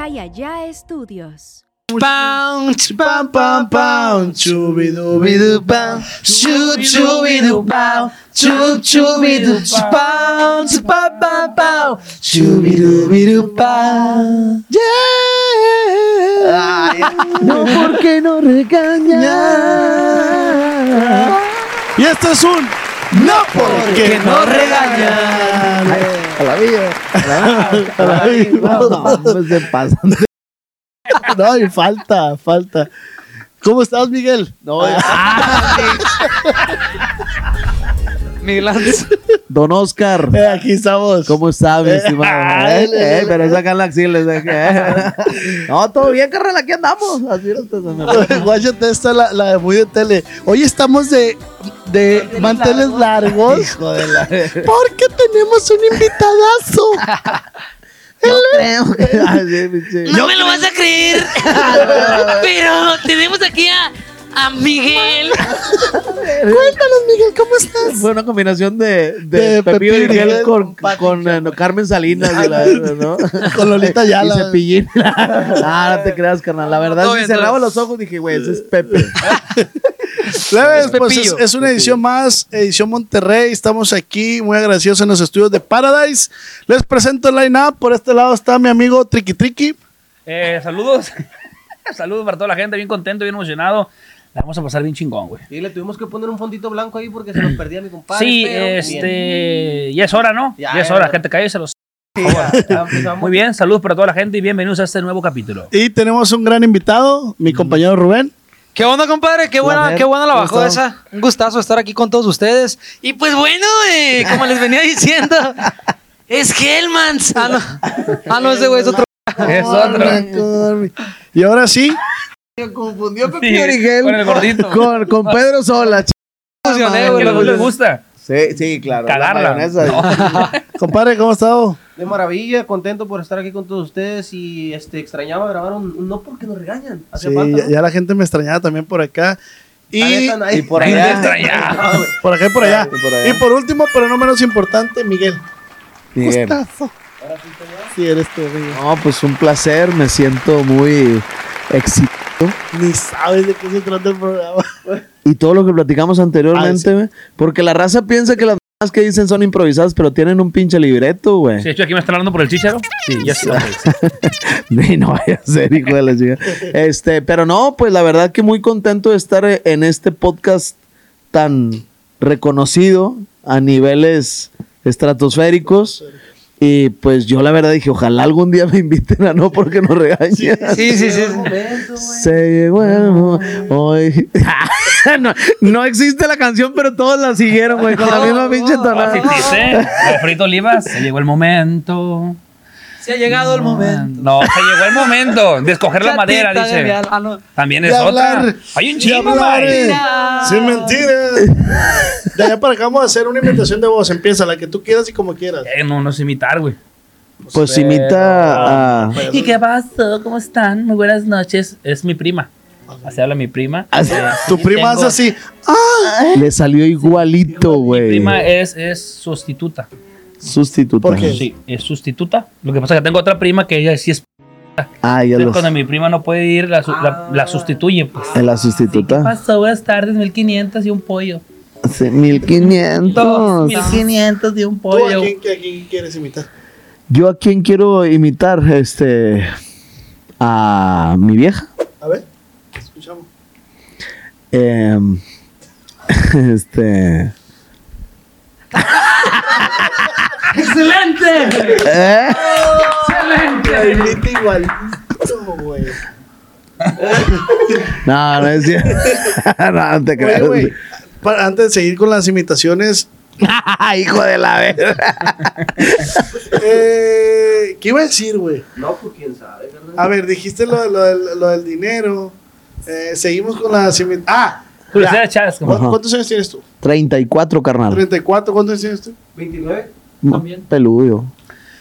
Acá y allá estudios. Pam, pam, pam, pam, chubidubidu, pam, chu, chubidu, pam, chu, chubidu, ch, pam, pam, pam, pam, chubidubidu, pam. Yeah. No, porque no regaña. Y esto es un No porque no regañan. A la vida. A la vida. No, no se pasan. No, y falta, falta. ¿Cómo estás, Miguel? No, Miguel Don Oscar. eh, aquí estamos. ¿Cómo está, mi estimado? Ay, Eh, eh, pero esa que- eh. No, todo bien, carnal, aquí andamos. Así Guáchate esta, la, la de muy de tele. Hoy estamos de, de manteles largos. Hijo de la... Porque tenemos un invitadazo. No creo que... No me lo vas a creer. Pero tenemos aquí a, a Miguel. Cuéntanos, Miguel, ¿cómo estás? Fue una combinación de, de, De Pepillo Origel Origel con, con, eh, no, Carmen Salinas, y la- ¿no? Con Lolita Y Yala. Cepillín. ah, no te creas, carnal. La verdad, Todo si cerraba los ojos, dije, güey, ese es Pepe. Leves, Es pues es, es una edición más, edición Monterrey. Estamos aquí muy agradecidos en los estudios de Paradise. Les presento el line-up. Por este lado está mi amigo Tricky Tricky. Eh, saludos. saludos para toda la gente, bien contento, bien emocionado. La vamos a pasar bien chingón, güey. Y le tuvimos que poner un fondito blanco ahí porque se nos perdía mi compadre. Sí, pero bien. este. Ya es hora, ¿no? Ya, Ya, es hora, ya. gente, cállese los. Ya. Muy bien, saludos para toda la gente y bienvenidos a este nuevo capítulo. Y tenemos un gran invitado, mi compañero Rubén. ¿Qué onda, compadre? Qué buena, qué buena la ¿Cómo bajó esa. Un gustazo estar aquí con todos ustedes. Y pues bueno, eh, como les venía diciendo, es Hellmans. Ah, no. Ah, no, ese güey es otro. Es otro. Y ahora sí, Confundió Sí, Pepillo Origel con el gordito. con, con Pedro Sola. ch- Emocioné, Es güey, que la les verdad. gusta. Sí, sí, claro. Cagarla. compadre, ¿cómo has estado? De maravilla, contento por estar aquí con todos ustedes y este extrañaba grabar un, un no porque nos regañan. Hace Sí, falta. ya, ¿no? ya la gente me extrañaba también por acá. Y neta, por allá. por acá y por allá. Y por allá. Y por último, pero no menos importante, Miguel. Miguel. Gustazo. Sí, eres tú, Miguel. No, pues un placer. Me siento muy excitado. Ni sabes de qué se trata el programa. Y todo lo que platicamos anteriormente, güey. Porque la raza piensa que las más que dicen son improvisadas, pero tienen un pinche libreto, güey. Sí, de hecho, aquí me están hablando por el chicharo. Sí, ya sé. Y no vaya a ser, hijo de la chica. Este, pero no, pues la verdad que muy contento de estar en este podcast tan reconocido a niveles estratosféricos. Y pues yo la verdad dije, ojalá algún día me inviten a no porque nos regañan. Sí, sí, sí. sí. Se llegó el hoy. no, no existe la canción, pero todos la siguieron, güey, con la misma pinche tonada. Olivas, se llegó el momento. Se ha llegado el momento. No, se llegó el momento de escoger la madera, de dice. Ah, no. También De es otra. hablar, Hay un de chingo, eh, Sin mentiras. De allá para acá vamos a hacer una invitación de voz. Empieza la que tú quieras y como quieras. Eh, no, no sé imitar, güey. Pues imita a. ¿Y qué pasó? ¿Cómo están? Muy buenas noches. Es mi prima. Así habla mi prima. Así- Eh, Tu sí, prima tengo- hace así. Le salió igualito, Mi güey. prima es, es sustituta. Sustituta. ¿Por qué? Sí, es sustituta. Lo que pasa es que tengo otra prima que ella sí es. Ah, ya Entonces, lo Cuando mi prima no puede ir, la, su- la- la sustituye. Pues. En la ¿Qué sustituta. pasó? Buenas tardes, 1500 y un pollo. Sí, 1500. 1500 y un ¿Tú a pollo. quién, a quién quieres imitar? Yo a quién quiero imitar, este. A mi vieja. A ver, escuchamos. Em, este. ¡Excelente! ¿Eh? Imita igualito, güey. No, no es cierto. no, no te Oye, güey, para- antes de seguir con las imitaciones, Hijo de la verga. eh, ¿qué iba a decir, güey? No, pues quién sabe, carnal. A ver, dijiste lo, lo del- lo del dinero. Eh, seguimos con las imitaciones. Ah, Curiosidad ya. de Chávez, ¿Cu- como- ¿cuántos años tienes tú? 34, carnal. 34, ¿cuántos años tienes tú? 29. También. Peludo.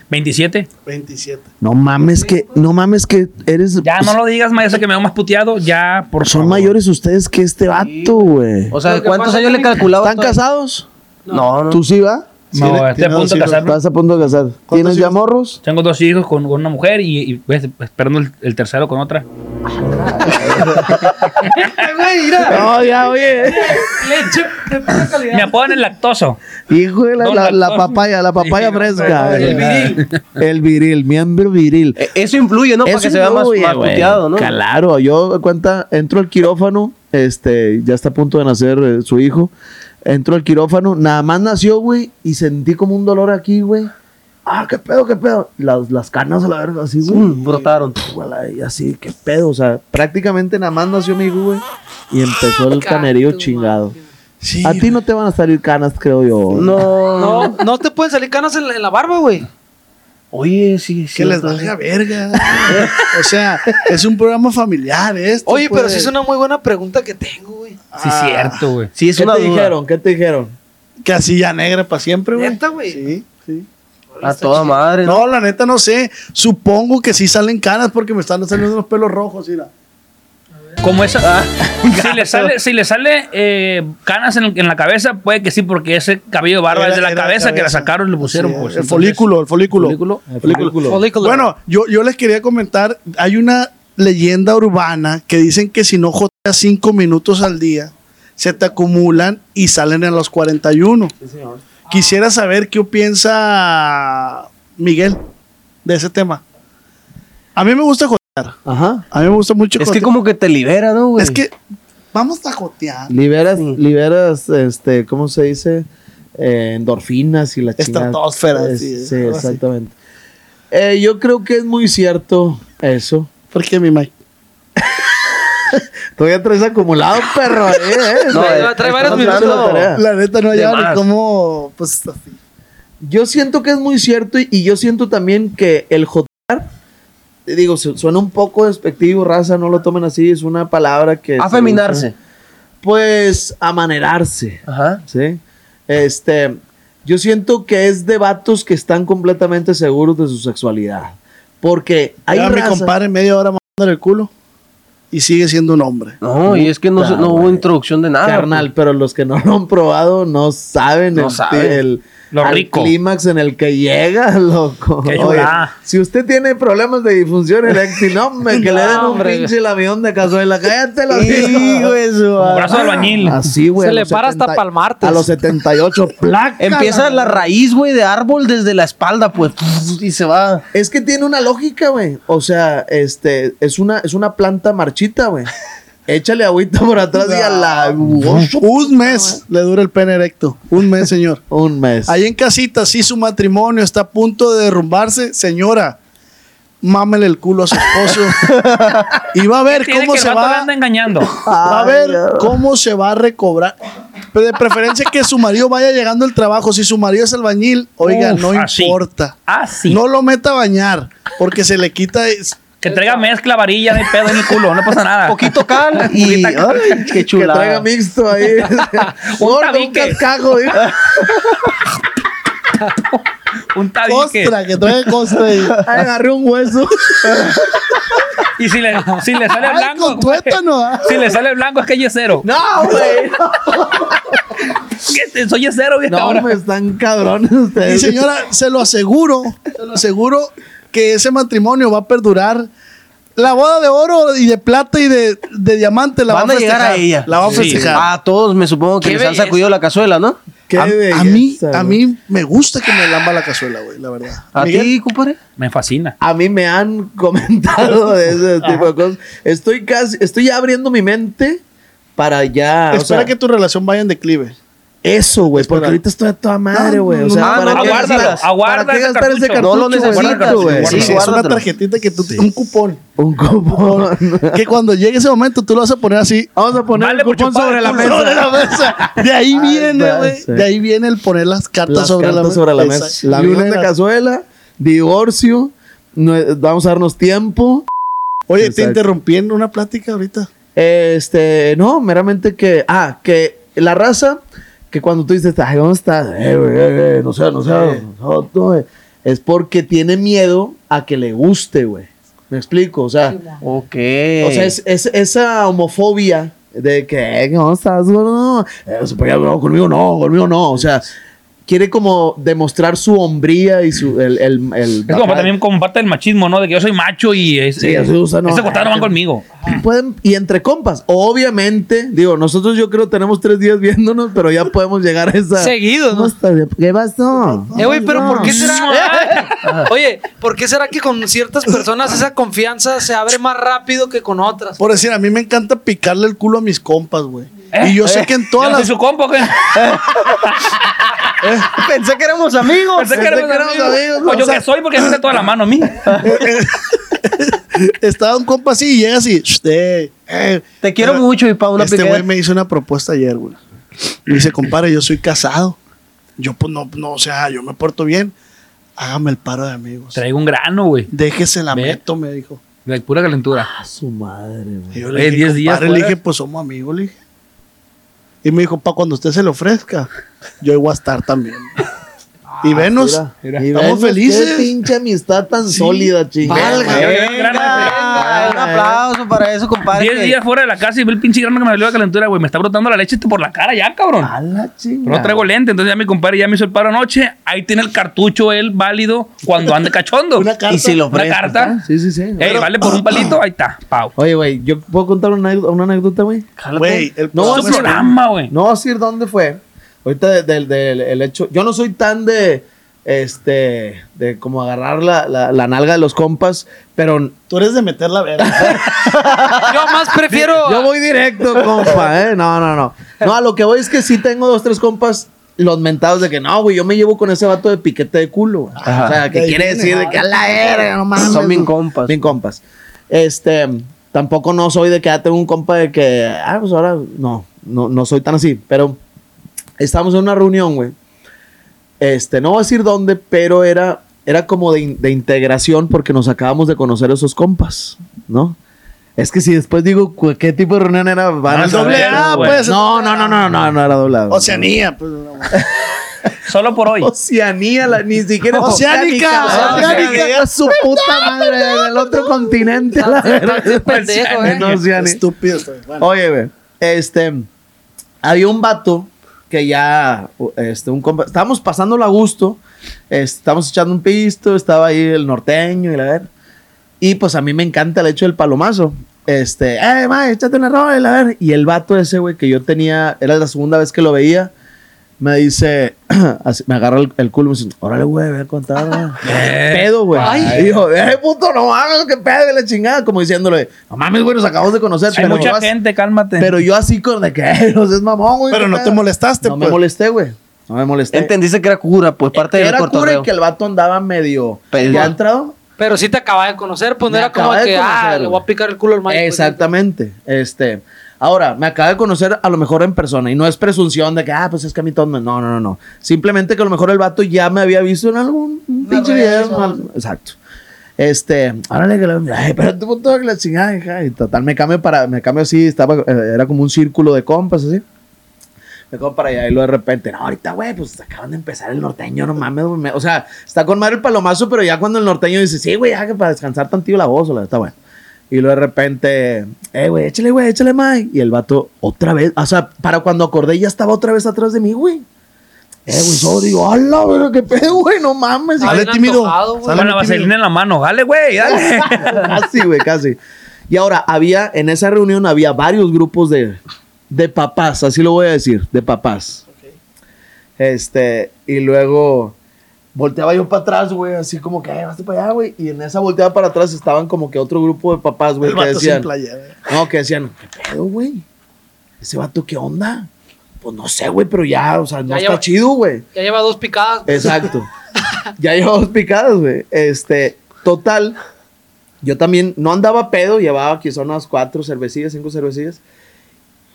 27. 27. No mames que, no mames que eres. Ya no lo digas, ma, ya sé que me veo más puteado. Ya, por Son favor. mayores ustedes que este vato, güey. O sea, ¿cuántos años le calculaba? ¿Están casados? No, no. ¿Tú sí, va? No, estoy a punto de casarme. Estás a punto de casar. ¿Tienes ya morros? Tengo dos hijos con, con una mujer y, y, pues, esperando el, el tercero con otra. Güey, mira. No, ya, oye. Leche de calidad. Me apodan el lactoso. Hijo de la, la- la papaya, la papaya fresca. el viril. El viril, miembro viril. Eh, Eso influye, ¿no? Para Eso que se vea más, influye, más güey. puteado, ¿no? Claro, yo cuenta, entro al quirófano, este, ya está a punto de nacer eh, su hijo. Entro al quirófano, nada más nació, güey, y sentí como un dolor aquí, güey. Ah, qué pedo, qué pedo. Las, las canas a la verga, así, güey. Brotaron. Y así, qué pedo. O sea, prácticamente nada más nació mi hijo, güey. Y empezó el canerío chingado. Sí. A ti no te van a salir canas, creo yo. No. No, no te pueden salir canas en la, en la barba, güey. Oye, sí, sí. Que les valga verga. o sea, es un programa familiar esto. Oye, pero pues. sí es una muy buena pregunta que tengo, güey. Sí, cierto, güey. Sí, es ¿Qué una te duda. dijeron? ¿Qué te dijeron? Casilla negra para siempre, güey. ¿Neta, güey? Sí, sí. A toda madre, ¿no? No, la neta no sé. Supongo que sí salen canas porque me están saliendo unos pelos rojos, mira. Como esa. si le sale, si le sale eh, canas en, en la cabeza, puede que sí, porque ese cabello de barba Era- es de la cabeza, que la sacaron y le pusieron. Sí, pues, el entonces- folículo, el folículo. folículo. folículo. Folículo. Bueno, yo, yo les quería comentar, hay una leyenda urbana que dicen que si no joteas cinco minutos al día, se te acumulan y salen a los 41. Quisiera saber qué piensa Miguel de ese tema. A mí me gusta jotear. Ajá. A mí me gusta mucho Es que como que te libera, ¿no, güey? Es que vamos a jotear. Liberas, liberas, este, ¿cómo se dice? Eh, endorfinas y la chingada. Estratosfera, Es- sí, exactamente. Eh, yo creo que es muy cierto eso. ¿Por qué, mi Mike? Todavía traes acumulado, perro. eh, eh. No, Trae- varios minutos. La tarea. La neta no hay De ni cómo, pues así. Yo siento que es muy cierto y, y yo siento también que el jotear, digo, su- suena un poco despectivo, raza, no lo tomen así, es una palabra que... se Afeminarse. Pues amanerarse. Ajá. ¿sí? Este, yo siento que es de vatos que están completamente seguros de su sexualidad. Porque hay mi raza- compadre media hora mandando el culo y sigue siendo un hombre. No, y es que no, se- no hubo introducción de nada. carnal, pero los que no lo han probado no saben No el, saben. el- Lo al rico. clímax en el que llega, loco. Qué Oye, chulada. si usted tiene problemas de disfunción eréctil, no, hombre, que le den un hombre. pinche lamión de cazuela, cállate la Hijo de su Como brazo de albañil. Así, güey. Se le para hasta 70 pa'l martes. A los 78, placa. Empieza la raíz, güey, de árbol desde la espalda, pues, y se va. Es que tiene una lógica, güey. O sea, este, es una, es una planta marchita, güey. Échale agüita por atrás y a la... Un mes le dura el pene erecto. Un mes, señor. Un mes. Ahí en casita, si su matrimonio está a punto de derrumbarse, señora, mámele el culo a su esposo. y va a ver cómo que se va. anda engañando. Va a ver Ay, cómo se va a recobrar. Pero de preferencia que su marido vaya llegando al trabajo. Si su marido es albañil, oiga, Uf, no así. importa. Ah, sí. No lo meta a bañar, porque se le quita. es- Que traiga mezcla, varilla, no hay pedo en el culo, no pasa nada. Poquito cal y. Ay, qué Que chulada. traiga mixto ahí. Un Gordo, un tabique. cascajo. Un tabique. Costra, que traiga costra. ahí. Ay, agarré un hueso. Y si le, si le sale Ay, blanco. con tuétano, ah. Si le sale blanco es que es yesero. No, güey. ¿Qué? Soy yesero, vieja. No, ahora. me están cabrones Y ustedes. señora, se lo aseguro, se lo aseguro que ese matrimonio va a perdurar. La boda de oro y de plata y de, de diamante la Van va a a llegar festejar. a ella. La va a Sí. festejar. A todos me supongo que les han sacudido la cazuela, ¿no? Qué a, mí, a mí me gusta que me lamba la cazuela, güey, la verdad. ¿A ti, compadre? Me fascina. A mí me han comentado de ese tipo de cosas. Estoy casi, estoy ya abriendo mi mente para ya. o Espera sea, que tu relación vaya en declive. Eso, güey, porque ahorita estoy a toda madre, No, güey. O sea, no, ¿para, no, qué aguárdalo, gastar, aguarda ¿para qué ese gastar ese cartucho. No lo güey? necesito, güey. Sí, Sí, es una tarjetita que tú un cupón. Un cupón. Que cuando llegue ese momento tú lo vas a poner así. Vamos a poner Vale el cupón sobre la mesa. Sobre la mesa. De ahí Ay, viene, güey. sí. De ahí viene el poner las cartas Las sobre la cartas mesa. sobre la mesa. De cazuela, divorcio, no- vamos a darnos tiempo. Oye, te Exacto. interrumpí en una plática ahorita. Este, no, meramente que, ah, que la raza, que cuando tú dices, ay, ¿dónde estás? Eh, güey, eh, eh, no sé, no sé, no, no, eh", es porque tiene miedo a que le guste, güey. ¿Me explico? O sea, Ok. o sea, es, es- esa homofobia de que, eh, ¿dónde estás? No, Eh, podía- no, conmigo no, conmigo no. O sea, quiere como demostrar su hombría y su. El, el, el- Es como también como parte del machismo, ¿no? De que yo soy macho y es, Sí, así usa, ¿no? ese no van conmigo. Pueden, y entre compas, obviamente, digo, nosotros yo creo tenemos tres días viéndonos, pero ya podemos llegar a esa. Seguidos, ¿Cómo ¿no? ¿Qué pasó? Eh, güey, pero ¿por qué será? Oye, ¿por qué será que con ciertas personas esa confianza se abre más rápido que con otras? Por decir, a mí me encanta picarle el culo a mis compas, güey. ¿Eh? Y yo sé que en ¿Yo todas soy las. su compa o qué? Pensé que éramos amigos. Pensé que éramos amigos. amigos, Pues yo sea- que soy porque me toda la mano a mí. Estaba un compa así y llega así. "Shh, eh, eh". Te quiero Pero mucho y pa' una Este güey me hizo una propuesta ayer, güey. Me dice, compadre, yo soy casado. Yo, pues, no, no, o sea, yo me porto bien. Hágame el paro de amigos. Traigo un grano, güey. Déjese la Ve. meto, me dijo. De pura calentura. A su madre, güey. Yo le dije, 10 días le dije, pues somos amigos, le dije. Y me dijo, pa, cuando usted se le ofrezca, yo voy a estar también. Y venos, Ah, Mira, y estamos venos, felices. Qué pinche amistad tan sólida, chingada. Valga. Venga, un aplauso para eso, compadre. 10 que- días fuera de la casa y ve el pinche grano que me salió de calentura, güey. Me está brotando la leche por la cara ya, cabrón. A la chingada. Pero no traigo lente, entonces ya mi compadre ya me hizo el paro anoche. Ahí tiene el cartucho él válido cuando ande cachondo. Una carta. Y si lo Una carta. Sí, sí, sí. Ey, vale por un palito, ahí está, pau. Oye, güey, ¿yo puedo contar una, anécdota- una anécdota, güey? Güey, el No, programa, güey. No decir dónde fue. Ahorita del de, del- el hecho. Yo no soy tan de. Este. De como agarrar la, la, la nalga de los compas. Pero Tú eres de meter la verga. Yo más prefiero. yo voy directo, compa, ¿eh? No, no, no. No, a lo que voy es que sí tengo dos, tres compas. Los mentados de que no, güey, yo me llevo con ese vato de piquete de culo. güey. O sea, que ahí quiere viene, decir de que a la verga, no mames. Son bien compas. Bien compas. Este, tampoco no soy de que ah, tengo un compa de que, ah, pues ahora, no, no, no soy tan así. Pero estábamos en una reunión, güey. Este, no voy a decir dónde, pero era, era como de, in- de integración porque nos acabamos de conocer esos compas, ¿no? Es que si después digo qué tipo de reunión era, van No, a doble A, pues, No, no, no, no, no, no era doble A. Oceanía, pues. no. Solo por hoy. Oceanía, la- ni siquiera Oceánica, Oceánica, su puta madre, del otro continente. la pendejo, eh. Estúpido. estoy. Bueno. Oye, güey, este, había un vato que ya, este, un compa, estábamos pasándola a gusto, estábamos echando un pisto, estaba ahí el norteño y la ver, y pues a mí me encanta el hecho del palomazo. Este, eh, ma, échate una rola y la ver. Y el vato ese, güey, que yo tenía, era la segunda vez que lo veía, me dice, así, me agarra el, el culo y me dice, órale, güey, voy a contar, güey. pedo, güey. Y dijo, eh, puto, no mames, qué pedo, y la chingada. Como diciéndole, no mames, güey, nos acabamos de conocer. Hay pero mucha yo gente, cálmate. Pero yo así con de que, "Eh, no seas mamón, güey. Pero no pedo". te molestaste, No pues. me molesté, güey. No me molesté. Entendiste que era cura, pues parte del Era cura y que el vato andaba medio... Pero- ¿Ya ha entrado? Pero sí te acaba de conocer, pues no era como de que, ah, conocer, le voy a picar el culo al pues, Exactamente. Este... Ahora, me acaba de conocer a lo mejor en persona y no es presunción de que, ah, pues es que a mí todo me... No, no, no, no. Simplemente que a lo mejor el vato ya me había visto en algún pinche video. Exacto. Este, órale que la... Ay, espérate un punto que la chingada, hija. Y total, me cambio para... Me cambio así, estaba... eh, Era como un círculo de compas, así. Me como para allá y luego de repente, no, ahorita, güey, pues acaban de empezar el norteño, no mames, me- O sea, está con madre el palomazo, pero ya cuando el norteño dice, sí, güey, ya que para descansar tantillo la voz, o la está bueno. Y luego de repente, eh, güey, échale, güey, échale, Mike. Y el vato, otra vez, o sea, para cuando acordé, ya estaba otra vez atrás de mí, güey. Eh, güey, solo digo, ¡hala, güey, qué pedo, güey! No mames. Sale bien tímido. Con la vaselina en la mano. Dale, güey, dale. casi, güey, casi. Y ahora, había, en esa reunión había varios grupos de, de papás, así lo voy a decir, de papás. Este, y luego volteaba yo para atrás, güey, así como que, "Eh, vas para allá, güey. Y en esa volteada para atrás estaban como que otro grupo de papás, güey, que decían, no, que decían, ¿qué pedo, güey? Ese vato, ¿qué onda? Pues no sé, güey, pero ya, o sea, no Ya está lleva- chido, güey. Ya lleva dos picadas. pues. Exacto. ya llevamos picadas, güey. Este, total. Yo también no andaba pedo, llevaba quizá unas cuatro cervecillas, cinco cervecillas.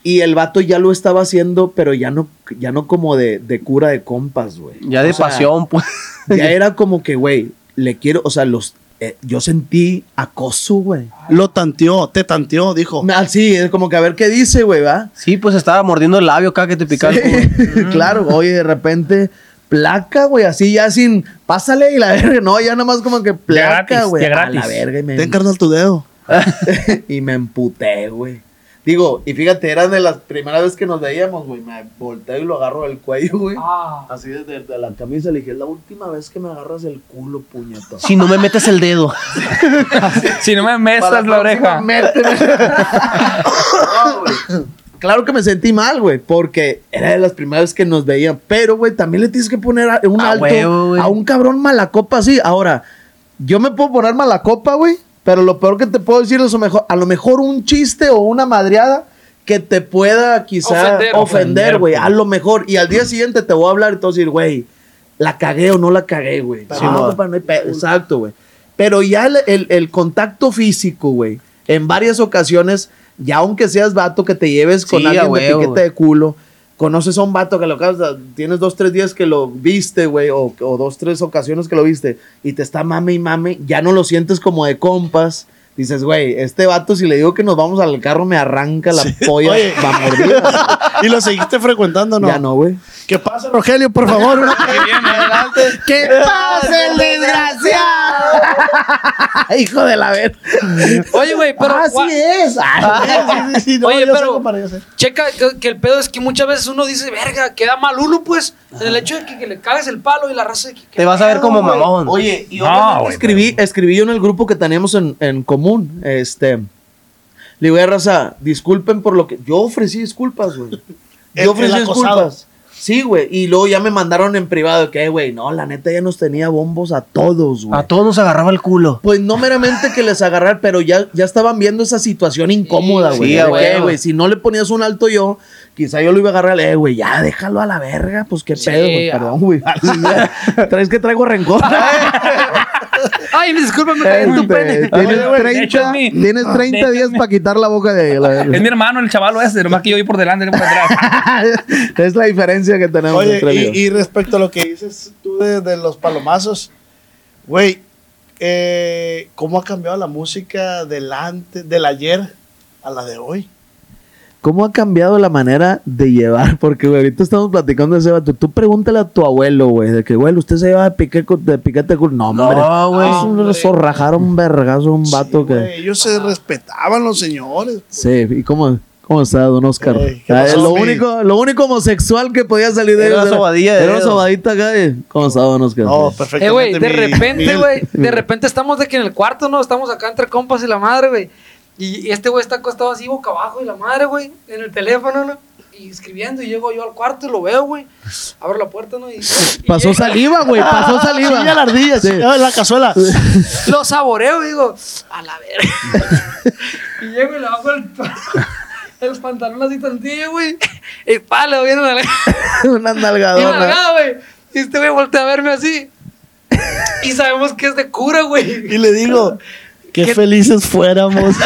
Y el vato ya lo estaba haciendo, pero ya no, ya no como de, de cura de compas, güey. Ya de sea, pasión, pues. Ya era como que, güey, le quiero, o sea, los, eh, yo sentí acoso, güey. Lo tanteó, te tanteó, dijo. Ah, sí, es como que a ver qué dice, güey, ¿va? Sí, pues estaba mordiendo el labio acá que te picaba. el culo. claro, oye, de repente, placa, güey, así ya sin, pásale y la verga, no, ya nada más como que placa, güey, ya a gratis. la verga y me, Ten carnal tu dedo. y me emputé, güey. Digo, y fíjate, era de las primeras veces que nos veíamos, güey. Me volteo y lo agarro del cuello, güey. Ah. Así desde de la camisa le dije, es la última vez que me agarras el culo, puñeto. Si no me metes el dedo. Si no me mesas la oreja. No, güey. Claro que me sentí mal, güey, porque era de las primeras veces que nos veían. Pero, güey, también le tienes que poner a- un alto huevo, a un cabrón malacopa así. Ahora, yo me puedo poner malacopa, güey, pero lo peor que te puedo decir es a lo mejor, a lo mejor un chiste o una madreada que te pueda quizá Ofender. güey. Ofender, A lo mejor. Y al día siguiente te voy a hablar y te voy a decir, güey, la cagué o no la cagué, güey. Sí, No, no. Exacto, güey. Pero ya el, el- el contacto físico, güey, en varias ocasiones, ya aunque seas vato que te lleves con Sí, alguien de piquete de culo, conoces a un vato que lo acabas- tienes dos, tres días que lo viste, güey, o, o dos, tres ocasiones que lo viste, y te está mame y mame, ya no lo sientes como de compas. Dices, güey, este vato, si le digo que nos vamos al carro, me arranca la polla va mordida. ¿Y lo seguiste frecuentando no? Ya no, güey. ¿Qué pasa, Rogelio, por favor? Adelante. ¿Qué pasa, el desgraciado? Hijo de la ver. Oye, güey, pero. Así es. Sí, sí, sí, no, Oye, pero-. Checa que, que el pedo es que muchas veces uno dice, verga, queda mal uno, pues. En el hecho de que, que le cagues el palo y la raza de que. Te vas a ver como mamón. Oye, y No, obviamente escribí, escribí yo en el grupo que teníamos en, en común. Este. Le digo, "Eh, raza, disculpen por lo que. Yo ofrecí disculpas, güey. Yo ofrecí disculpas. Sí, güey. Y luego ya me mandaron en privado que, "Eh, güey, no, la neta ya nos tenía bombos a todos, güey. A todos nos agarraba el culo. Pues no meramente que les agarrar, pero ya, ya estaban viendo esa situación incómoda, Sí, güey. sí, güey, si no le ponías un alto yo, quizá yo lo iba a agarrar, eh, güey, ya déjalo a la verga, pues qué Sí, pedo, güey. ah. Perdón, güey. Traes que traigo rencor. Ay, discúlpame, me cagué en tu Este, pene. Tienes Oye, güey, 30, échame. tienes 30 días para quitar la boca de la Es mi hermano, el chavalo ese, nomás que yo voy por delante y no por atrás. Es la diferencia que tenemos Oye, entre y, y respecto a lo que dices tú de, de los palomazos, güey, eh, ¿cómo ha cambiado la música del, antes, del ayer a la de hoy? ¿Cómo ha cambiado la manera de llevar? Porque, güey, ahorita estamos platicando de ese vato. Tú pregúntale a tu abuelo, güey, de que, güey, usted se lleva de, pique, de piquete de culo. No, hombre. No, güey. Es un zorrajar un vergazo, un vato Sí, que. güey, ellos se respetaban los señores. Sí, ¿y cómo, cómo está, don Oscar? Ey, ¿qué Ah, pasó, lo, único, lo único homosexual que podía salir de Era ellos una sobadilla de Era una sobadita acá. eh. ¿Cómo está, don Oscar? No, Eh, perfectamente. güey, de mi- repente, güey, de repente estamos de que en el cuarto, ¿no? Estamos acá entre compas y la madre, güey. Y, este güey está acostado así boca abajo y la madre, güey, en el teléfono, ¿no? Y escribiendo y llego yo al cuarto y lo veo, güey. Abro la puerta, ¿no? Y, y Pasó llega- saliva, güey, pasó saliva. Sí, la ardilla, sí, la cazuela. Lo saboreo y digo, a la verga. y llego y le bajo el, pa- el pantalón así tantillo, güey. Y pa, le doy una. Una Y una nalgadona. nalgada, güey. Y este güey voltea a verme así. Y sabemos que es de cura, güey. Y le digo, qué, ¿Qué? felices fuéramos.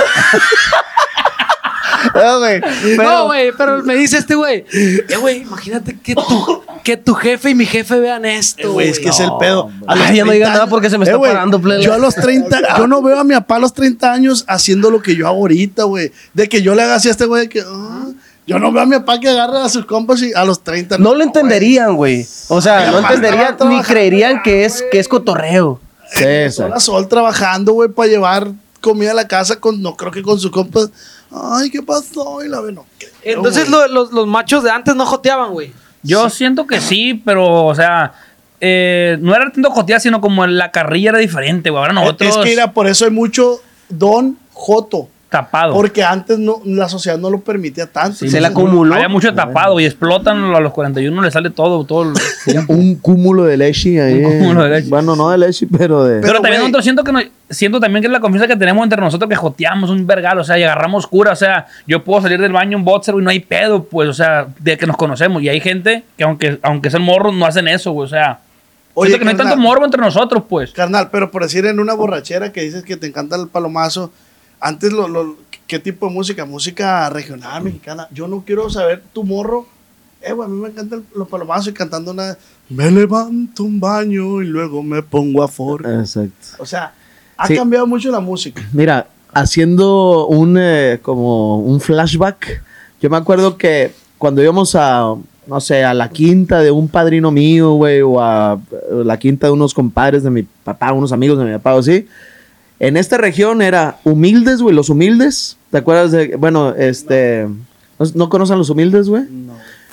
No, güey. No, güey, pero me dice este güey, eh, güey, imagínate que tu, que tu jefe y mi jefe vean Eh, esto, güey, güey. es que es el pedo. A los Ay, ya no 30 diga nada porque se me Eh, está güey, parando, plebe. Yo a los 30, yo no veo a mi papá a los 30 años haciendo lo que yo hago ahorita, güey. De que yo le haga así a este güey que. ah, yo no veo a mi papá que agarre a sus compas y a los 30. No lo entenderían, güey. O sea, no entenderían ni creerían que es, que es cotorreo. Sí, Sol sol trabajando, güey, para llevar comida a la casa con, no creo que con sus compas. Ay, ¿qué pasó? Y la ve, no creo, Entonces lo- los, los machos de antes no joteaban, güey. Yo siento que sí, pero, o sea, eh, no era tanto jotear, sino como la carrilla era diferente, güey. Ahora nosotros Es que mira, por eso hay mucho don Joto. Tapado. Porque antes no, la sociedad no lo permitía tanto. Sí, Se le acumuló. Había mucho tapado y explotan a los 41, le sale todo, todo. Un cúmulo de leche ahí. Un cúmulo de leche. Bueno, no de leche, pero de. Pero, Pero, también nosotros siento que no- siento también que es la confianza que tenemos entre nosotros que joteamos un vergal, o sea, y agarramos cura, o sea, yo puedo salir del baño en boxer y no hay pedo, pues, o sea, de que nos conocemos. Y hay gente que aunque, aunque sean morros, no hacen eso, güey, o sea, Oye, siento que no hay tanto morbo entre nosotros, pues. Carnal, pero por decir en una borrachera que dices que te encanta el palomazo, antes lo, lo- ¿qué tipo de música? Música regional, mexicana. Yo no quiero saber tu morro. Eh, güey, a mí me encantan los palomazos y cantando una... Me levanto un baño y luego me pongo a for. Exacto. O sea, ha Sí. cambiado mucho la música. Mira, haciendo un eh, como un flashback, yo me acuerdo que cuando íbamos a, no sé, a la quinta de un padrino mío, güey, o a la quinta de unos compadres de mi papá, unos amigos de mi papá o así, En esta región era humildes, güey, los humildes. ¿Te acuerdas de, bueno, este, ¿no, no conocen los humildes, güey?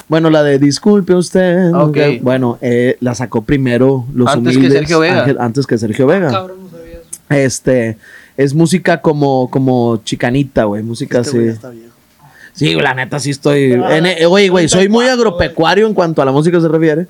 Bueno, la de disculpe usted. Ah, ok. Bueno, eh, la sacó primero los Antes que humildes. Sergio Vega. Ángel- antes que Sergio Vega. Cabrón, no sabía eso. Este, es música como, como chicanita, güey, música Este güey así. está viejo. Sí, la neta sí estoy. en- eh, Oye, güey, soy muy agropecuario en cuanto a la música se refiere.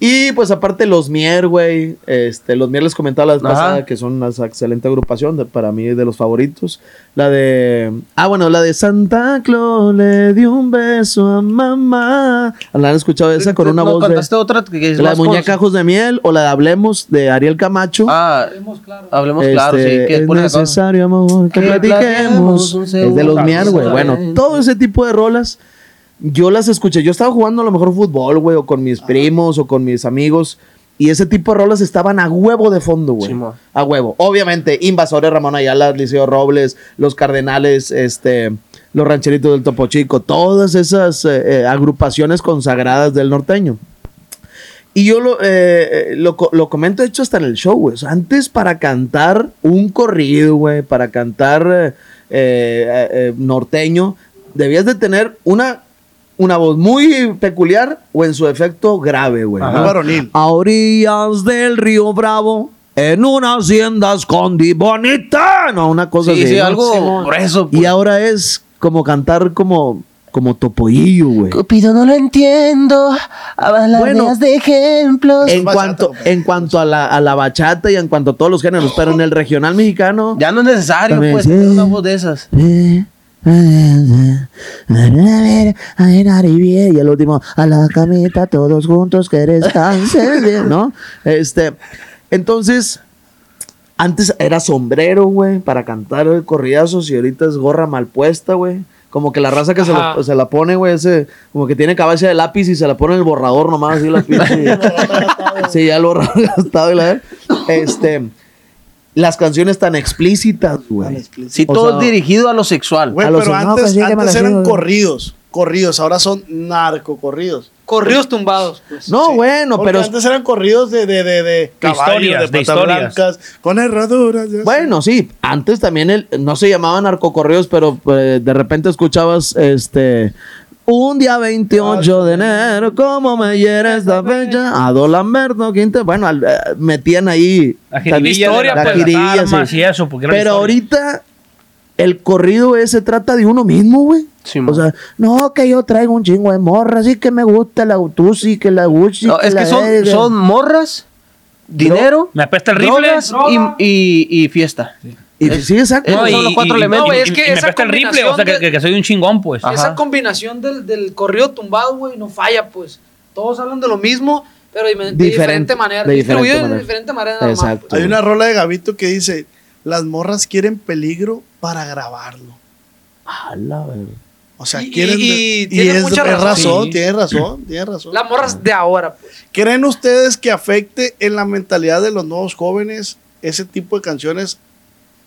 Y pues aparte los Mier, güey. Este, los Mier les comentaba la pasada que son una excelente agrupación, de- para mí de los favoritos. La de. Ah, bueno, la de Santa Claus le dio un beso a mamá. ¿La han escuchado esa con una No, voz de. cantaste otra que es La de más Muñeca con- Ojos de Miel o la de Hablemos de Ariel Camacho. Ah, Hablemos claro. hablemos claro, sí. Este, Que es necesario, amor, que Que platiquemos. Es de los. Miar, güey. Bueno, todo ese tipo de rolas, yo las escuché. Yo estaba jugando a lo mejor fútbol, güey, o con mis primos o con mis amigos. Y ese tipo de rolas estaban a huevo de fondo, güey. A huevo. Obviamente, Invasores, Ramón Ayala, Liceo Robles, Los Cardenales, este, Los Rancheritos del Topo Chico, todas esas eh, eh, agrupaciones consagradas del norteño. Y yo lo, eh, lo, co- lo comento, de hecho, hasta en el show, güey. O sea, antes para cantar un corrido, güey, para cantar norteño, debías de tener una, una voz muy peculiar o en su efecto grave, güey. Muy. A orillas del río Bravo, en una hacienda escondi bonita. No, una cosa Sí, así. sí, ¿no? algo grueso. pues. Y ahora es como cantar como, como topollillo, güey. Cupido no lo entiendo. Hablas Bueno, de ejemplos. En cuanto, güey. en cuanto a la, a la bachata y en cuanto a todos los géneros, pero en el regional mexicano. Ya no es necesario, pues, sí. tener una voz de esas. Y el último, a la camita, todos juntos que descansen bien, ¿no? Este, entonces, antes era sombrero, güey, para cantar corridazos y ahorita es gorra mal puesta, güey. Como que la raza que se, lo- Ajá. se la pone, güey, ese, como que tiene cabeza de lápiz y se la pone en el borrador nomás, así la pinche. sí, ya el borrador gastado y la Este, las canciones tan explícitas, güey. Sí, O todo sea, es dirigido a lo sexual. Güey, pero antes, pues antes eran corridos. Corridos, ahora son narcocorridos. Corridos tumbados, pues. No, bueno, Porque pero antes eran corridos de, de, de, de caballo, historias, de de patas historias. blancas, con herraduras. Bueno, sí, antes también el, no se llamaban narcocorridos, pero eh, de repente escuchabas este un día 28 de enero, ¿cómo me hiera esta fecha? A Lamberto Quinte, bueno, al- eh, metían ahí La historia, la armas sí. y eso. Porque Pero ahorita el corrido ese trata de uno mismo, güey. Sí, o sea, no, que yo traigo un chingo de morra, así que me gusta la Tusi, que la Gucci. No, es la que son, morras, dinero, Me apesta el rifle. drogas y, y, y fiesta. Y, sí, exacto. Esos son los cuatro elementos. No, y- es y- que y me esa apesta el rifle, o sea, que, combinación que- que soy un chingón, pues. Ajá. Esa combinación del, del corrido tumbado, güey, no falla, pues. Todos hablan de lo mismo, pero de, de Diferente- manera. de diferente distribuido manera. de diferente manera. nada más, Exacto. pues. Hay una rola de Gavito que dice, las morras quieren peligro para grabarlo. A la. O sea, Y- quieren... y- y y tiene es, mucha es razón. razón, Sí. tiene razón, tiene razón. Las morras de ahora, pues. ¿Creen ustedes que afecte en la mentalidad de los nuevos jóvenes ese tipo de canciones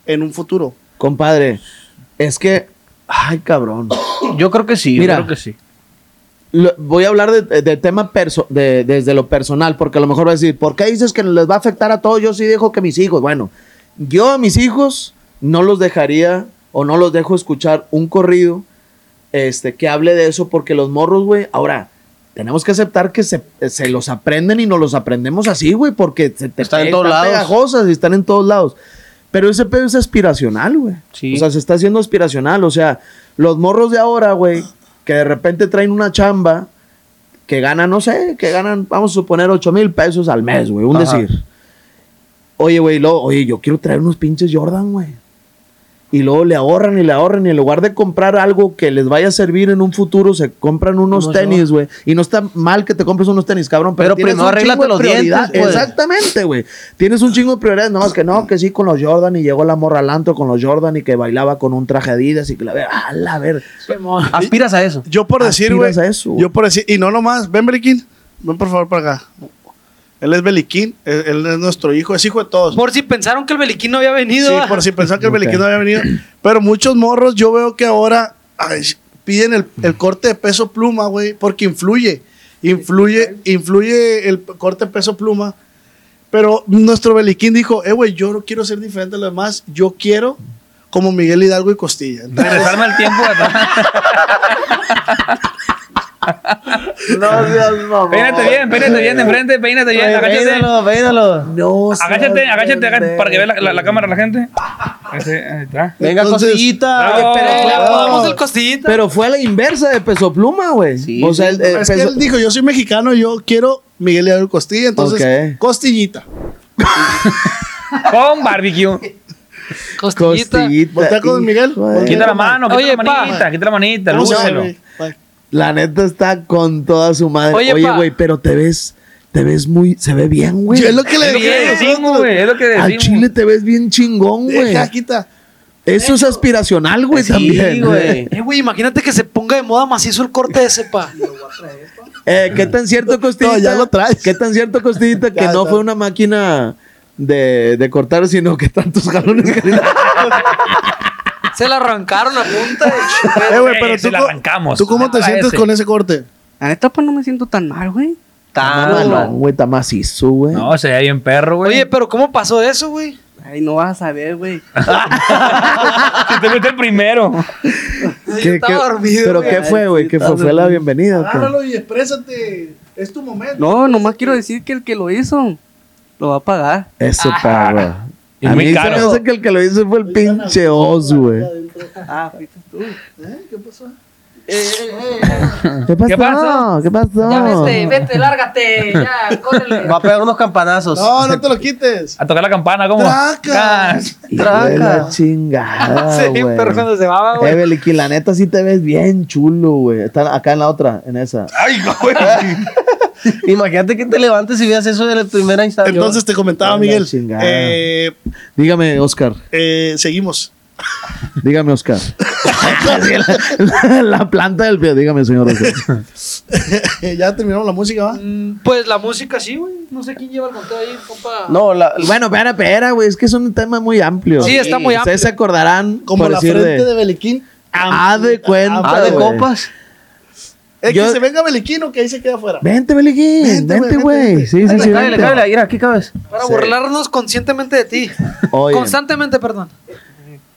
en un futuro? Compadre, es que, ay, cabrón. Yo creo que sí. Mira. Creo que sí. Lo- voy a hablar de, de tema perso de, desde lo personal, porque a lo mejor va a decir, ¿por qué dices que les va a afectar a todos? Yo sí dejo que mis hijos, bueno, yo a mis hijos no los dejaría o no los dejo escuchar un corrido este, que hable de eso, porque los morros, güey, ahora, tenemos que aceptar que se, se los aprenden y nos los aprendemos así, güey, porque se te Están en todos lados. pegajosas y están en todos lados. Pero ese pedo es aspiracional, güey. Sí. O sea, se está haciendo aspiracional. O sea, los morros de ahora, güey, que de repente traen una chamba que ganan, no sé, que ganan, vamos a suponer, 8 mil pesos al mes, güey, un Ajá. decir. Oye, güey, oye, yo quiero traer unos pinches Jordan, güey. Y luego le ahorran y le ahorran y en lugar de comprar algo que les vaya a servir en un futuro, se compran unos tenis, güey. Y no está mal que te compres unos tenis, cabrón, pero, Pero tienes primero un chingo de los dientes, prioridades. pues. Exactamente, güey. Tienes un chingo de prioridades, nomás que no, que sí con los Jordan y llegó la morra al antro con los Jordan y que bailaba con un traje Adidas y que la ver, a la ver. Aspiras a eso. Yo por decir, güey. Aspiras a eso, güey. Yo por decir, y no nomás, ven Beliquín, ven por favor para acá. Él es Beliquín, él, él es nuestro hijo, es hijo de todos. Por si pensaron que el Beliquín no había venido. Sí, por si pensaban que el. Beliquín no había venido. Pero muchos morros, yo veo que ahora ay, piden el, el corte de peso pluma, güey, porque influye. Influye, influye el corte de peso pluma Pero nuestro Beliquín dijo, eh, güey, yo no quiero ser diferente a los demás, yo quiero como Miguel Hidalgo y Costilla. Regresarme al tiempo. No seas mamón. Peínate bien, peínate bien de enfrente, peínate bien, agáchate. Peínalo, peínalo. No Agáchate, agáchate, agáchate para que vea la, la- la cámara la gente. Ese, ahí está. Venga, Entonces- costillita. Bravo. Pero le apodamos el costillita. Pero fue a la inversa de peso pluma, güey. Sí, o sea, el, el es que peso- él dijo, yo soy mexicano, yo quiero Miguel Hidalgo y Costilla, entonces. Costillita. Con barbecue. Costillita. costillita. Voltea con Miguel. Quita la mano, quita Oye, la pa. manita, quita la manita, ¿Cómo se llama, lúcelo. La neta está con toda su madre. Oye, güey, pero te ves, te ves muy, se ve bien, güey. Es lo que le Es lo que dije. decimos, güey, es lo que Al decimos. chile te ves bien chingón, güey. Quita. Eso es aspiracional, güey, Sí, también. güey. Eh, güey, imagínate que se ponga de moda macizo el corte ese, pa. Eh, ¿Qué tan cierto, Costillita? No, ya lo traes. ¿Qué tan cierto, Costillita, que Ya no está. fue una máquina de, de cortar, sino que tantos jalones que Se la arrancaron a punta. Eh, güey, Eh, pero se tú, la co- arrancamos. ¿tú cómo te sientes ese. con ese corte? La neta, pues no me siento tan mal, güey. Tan No, güey, está macizo, güey. No, se ve bien perro, güey. Oye, pero ¿cómo pasó eso, güey? Ay, no vas a saber, güey. si te fuiste el primero. ¿Qué- estaba qué- dormido, ¿Pero güey. qué fue, güey? ¿Qué fue? ¿Fue la bienvenida? Háblalo y exprésate. Es tu momento. No, nomás quiero decir que el que lo hizo lo va a pagar. Eso, Ah. Es A mí se caro. me hace que el que lo hizo fue el pinche Oz, güey. Ah, fuiste tú. ¿Qué pasó? ¿Qué pasó? ¿Qué pasó? ¿Qué pasó? Ya vete, vete, lárgate. Ya, córrele. Va a pegar unos campanazos. No, no te lo quites. A tocar la campana, ¿cómo? Traca. Hijo de la chingada, Sí, güey. pero cuando se va, Eh, güey. Beliquín, la neta sí te ves bien chulo, güey. Está acá en la otra, en esa. Ay, güey. Imagínate que te levantes y veas eso de la primera instancia. Entonces te comentaba, Ay, Miguel. eh, Dígame, Oscar. eh, seguimos. Dígame, Oscar. la, la planta del pie. Dígame, señor Oscar. ya terminamos la música, ¿va? Mm, Pues la música sí, güey. No sé quién lleva el conteo ahí, compa. No, la, Bueno, espera, espera, güey. Es que es un tema muy amplio. Sí, está muy Ustedes se amplio. acordarán. Como por la decir frente de, Beliquín. Ah, de cuenta. ah, de copas. Es Yo- que se venga Beliquín o que ahí se queda afuera. Vente, Beliquín. Vente, Vente, güey, Sí, sí, sí. Cállale, vente. cállale, mira, aquí cabes. Para Sí. burlarnos conscientemente de ti. Oye, Constantemente, perdón.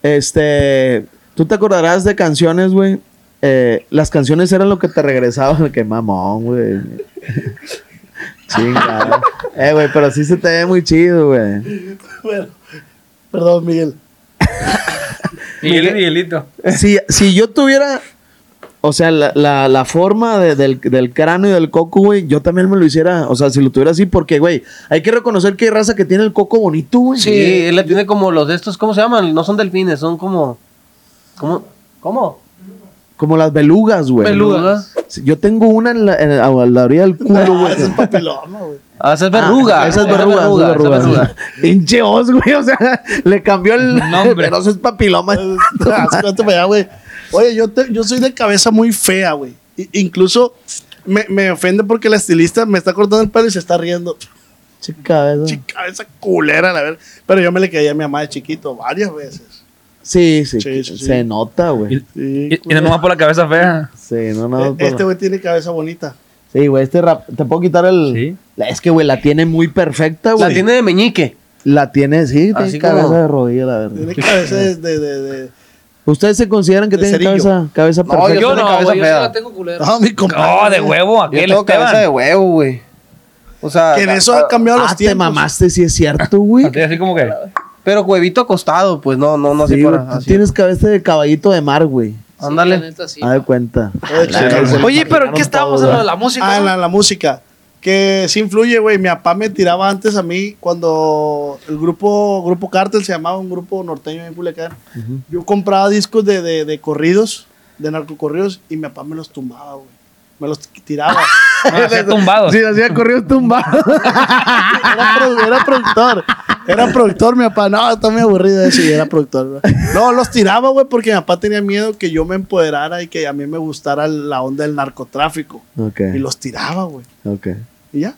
este. Tú te acordarás de canciones, güey. Eh, las canciones eran lo que te regresaban. Qué mamón, güey. Chingada. Eh, güey, pero sí se te ve muy chido, güey. Bueno, perdón, Miguel. Miguel y Miguelito. Si, si yo tuviera. O sea, la, la, la forma de- del, del cráneo y del coco, güey, yo también me lo hiciera. O sea, si lo tuviera así, porque, güey, hay que reconocer que hay raza que tiene el coco bonito, güey. Sí, él le tiene como los de estos, ¿cómo se llaman? No son delfines, son como. ¿Cómo? ¿Cómo? Como las belugas, güey. Belugas. Yo tengo una en la, en- a la orilla del culo, Ah, güey. ese es papiloma, güey. Ah, esa es verruga. Ah, esa es verruga, esa es esa verruga. Pinche os, güey. O sea, le cambió el Nombre. Pero eso es papiloma. Ah, cuánto me da, güey. Oye, yo, te- yo soy de cabeza muy fea, güey. Incluso me, me ofende porque la estilista me está cortando el pelo y se está riendo. Chica, eso. Chica, cabeza culera, la verdad. Pero yo me le caí a mi mamá de chiquito varias veces. Sí, sí, Sí, sí, sí. Se nota, güey. Sí, Y, y no nomás por la cabeza fea. Sí, no, no. Eh, por- Este güey tiene cabeza bonita. Sí, güey, este rap. ¿Te puedo quitar el...? Sí. La- Es que, güey, la tiene muy perfecta, güey. La tiene de meñique. La tiene, sí, tiene cabeza como- de rodilla, la verdad. Tiene cabeza de, de, de- de- ¿Ustedes se consideran que De tienen cerillo. cabeza, cabeza No, perfecta? yo Yo no, cabeza. Yo sí la tengo culera. No, mi compadre. No, de huevo, Yo aquel tengo cabeza de huevo, güey. O sea. Que en eso ha cambiado los Ah, te tiempos. mamaste, sí es cierto, güey. Así, como que. Pero huevito acostado, pues no, no, no así Sí, para. tú así. tienes cabeza de caballito de mar, güey. Sí, Ándale. sí. Haz de cuenta. Oye, pero ¿en qué estábamos lo de la música? Ah, la, la música. Que sí influye, güey. Mi papá me tiraba antes a mí cuando el grupo Grupo Cártel se llamaba un grupo norteño en Culiacán. Yo compraba discos de, de, de corridos, de narcocorridos, y mi papá me los tumbaba, güey. Me los tiraba. No, hacía tumbados. Sí, hacía corridos tumbados. era, produ- era productor. Era productor, mi papá. No, está muy aburrido eso y era productor. güey. No, los tiraba, güey, porque mi papá tenía miedo que yo me empoderara y que a mí me gustara la onda del narcotráfico. ok, Y los tiraba, güey. ok. Y ya.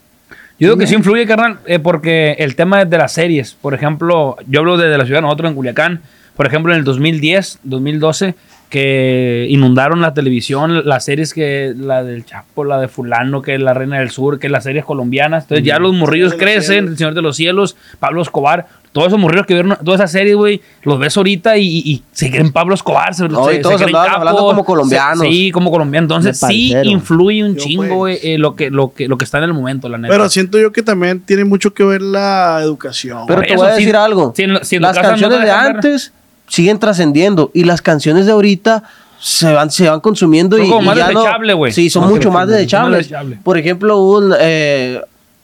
Yo digo que sí influye, carnal, eh, porque el tema de las series, por ejemplo, yo hablo desde la ciudad, nosotros en Culiacán, por ejemplo, en el 2010, 2012, que inundaron la televisión, las series que la del Chapo, la de fulano, que la Reina del Sur, que las series colombianas. Entonces ya los morrillos los crecen. El Señor de los Cielos, Pablo Escobar, todos esos morrillos que vieron todas esas series, güey, los ves ahorita y, y, y se creen Pablo Escobar, se, No, se- y se todos hablando como colombianos. se- sí, como colombianos. Entonces sí influye un Yo, chingo, pues. güey, eh, lo, que, lo, que, lo que está en el momento, la neta. Pero siento yo que también tiene mucho que ver la educación. Pero te eso, voy a si- decir algo. si en- si en las no canciones de antes siguen trascendiendo y las canciones de ahorita se van, se van consumiendo Son y, como y más ya no- desechables, güey. Sí, son mucho más desechables. Por ejemplo, un, eh,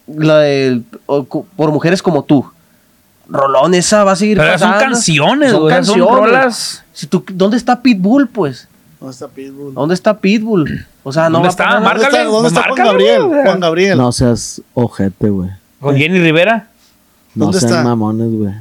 la cu- por mujeres como tú. Rolón, esa va a seguir Pero son canciones, Son güey, son canciones. rolas. Si tú, ¿Dónde está Pitbull, pues? ¿Dónde está Pitbull? ¿Dónde está Pitbull? O sea, no ¿Dónde va a está? Marca- ¿Dónde está, dónde está Juan márcale, Gabriel? güey. Juan Gabriel. No seas ojete, güey. Con Jenny Rivera. No ¿Dónde sean está? mamones, güey.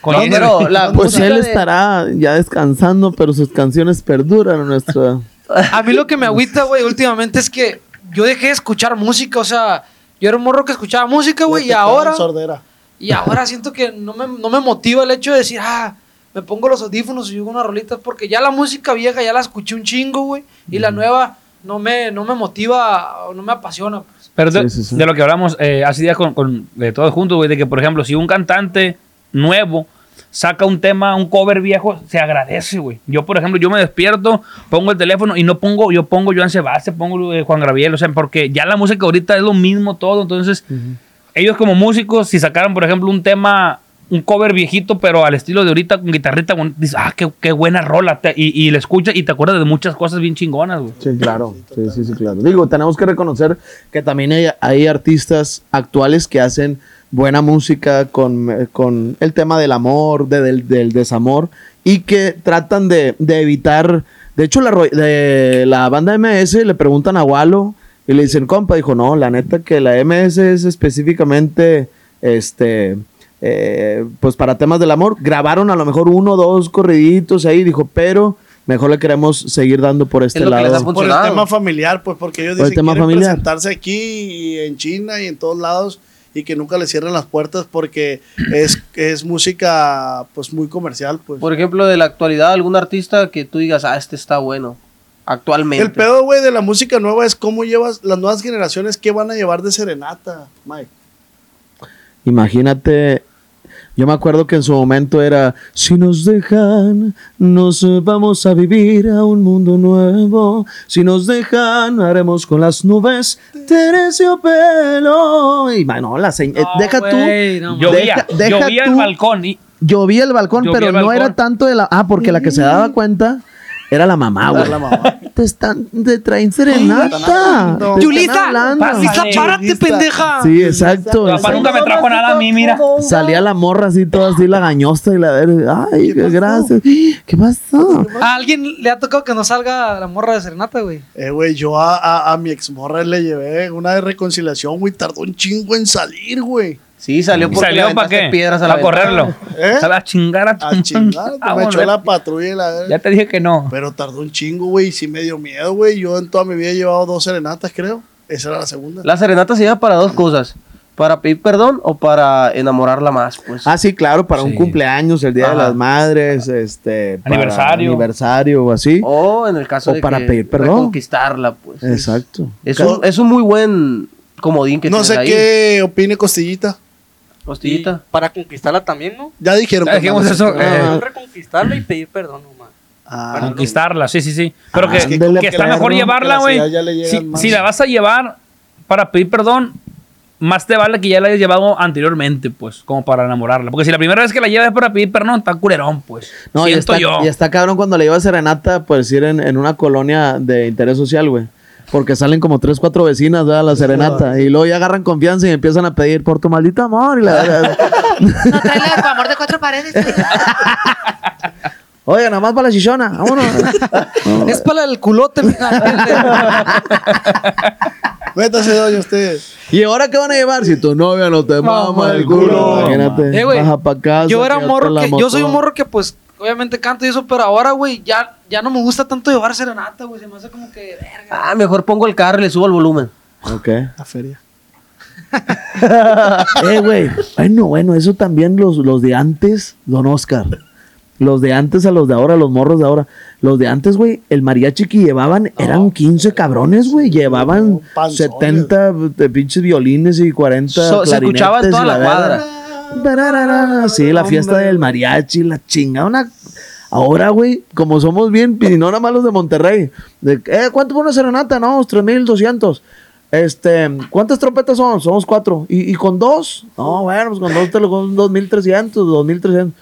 Con No, pero la Pues él de- estará ya descansando, pero sus canciones perduran en nuestra... A mí lo que me agüita, güey, últimamente es que yo dejé de escuchar música. O sea, yo era un morro que escuchaba música, güey, y ahora. Sordera. Y ahora siento que no me, no me motiva el hecho de decir, ah, me pongo los audífonos y oigo unas rolitas, porque ya la música vieja ya la escuché un chingo, güey, y la nueva no me, no me motiva o no me apasiona. Pues. Pero de, Sí, sí, sí. de lo que hablamos eh, hace días con, con de todos juntos, güey, de que, por ejemplo, si un cantante nuevo saca un tema, un cover viejo, se agradece, güey. Yo, por ejemplo, yo me despierto, pongo el teléfono y no pongo, yo pongo Joan Sebastián, pongo eh, Juan Gabriel, o sea, porque ya la música ahorita es lo mismo todo, entonces, ellos como músicos, si sacaran, por ejemplo, un tema, un cover viejito, pero al estilo de ahorita, con guitarrita, con- dices, ah, qué, qué buena rola, te- y, y le escuchas y te acuerdas de muchas cosas bien chingonas, güey. Sí, claro. Sí, sí, sí, claro. Digo, tenemos que reconocer que también hay, hay artistas actuales que hacen buena música con, con el tema del amor, de- del, del desamor, y que tratan de, de evitar. De hecho, la, de la banda MS le preguntan a Walo y le dicen, compa, dijo, no, la neta que la MS es específicamente, este, eh, pues para temas del amor. Grabaron a lo mejor uno o dos corriditos ahí, dijo, pero mejor le queremos seguir dando por este lado. Por el tema familiar, pues porque ellos dicen que presentarse aquí y en China y en todos lados y que nunca les cierren las puertas porque es, es música pues muy comercial, pues. Por ejemplo, de la actualidad, algún artista que tú digas, ah, este está bueno. Actualmente. El pedo, güey, de la música nueva es cómo llevas las nuevas generaciones, qué van a llevar de serenata, Mike. Imagínate, yo me acuerdo que en su momento era, si nos dejan, nos vamos a vivir a un mundo nuevo. Si nos dejan, haremos con las nubes terciopelo. Y bueno, la señ- eh, No, deja tú. no, Llovía, deja, deja llovía el balcón y Llovía el balcón, Llovía pero el no balcón. era tanto de la. Ah, porque la que se daba cuenta era la mamá, güey. la mamá. Te están, te traen serenata. te están Yulisa, hablando. Yulisa, párate, pendeja. Sí, exacto. mi papá nunca me trajo nada a mí, mira. Salía la morra así, toda así, la gañosa y la verga. Ay, ¿Qué pasó? gracias. ¿Qué pasó? A alguien le ha tocado que no salga la morra de serenata, güey. Eh, güey, yo a, a, a mi exmorra le llevé una de reconciliación, güey, tardó un chingo en salir, güey. Sí, salió porque le ¿Salió para qué? piedras a la Para correrlo. ¿Eh? Va a chingar a tu A chingar, Ah, me echó la patrulla y la. Ya te dije que no. Pero tardó un chingo, güey, y sí me dio miedo, güey. Yo en toda mi vida he llevado dos serenatas, creo. Esa era la segunda. La serenata se lleva para dos cosas. Para pedir perdón o para enamorarla más, pues. Ah, sí, claro, para un cumpleaños, el Día de las Madres, este. para Aniversario. Aniversario o así. O en el caso O de para que pedir perdón. reconquistarla, pues. Exacto. Es un, es un muy buen comodín que No sé ahí. qué opine Costillita. Costillita. Y para conquistarla también, ¿no? Ya dijeron Ya dijimos eso. eh, reconquistarla y pedir perdón nomás. Ah, conquistarla, sí, sí, sí. Pero Ah, que, está mejor llevarla, güey. Si, la vas a llevar para pedir perdón, más te vale que ya la hayas llevado anteriormente, pues, como para enamorarla. Porque si la primera vez que la llevas es para pedir perdón, está culerón, pues. No, y Siento está, yo. y está cabrón cuando le lleva serenata, pues ir en, en una colonia de interés social, güey. Porque salen como tres, cuatro vecinas, ¿verdad? La serenata. Y luego ya agarran confianza y empiezan a pedir por tu maldito amor. Y la, No trae la de amor de cuatro paredes. Oye, nada más para la chichona. Vámonos. Es para el culote, mija. Métase, doña, usted. ¿Y ahora qué van a llevar? Si tu novia no te mama el culo. Imagínate. Eh, güey, baja pa' casa. yo era un morro que, yo soy un morro que pues obviamente canto y eso, pero ahora, güey, ya, ya no me gusta tanto llevar serenata, güey. Se me hace como que, verga. Ah, mejor pongo el carro y le subo el volumen. Ok. La feria. Eh, güey. Bueno, bueno, eso también los, los de antes, don Oscar. Los de antes a los de ahora, los morros de ahora. Los de antes, güey, el mariachi que llevaban eran 15 cabrones, güey. Llevaban No, panzones. 70 de pinches violines y 40 So- se escuchaba en toda la verga. Tararara, Sí, la fiesta del mariachi, la chinga, una... Ahora, güey, como somos bien, y no nada más los de Monterrey. De, eh, ¿Cuánto por una serenata? No, 3.200. Este, ¿cuántas trompetas son? Somos cuatro. ¿Y, y con dos? No, bueno, pues con dos te lo con 2.300, 2.300.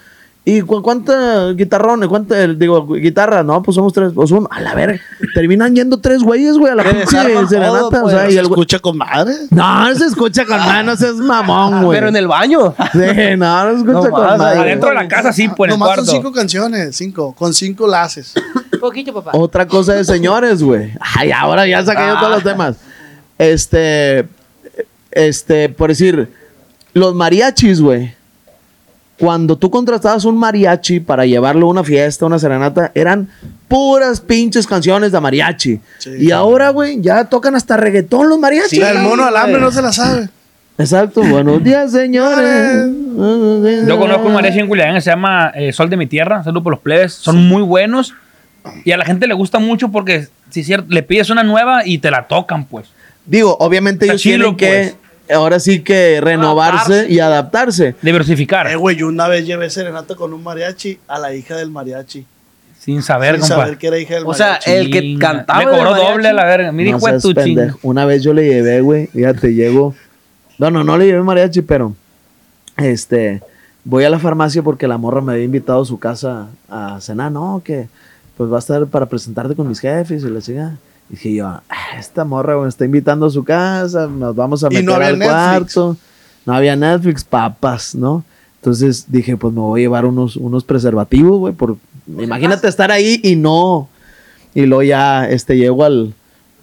¿Y cu cuánta guitarrones? ¿Cuánta, digo, guitarra? No, pues somos tres. Pues uno, a la verga. Terminan yendo tres güeyes, güey, a la pinche serenata. todo, o sea, pues, y ¿Se el escucha con madre? No, no se escucha con manos, es mamón, güey. Pero en el baño. Sí, no, no se escucha No con más, madre. Adentro de la casa sí, pues Nomás cuarto. son cinco canciones, cinco. Con cinco la haces. Poquito, papá. Otra cosa de señores, güey. Ay, ahora ya saqué yo todos los temas. Este, este, por decir, los mariachis, güey. Cuando tú contratabas un mariachi para llevarlo a una fiesta, una serenata, eran puras pinches canciones de mariachi. Sí. y ahora, güey, ya tocan hasta reggaetón los mariachis. La del mono alambre no se la sabe. Exacto, buenos días, señores. Yo conozco un mariachi en Culiacán que se llama eh, Sol de mi Tierra, saludo por los plebes, son muy buenos y a la gente le gusta mucho porque si es cierto, le pides una nueva y te la tocan, pues. Digo, obviamente Está ellos chilo, tienen que, ahora sí que renovarse Adaptarse. y adaptarse. Diversificar, Eh, güey, yo una vez llevé serenata con un mariachi a la hija del mariachi. sin saber, sin compa. saber que era hija del O sea, mariachi. el que cantaba Me cobró mariachi. doble a la verga. Mira, No hijo de tu ching. Una vez yo le llevé, güey. Fíjate, llego. No, no, no le llevé mariachi, pero. Este. Voy a la farmacia porque la morra me había invitado a su casa a cenar. No, que. Pues va a estar para presentarte con mis jefes y la chica. Dije yo, "Ah, esta morra me está invitando a su casa. Nos vamos a meter no al Netflix. cuarto. No había Netflix, papas, ¿no? Entonces dije, pues me voy a llevar unos, unos preservativos, güey. Por, imagínate estar ahí y no. Y luego ya este, llego al,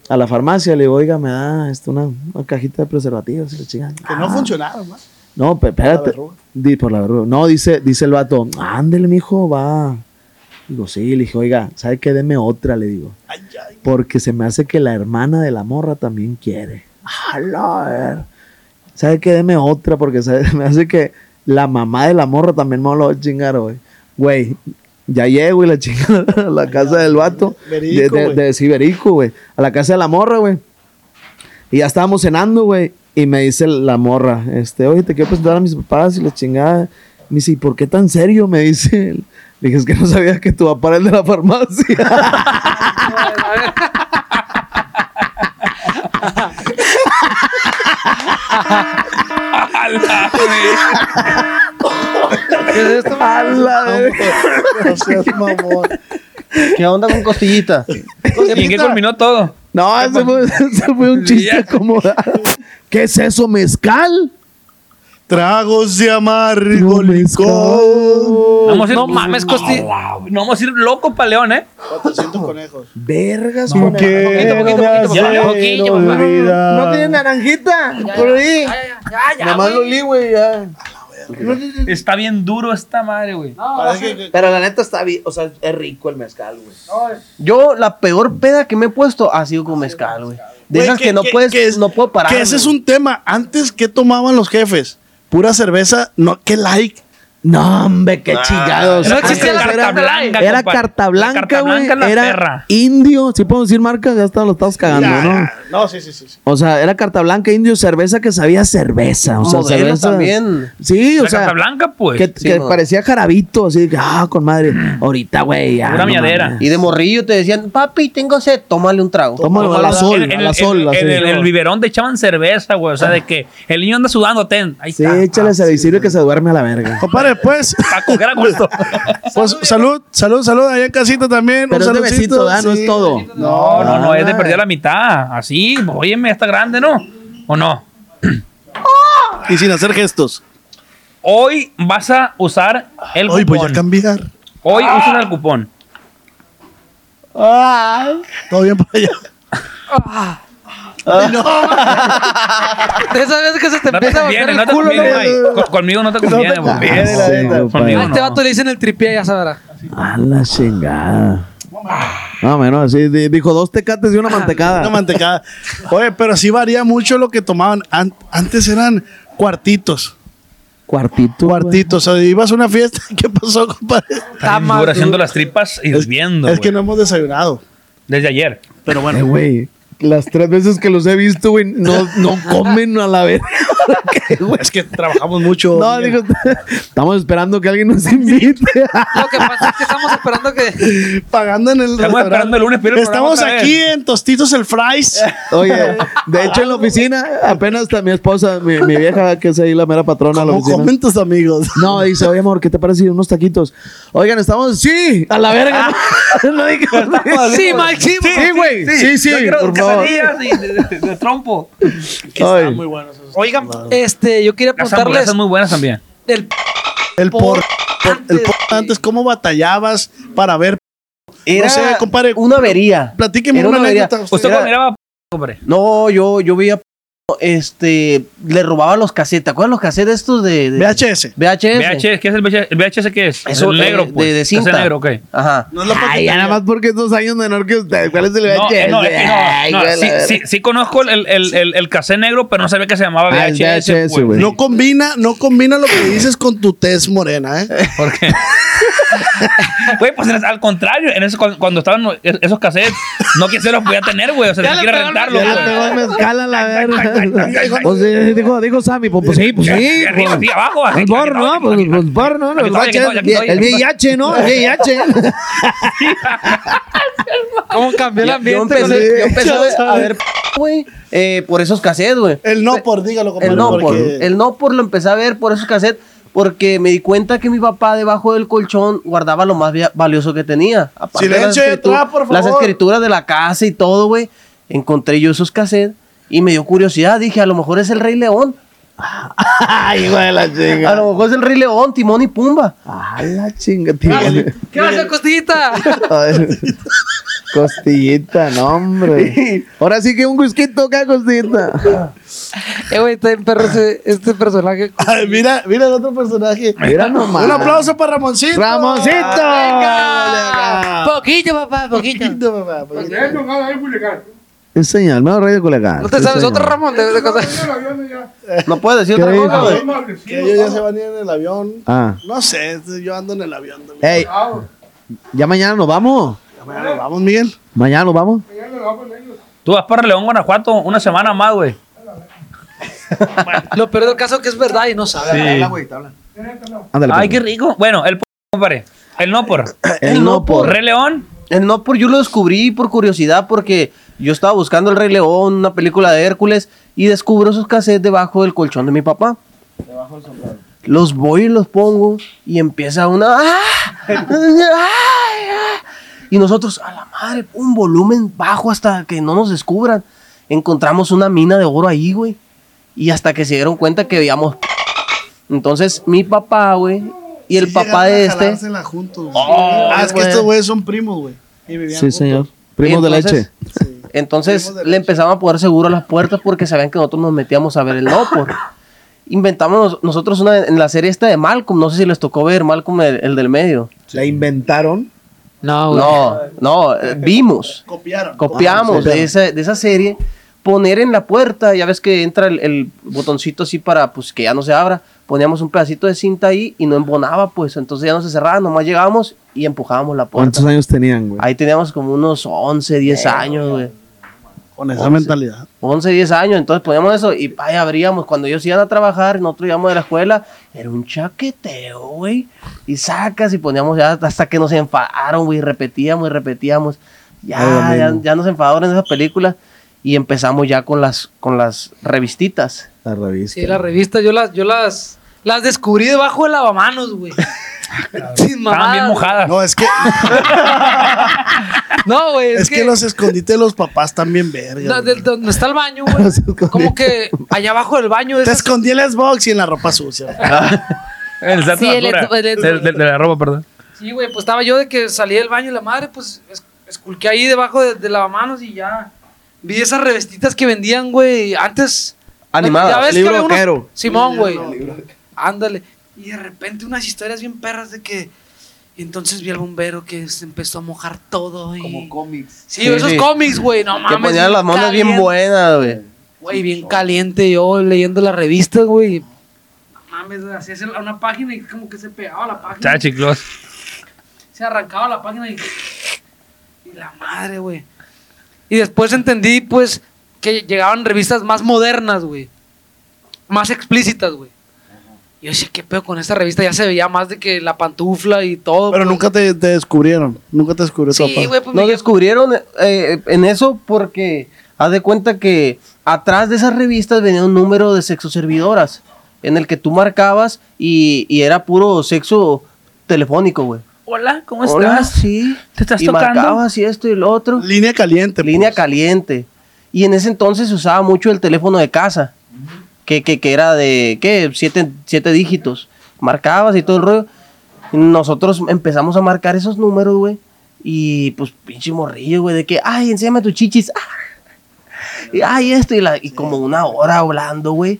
a la farmacia, le digo, oiga, me da este, una, una cajita de preservativos. Y le chingan. Que no funcionaron, ¿no? No, espérate. verruga. Di, por la verruga. No, dice, dice el vato, ándele, mijo, va. Digo, sí, le dije, oiga, ¿sabe qué? Deme otra, le digo. Ay, ay. Porque se me hace que la hermana de la morra también quiere. ¡Hala! ¿Sabe qué? Deme otra, porque sabe- me hace que la mamá de la morra también me lo va a chingar, güey. Güey, ya llego y la chingada a la casa del vato. De, de Siberico, güey. A la casa de la morra, güey. Y ya estábamos cenando, güey. Y me dice la morra, este, oye, te quiero presentar a mis papás y la chingada. Me dice, ¿y por qué tan serio? Me dice. Le dije, es que no sabía que tu papá era el de la farmacia. ¿Qué es esto? No seas mamón. ¿Qué onda con costillita? ¿Y en qué culminó todo? No, ese fue, fue un chiste acomodado. ¿Qué es eso, mezcal? Tragos de amargo licor. Vamos a ir, No mames, Costi. No vamos a ir loco pa' León, ¿eh? 400 conejos. Vergas, No poquito, poquito, poquito, poquito, papá. olvidar. No tiene naranjita. Por ahí. Ya, ya, ya, ya, Nada más lo güey. li, güey, ya. Está bien duro esta madre, güey. No, Pero la neta está bien, o sea, es rico el mezcal, güey. no, Yo, la peor peda que me he puesto ha sido con mezcal, güey. De esas que, no puedes, que es- no puedo parar. Que ese güey. es un tema. Antes, ¿qué tomaban los jefes? Pura cerveza, no, qué like. No, hombre, qué chingados. no existe Antes la era- carta blanca, Era compadre. carta La blanca, güey. Era perra. indio. Si podemos decir marca, ya está, lo estamos cagando, ¿no? No, sí, sí, sí. sí. O sea, era carta blanca, indio, cerveza que sabía cerveza. O sea, Modelo cerveza. también. Sí, o La sea. carta blanca, pues. que, Sí, que mo- parecía jarabito, así que, ah, con madre. Ahorita, güey, ya. Pura no miadera. mames. Y de morrillo te decían, papi, tengo sed, tómale un trago. Tómalo a la sol, en a el- la sol. En, así. el, el biberón te echaban cerveza, güey. O sea, de que el niño anda sudando, ten. Ahí Sí, está. échale ese visible que se duerme a la verga. Compadre, pues, Para coger a gusto. pues salud, salud, salud allá en casita también. Pero un es de saludcito, besito, ¿verdad? No es todo. No, no, no, es de Ah. perder la mitad. Así, óyeme, está grande, ¿no? ¿O no? Y sin hacer gestos. Hoy vas a usar el Hoy voy a cupón. cambiar. Hoy usas el cupón. Todo bien para allá. De esas veces que se te No te empieza a bajar conviene, el no te culo, conviene, ¿no? Con- Conmigo no te conviene, güey. conviene, la Sí, neta. compadre. Conmigo A este no. vato le dicen el tripié, ya sabrá. A la chingada. No, menos así. di- Dijo dos tecates y una mantecada. Una mantecada. Oye, pero sí varía mucho lo que tomaban. An- antes eran cuartitos. Cuartito. güey. Cuartito, o sea, ibas a una fiesta, ¿qué pasó, compadre? Dura, haciendo las tripas hirviendo. Es que güey. no hemos desayunado. Desde ayer. Pero Eh, bueno, güey. Las tres veces que los he visto, güey, no, no comen a la vez. es que trabajamos mucho. No, digo, estamos esperando que alguien nos invite. Lo que pasa es que estamos esperando que. pagando en el Estamos esperando el lunes, pero el Estamos aquí en Tostitos el Fries. Oye, de hecho en la oficina, apenas está mi esposa, mi, mi vieja, que es ahí la mera patrona de la ¿Cómo oficina. comen tus amigos? No, dice, oye, amor, ¿qué te parece unos taquitos? Oigan, estamos, sí, a la verga. No, dije- Sí, Mike, sí, Sí, güey. Sí, sí, Yo quiero por favor. Quesadillas y de, de- de trompo. Ay. muy buenos esos. Oigan, este, yo quería Las preguntarles muy buenas también. del El por, por- el antes, por antes, ¿cómo batallabas para ver? Era No sé, compadre. una avería. Platíqueme Era una una avería. anécdota. Usted usted. cuando miraba, hombre. No, yo, yo veía, este, le robaba los cassettes. ¿Te acuerdas los cassettes estos de, de VHS. VHS? VHS, ¿qué es el VHS? ¿El VHS qué es? Eso, el negro, eh, pues. de, de cinta. Ese negro, ok. Ajá. No es la Ay, ya nada más porque es dos años menor que usted. ¿Cuál es el VHS? eh, no, es que Ay, no, no, güey, sí, sí, sí conozco el, el, el, el cassette negro, pero no sabía que se llamaba Ah, VHS. Pues. No combina, no combina lo que dices con tu tez morena, ¿eh? ¿Por qué? Güey, pues en- al contrario, en eso, cuando, cuando estaban es- esos cassettes, no quise los podía tener, güey. O sea, no el rentarlos. Ya le el mezcal a la verga. Pues sí, dijo, dijo Sammy, pues, pues sí, pues sí. Arriba, abajo, pues aquí, por, aquí, ¿no? aquí, Pues pues El estoy, el. VIH, ¿no? El VIH. ¿Cómo cambió el ambiente? el- yo empecé a ver, güey, eh, por esos cassettes, güey. El no por, dígalo, compadre. El no por, el no por lo empecé a ver por esos cassettes porque me di cuenta que mi papá debajo del colchón guardaba lo más valioso que tenía. Aparte de Silencio las escritu- atrás, por Las favor. escrituras de la casa y todo, güey. Encontré yo esos cassettes y me dio curiosidad. Dije, a lo mejor es el Rey León. Ay, hijo de la A chinga. lo mejor es el Rey León, Timón y Pumba. A la chinga, tío. ¿Qué va a hacer, costillita? Costillita, no, hombre. Ahora sí que un cusquito acá, costillita. Eh, güey, está en perro ese- este personaje. Ay, mira, mira el otro personaje. Mira nomás. Un aplauso para Ramoncito. ¡Ramoncito! Venga. Poquito, papá, poquito. Poquito, papá, poquito. Es señal, me rey de Culiacán. ¿No te Es otro Ramón de, de cosas? No puedes decir ¿Qué otra dijo? cosa. Que ellos ya se van a ir en el avión. Ah. No sé, yo ando en el avión. también. Ey, ya mañana nos vamos. Bueno, vamos, Miguel. Mañana nos vamos. Tú vas para León, Guanajuato, una semana más, güey. Lo peor del caso es que es verdad y no sabe. Ándale. Ay, pues. qué rico. Bueno, el compadre. El no por. El no por. Rey León. El no por yo lo descubrí por curiosidad porque yo estaba buscando el Rey León, una película de Hércules y descubro esos cassettes debajo del colchón de mi papá. Los voy y los pongo y empieza una ¡Ah! ¡Ay, ah! Y nosotros a la madre un volumen bajo hasta que no nos descubran. Encontramos una mina de oro ahí, güey. Y hasta que se dieron cuenta que veíamos entonces mi papá, güey, y el Sí papá de a este juntos. ah, es que estos güeyes son primos, güey. Sí, juntos. señor. Primos de Entonces, leche. Entonces de le leche. empezaban a poner seguro a las puertas porque sabían que nosotros nos metíamos a ver el no por. Inventamos nos- nosotros una en la serie esta de Malcolm, no sé si les tocó ver Malcolm el, el del medio. La inventaron. No, güey. No, no, eh, vimos, Copiaron. copiamos de esa, de esa serie, poner en la puerta, ya ves que entra el, el botoncito así para pues que ya no se abra, poníamos un pedacito de cinta ahí y no embonaba pues, entonces ya no se cerraba, nomás llegábamos y empujábamos la puerta. ¿Cuántos años tenían, güey? Ahí teníamos como unos 11, 10 años, güey. Con esa mentalidad. 11, 10 años, entonces poníamos eso y ahí abríamos. Cuando ellos iban a trabajar y nosotros íbamos de la escuela, era un chaqueteo, güey. Y sacas y poníamos ya hasta que nos enfadaron, güey, y repetíamos y repetíamos. Ya, Ay, ya, ya nos enfadaron en esas películas y empezamos ya con las, con las revistitas. La revista. Sí, las revistas yo las, yo las, las descubrí debajo del lavamanos, güey. Sin Estaban bien mojadas. No, es que, No, güey, es, es que los escondites de los papás también verga. no, güey. de- donde está el baño, güey. Como que allá abajo del baño Te esas- escondí el Xbox y en la ropa sucia. El Sí, el ex- De, de- de la ropa, perdón. Sí, güey, pues estaba yo de que salí del baño y la madre, pues es- esculqué ahí debajo de, de lavamanos y ya vi esas revestitas que vendían, güey, antes. Animadas. Ya ves que Libro había unos-. Simón, güey. Ándale. Y de repente unas historias bien perras de que. Y entonces vi al bombero que se empezó a mojar todo. Y... cómics. Sí, Sí, esos sí. cómics, güey, no Que mames. ponían las monas bien buenas, güey. Güey, bien caliente yo leyendo las revistas, güey. No mames, güey, hacías una página y como que se pegaba la página. Está chiclos. Se arrancaba la página y. Y la madre, güey. Y después entendí, pues, que llegaban revistas más modernas, güey. Más explícitas, güey. Y yo decía, ¿qué pedo con esta revista? Ya se veía más de que la pantufla y todo. Pero pues. nunca te, te descubrieron. Nunca te descubrió tu Sí, papá. güey, pues Nos me- descubrieron eh, en eso porque haz de cuenta que atrás de esas revistas venía un número de sexoservidoras en el que tú marcabas y, y era puro sexo telefónico, güey. Hola, ¿cómo Hola, estás? sí. ¿Te estás y tocando? marcabas y esto y lo otro. Línea caliente. Línea pues. caliente. Y en ese entonces se usaba mucho el teléfono de casa, que, que, que era de, ¿qué? Siete, siete dígitos. Marcabas y todo el rollo. Y nosotros empezamos a marcar esos números, güey. Y pues pinche morrillo, güey, de que, ay, enséñame tus chichis. Ah. Y, ay, esto. Y, la, y como una hora hablando, güey.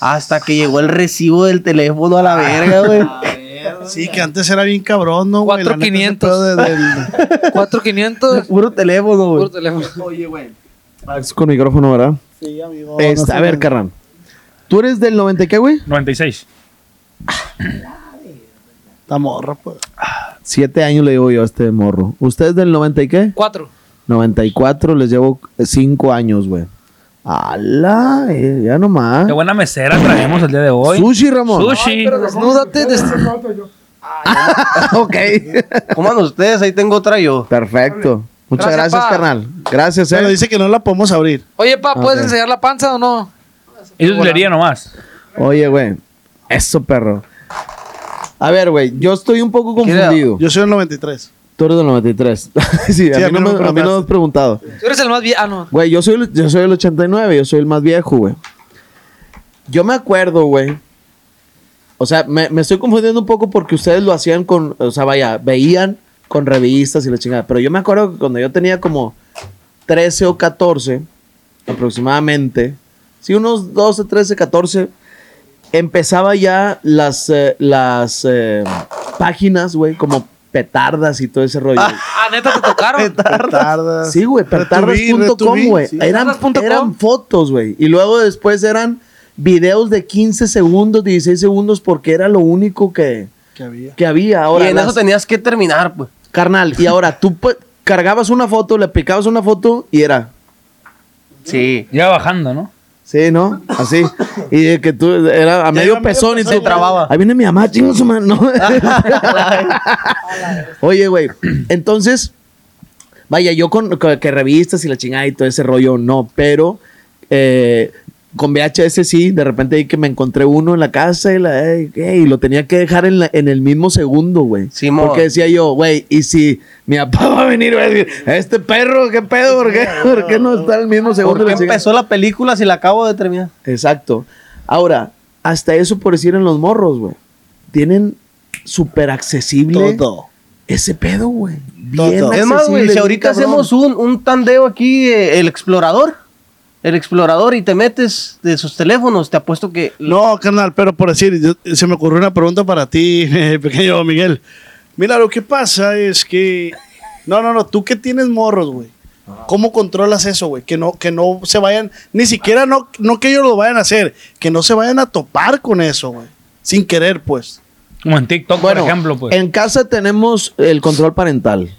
Hasta que llegó el recibo del teléfono a la verga, güey. Sí, que antes era bien cabrón, ¿no, güey? La neta, ese 4500. pedo de- del- 4500. Puro teléfono, güey. Puro teléfono. Alex con micrófono, ¿verdad? Sí, amigo. Este, no a ver, güey. carnal. ¿Tú eres del 90 y qué, güey? 96. La morra, pues. Siete años le digo yo a este morro. ¿Usted es del 90 y qué? Cuatro. 94, les llevo cinco años, güey. ¡Hala! eh, ya nomás. Qué buena mesera traemos el día de hoy. Sushi, Ramón. Sushi. Pero desnúdate. des- ok. Coman ustedes, ahí tengo otra yo. Perfecto. Muchas Gracias, gracias, pa. carnal. Gracias, Pero eh. dice que no la podemos abrir. Oye, pa, ¿puedes Ok. enseñar la panza o no? Es utilería nomás. Oye, güey. Eso, perro. A ver, güey. Yo estoy un poco confundido. Yo soy el 93. Tú eres del 93. sí, a, Sí, mí no me, a mí no me has preguntado. Tú eres el más viejo. Ah, no. Güey, yo soy, el- yo soy el 89, yo soy el más viejo, güey. Yo me acuerdo, güey. O sea, me, me estoy confundiendo un poco porque ustedes lo hacían con, o sea, vaya, veían con revistas y la chingada. Pero yo me acuerdo que cuando yo tenía como 13 o 14, aproximadamente, sí, unos 12, 13, 14, empezaba ya las, eh, las eh, páginas, güey, como petardas y todo ese rollo. Ah, neta, te tocaron. Tardas. Sí, güey, petardas.com, güey. sí. Eran, eran fotos, güey. Y luego después eran videos de 15 segundos, 16 segundos, porque era lo único que, Que había. que había. Ahora, y en las- eso tenías que terminar, pues. carnal, y ahora tú pues, cargabas una foto, le picabas una foto y era. Sí. Ya bajando, ¿no? Sí, ¿no? Así. Y de que tú era a medio pezón y trababa. Ahí viene mi mamá, chingo su mano. Oye, güey. Entonces, vaya, yo con, con que revistas y la chingada y todo ese rollo, no, pero eh, con VHS sí, de repente ahí que me encontré uno en la casa y, la, ey, y lo tenía que dejar en, la- en el mismo segundo, güey. Porque decía yo, güey, y si mi papá va a venir va a decir, este perro, ¿qué pedo? ¿Por qué, ¿Por qué no está en el mismo segundo? ¿Por qué La chingada? empezó la película si la acabo de terminar? Exacto. Ahora, hasta eso por decir en los morros, güey. Tienen súper accesible Todo. ese pedo, güey. Bien Todo. Es más, güey, si ahorita cabrón. hacemos un, un tandeo aquí, eh, el explorador, el explorador, y te metes de sus teléfonos, te apuesto que... No, carnal, pero por decir, yo- se me ocurrió una pregunta para ti, pequeño Miguel. Mira, lo que pasa es que. No, no, no, tú que tienes morros, güey. ¿Cómo controlas eso, güey? Que no, que no se vayan, ni siquiera no, no que ellos lo vayan a hacer, que no se vayan a topar con eso, güey. Sin querer, pues. Como en TikTok, Bueno, por ejemplo, pues. en casa tenemos el control parental.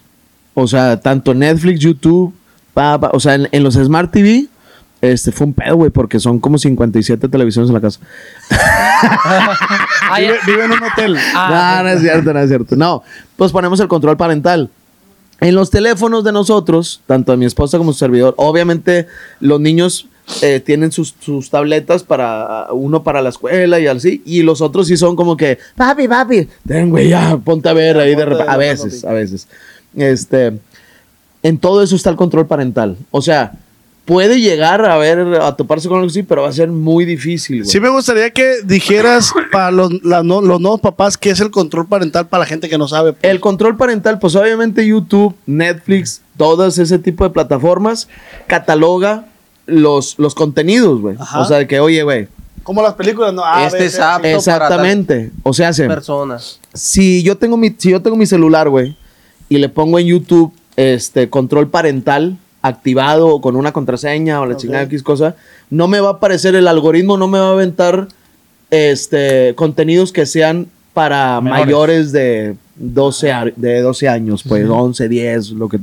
O sea, tanto Netflix, YouTube, pa, pa, o sea, en, en los Smart TV, este fue un pedo, güey, porque son como 57 televisiones en la casa. Ah. Vive, vive en un hotel. Ah, no, no es cierto, no es cierto. No, pues ponemos el control parental. En los teléfonos de nosotros, tanto de mi esposa como su servidor, obviamente los niños eh, tienen sus, sus tabletas para uno para la escuela y así, y los otros sí son como que, papi, papi, ten, güey, ya, ponte a ver ahí de repente. A veces, a veces. Este, en todo eso está el control parental. O sea, puede llegar a ver, a toparse con algo así, pero va a ser muy difícil, güey. Sí me gustaría que dijeras para los, la- no- los nuevos papás qué es el control parental para la gente que no sabe. pues. El control parental, pues obviamente YouTube, Netflix, todas ese tipo de plataformas cataloga los, los contenidos, güey. Ajá. O sea, de que, oye, güey. Como las películas, ¿no? A, Este B, es apto. Exactamente. O sea, se, Personas. si yo tengo mi, si yo tengo mi celular, güey, y le pongo en YouTube este control parental activado o con una contraseña o la chingada X cosa, no me va a aparecer el algoritmo, no me va a aventar este, contenidos que sean para Menores. mayores de 12, a- de 12 años, pues 11, 10, lo que...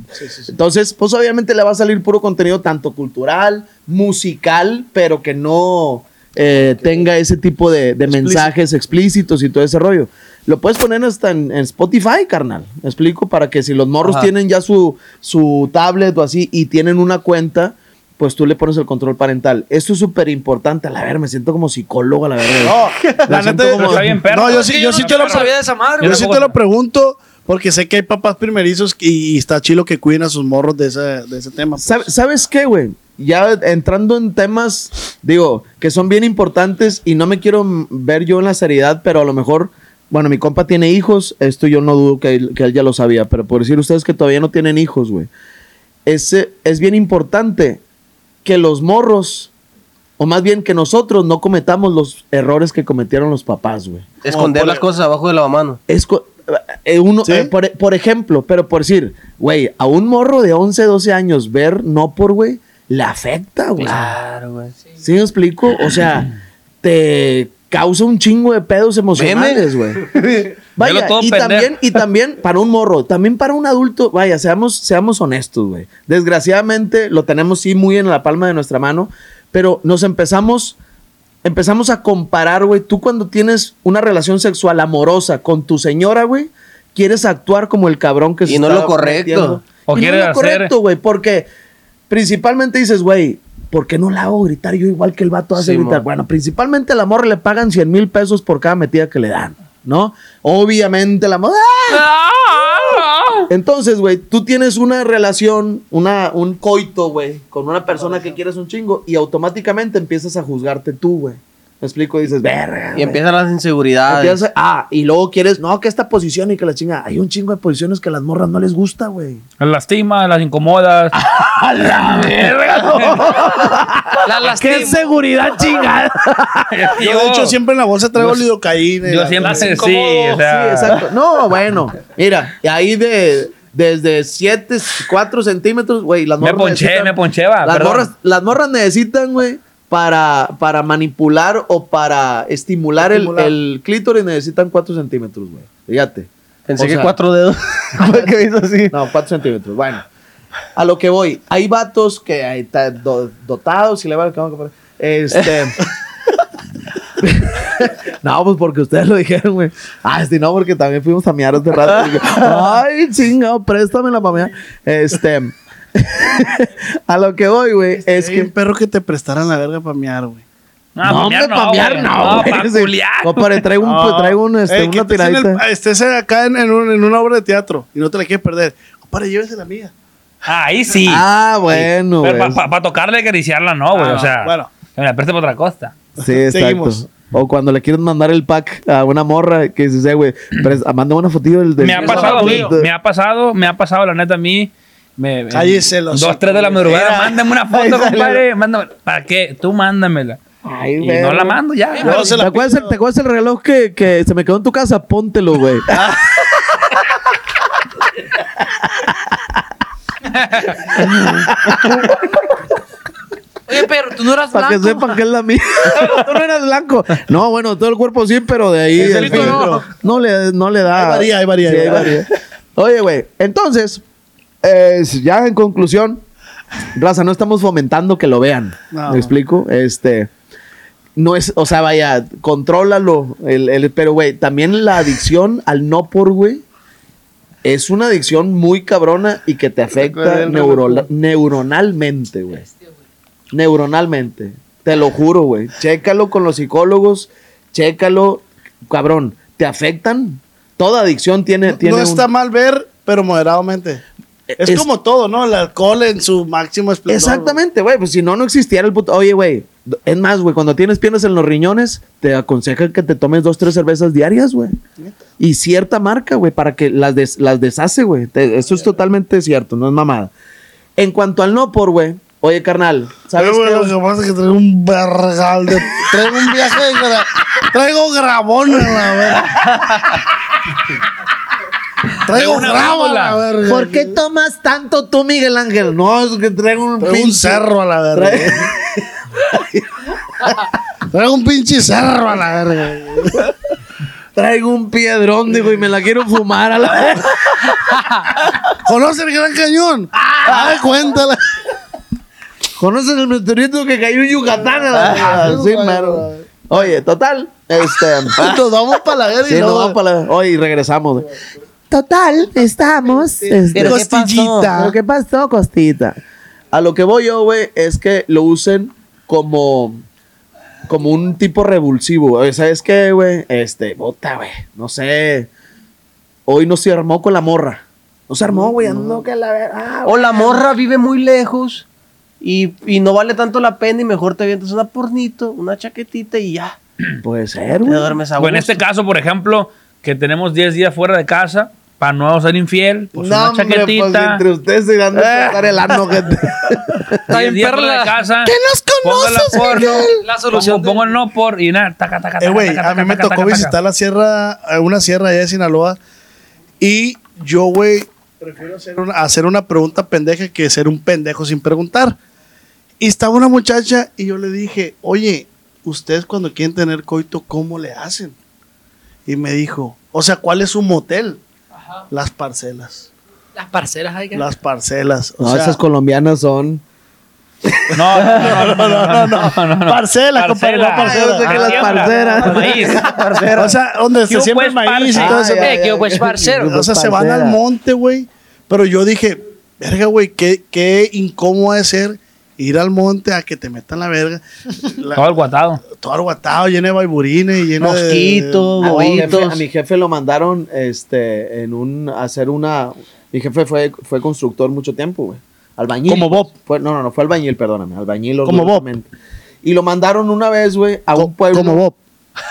Entonces, pues obviamente le va a salir puro contenido tanto cultural, musical, pero que no eh, tenga ese tipo de, de mensajes explícitos y todo ese rollo. Lo puedes poner hasta en, en Spotify, carnal. ¿Me explico? Para que si los morros Ajá. tienen ya su, su tablet o así y tienen una cuenta, pues tú le pones el control parental. Esto es súper importante. A la ver, me siento como psicólogo, a la verdad. No, la neta, como- Está bien perro. no, yo sí, yo sí no- te lo no sabía de esa madre, Yo güey. sí te lo pregunto porque sé que hay papás primerizos y, y está chilo que cuiden a sus morros de ese, de ese tema. pues. ¿Sabe- ¿Sabes qué, güey? Ya entrando en temas, digo, que son bien importantes y no me quiero ver yo en la seriedad, pero a lo mejor, bueno, mi compa tiene hijos, esto yo no dudo que él, que él ya lo sabía, pero por decir ustedes que todavía no tienen hijos, güey. Ese, es bien importante que los morros, o más bien que nosotros no cometamos los errores que cometieron los papás, güey. Esconder las cosas abajo de la mano. Es co- eh, uno, ¿Sí? eh, por, por ejemplo, pero por decir, güey, a un morro de 11, 12 años ver no por, güey, le afecta, güey. Claro, güey. ¿Sí me explico? O sea, te causa un chingo de pedos emocionales, güey. Vaya, y también, y también para un morro, también para un adulto, vaya, seamos, seamos honestos, güey. Desgraciadamente lo tenemos sí muy en la palma de nuestra mano, pero nos empezamos, empezamos a comparar, güey. Tú cuando tienes una relación sexual amorosa con tu señora, güey, quieres actuar como el cabrón que Y se no está lo correcto. metiendo. O y no lo correcto, güey, porque principalmente dices, güey, ¿por qué no la hago gritar yo igual que el vato hace Sí, gritar? mo. Bueno, principalmente al amor le pagan 100 mil pesos por cada metida que le dan, ¿no? Obviamente la amor... Entonces, güey, tú tienes una relación, una, un coito, güey, con una persona que quieres un chingo y automáticamente empiezas a juzgarte tú, güey. ¿Me explico? Dices, verga. Y güey". empiezan las inseguridades. Empiezas a- ah, y luego quieres, no, que esta posición y que la chinga. Hay un chingo de posiciones que a las morras no les gusta, güey. Las lastimas, las incomodas. La lastima. seguridad chingada! Yo, de hecho, siempre en la bolsa traigo lidocaína. Yo siempre, las sí, o sea, Sí, exacto. No, bueno. Mira, y ahí de desde 7, 4 centímetros, güey. Las Me morras ponché, necesitan- me ponché, va, Las perdón. morras, las morras necesitan, güey, para, para manipular o para estimular, el- Estimular. El, clítoris, necesitan 4 centímetros, güey. Fíjate. Pensé O que sea- cuatro dedos. Que hizo así. No, 4 centímetros. Bueno, a lo que voy. Hay vatos que ahí está do- dotados y le va el cabrón que- Este. no, pues porque ustedes lo dijeron, güey. Ah, sí, no, porque también fuimos a miar hace rato. Dije, Ay, chingado, préstamela mear. Este. a lo que voy, güey, es Es que que. perro que te prestaran la verga para mear, güey. no, No, pa' hombre, mear pa' mear güey. no, güey. pa' Sí. culiar. Compadre, traigo un, traigo un, este, Eh, una tiradita. estés acá en, en un- en una obra de teatro y no te la quieres perder. Compadre, llévese la mía. Ahí sí. Ah, bueno, Pero para tocarle y acariciarla, no, güey. Ah, o sea, bueno. que me la preste para otra costa. Sí, exacto. Seguimos. O cuando le quieren mandar el pack a una morra que dices, eh, güey, pres- mándame una fotillo del, del- Me ha pasado a no mí, lo me ha pasado, me ha pasado, la neta, a mí. Me, Cállese los Dos, tres de la madrugada, era. mándame una foto, compadre. Mándame. ¿Para qué? Tú mándamela. Ay, Y no la mando ya. No, se ¿Te la acuerdas, el, ¿Te acuerdas el reloj que, que se me quedó en tu casa? Póntelo, güey. Oye, pero tú no eras Para que blanco. sepan que es la mía. Tú no eras blanco. No, bueno, todo el cuerpo sí, pero de ahí. Es el filtro. no, le, no le da. Ahí varía, ahí varía, Sí, ahí varía. Oye, güey, entonces, eh, ya en conclusión, raza, no estamos fomentando que lo vean. No. ¿Me explico? Este. No es, o sea, vaya, contrólalo. El, el- pero, güey, también la adicción al no por, güey, es una adicción muy cabrona y que te afecta neuro- neuronalmente, güey. Neuronalmente. Te lo juro, güey. Chécalo con los psicólogos. Chécalo. Cabrón, ¿te afectan? Toda adicción tiene... tiene no un- está mal ver, pero moderadamente. Es, Es- como todo, ¿no? El alcohol en su máximo esplendor. Exactamente, güey. Pues si no, no existiera el puto... Oye, güey. Es más, güey, cuando tienes piernas en los riñones, te aconsejan que te tomes dos, tres cervezas diarias, güey. Y cierta marca, güey, para que las, des- las deshace, güey. Eso es totalmente cierto, no es mamada. En cuanto al no por, güey. Oye, carnal, ¿sabes Pero, qué? lo que pasa es que traigo un vergal de... Traigo un viaje de... Traigo grabón en la. Traigo una a la verga. ¿Por qué tomas tanto tú, Miguel Ángel? No, es que traigo un Traigo un pinche- cerro a la verga. Trae- Traigo un pinche cerro a la verga. Traigo un piedrón, digo, y me la quiero fumar a la vez. ¿Conoce el Gran Cañón? Ah, cuéntala. ¿Conocen el meteorito que cayó en Yucatán? a la verga? sí, mero. Oye, total, este... Nos vamos para la verga Sí, y nos luego- vamos para la... Oye, y regresamos. Total, estamos... este, ¿Pero qué pasó? Costillita. ¿Pero ¿Qué pasó, Costita? A lo que voy yo, güey, es que lo usen como... Como un tipo revulsivo. güey. ¿Sabes qué, güey? Este, bota, güey. No sé. Hoy no se armó con la morra. No se armó, güey. Ando que la ah, O la morra vive muy lejos y, y no vale tanto la pena y mejor te avientas una pornito, una chaquetita y ya. Puede ser, Te güey. duermes a O en gusto. este caso, por ejemplo, que tenemos 10 días fuera de casa, para no ser infiel, pues No, una hombre, chaquetita. pues, entre ustedes se irán a sacar el ano, gente. Está 10 bien días perra fuera de la- casa. ¿Qué nos conoces, porno, La solución Pongo, pongo el no por y nada, taca, taca, Eh, taca, güey, taca, a mí me tocó taca, visitar la sierra, eh, una sierra allá de Sinaloa. Y yo, güey, prefiero hacer una, hacer una pregunta pendeja que ser un pendejo sin preguntar. Y estaba una muchacha y yo le dije, oye, ustedes cuando quieren tener coito, ¿cómo le hacen? Y me dijo, o sea, ¿cuál es su motel? Ajá. Las parcelas. Las parcelas hay que. Las parcelas. O no, sea... esas colombianas son. No, no, no, no, no, no, Parcela, compadre, no parcelas, ah, que las parceras. Maíz. O sea, donde se siembra pues el maíz y todo eso. Ah, pues o sea, se van al monte, güey. Pero yo dije, verga, güey, qué, qué incómodo de ser ir al monte a que te metan la verga. La- Todo el guatado. todo arguatado, lleno de baiburines y lleno de- Mosquitos, A mi, jefe, bobitos. a mi jefe lo mandaron este, en un, a hacer una... Mi jefe fue, fue constructor mucho tiempo, güey. Albañil. Como Bob. Fue, no, no, no, fue albañil, perdóname. Albañil. Como Bob. Y lo mandaron una vez, güey, a Co- un pueblo. Como Bob.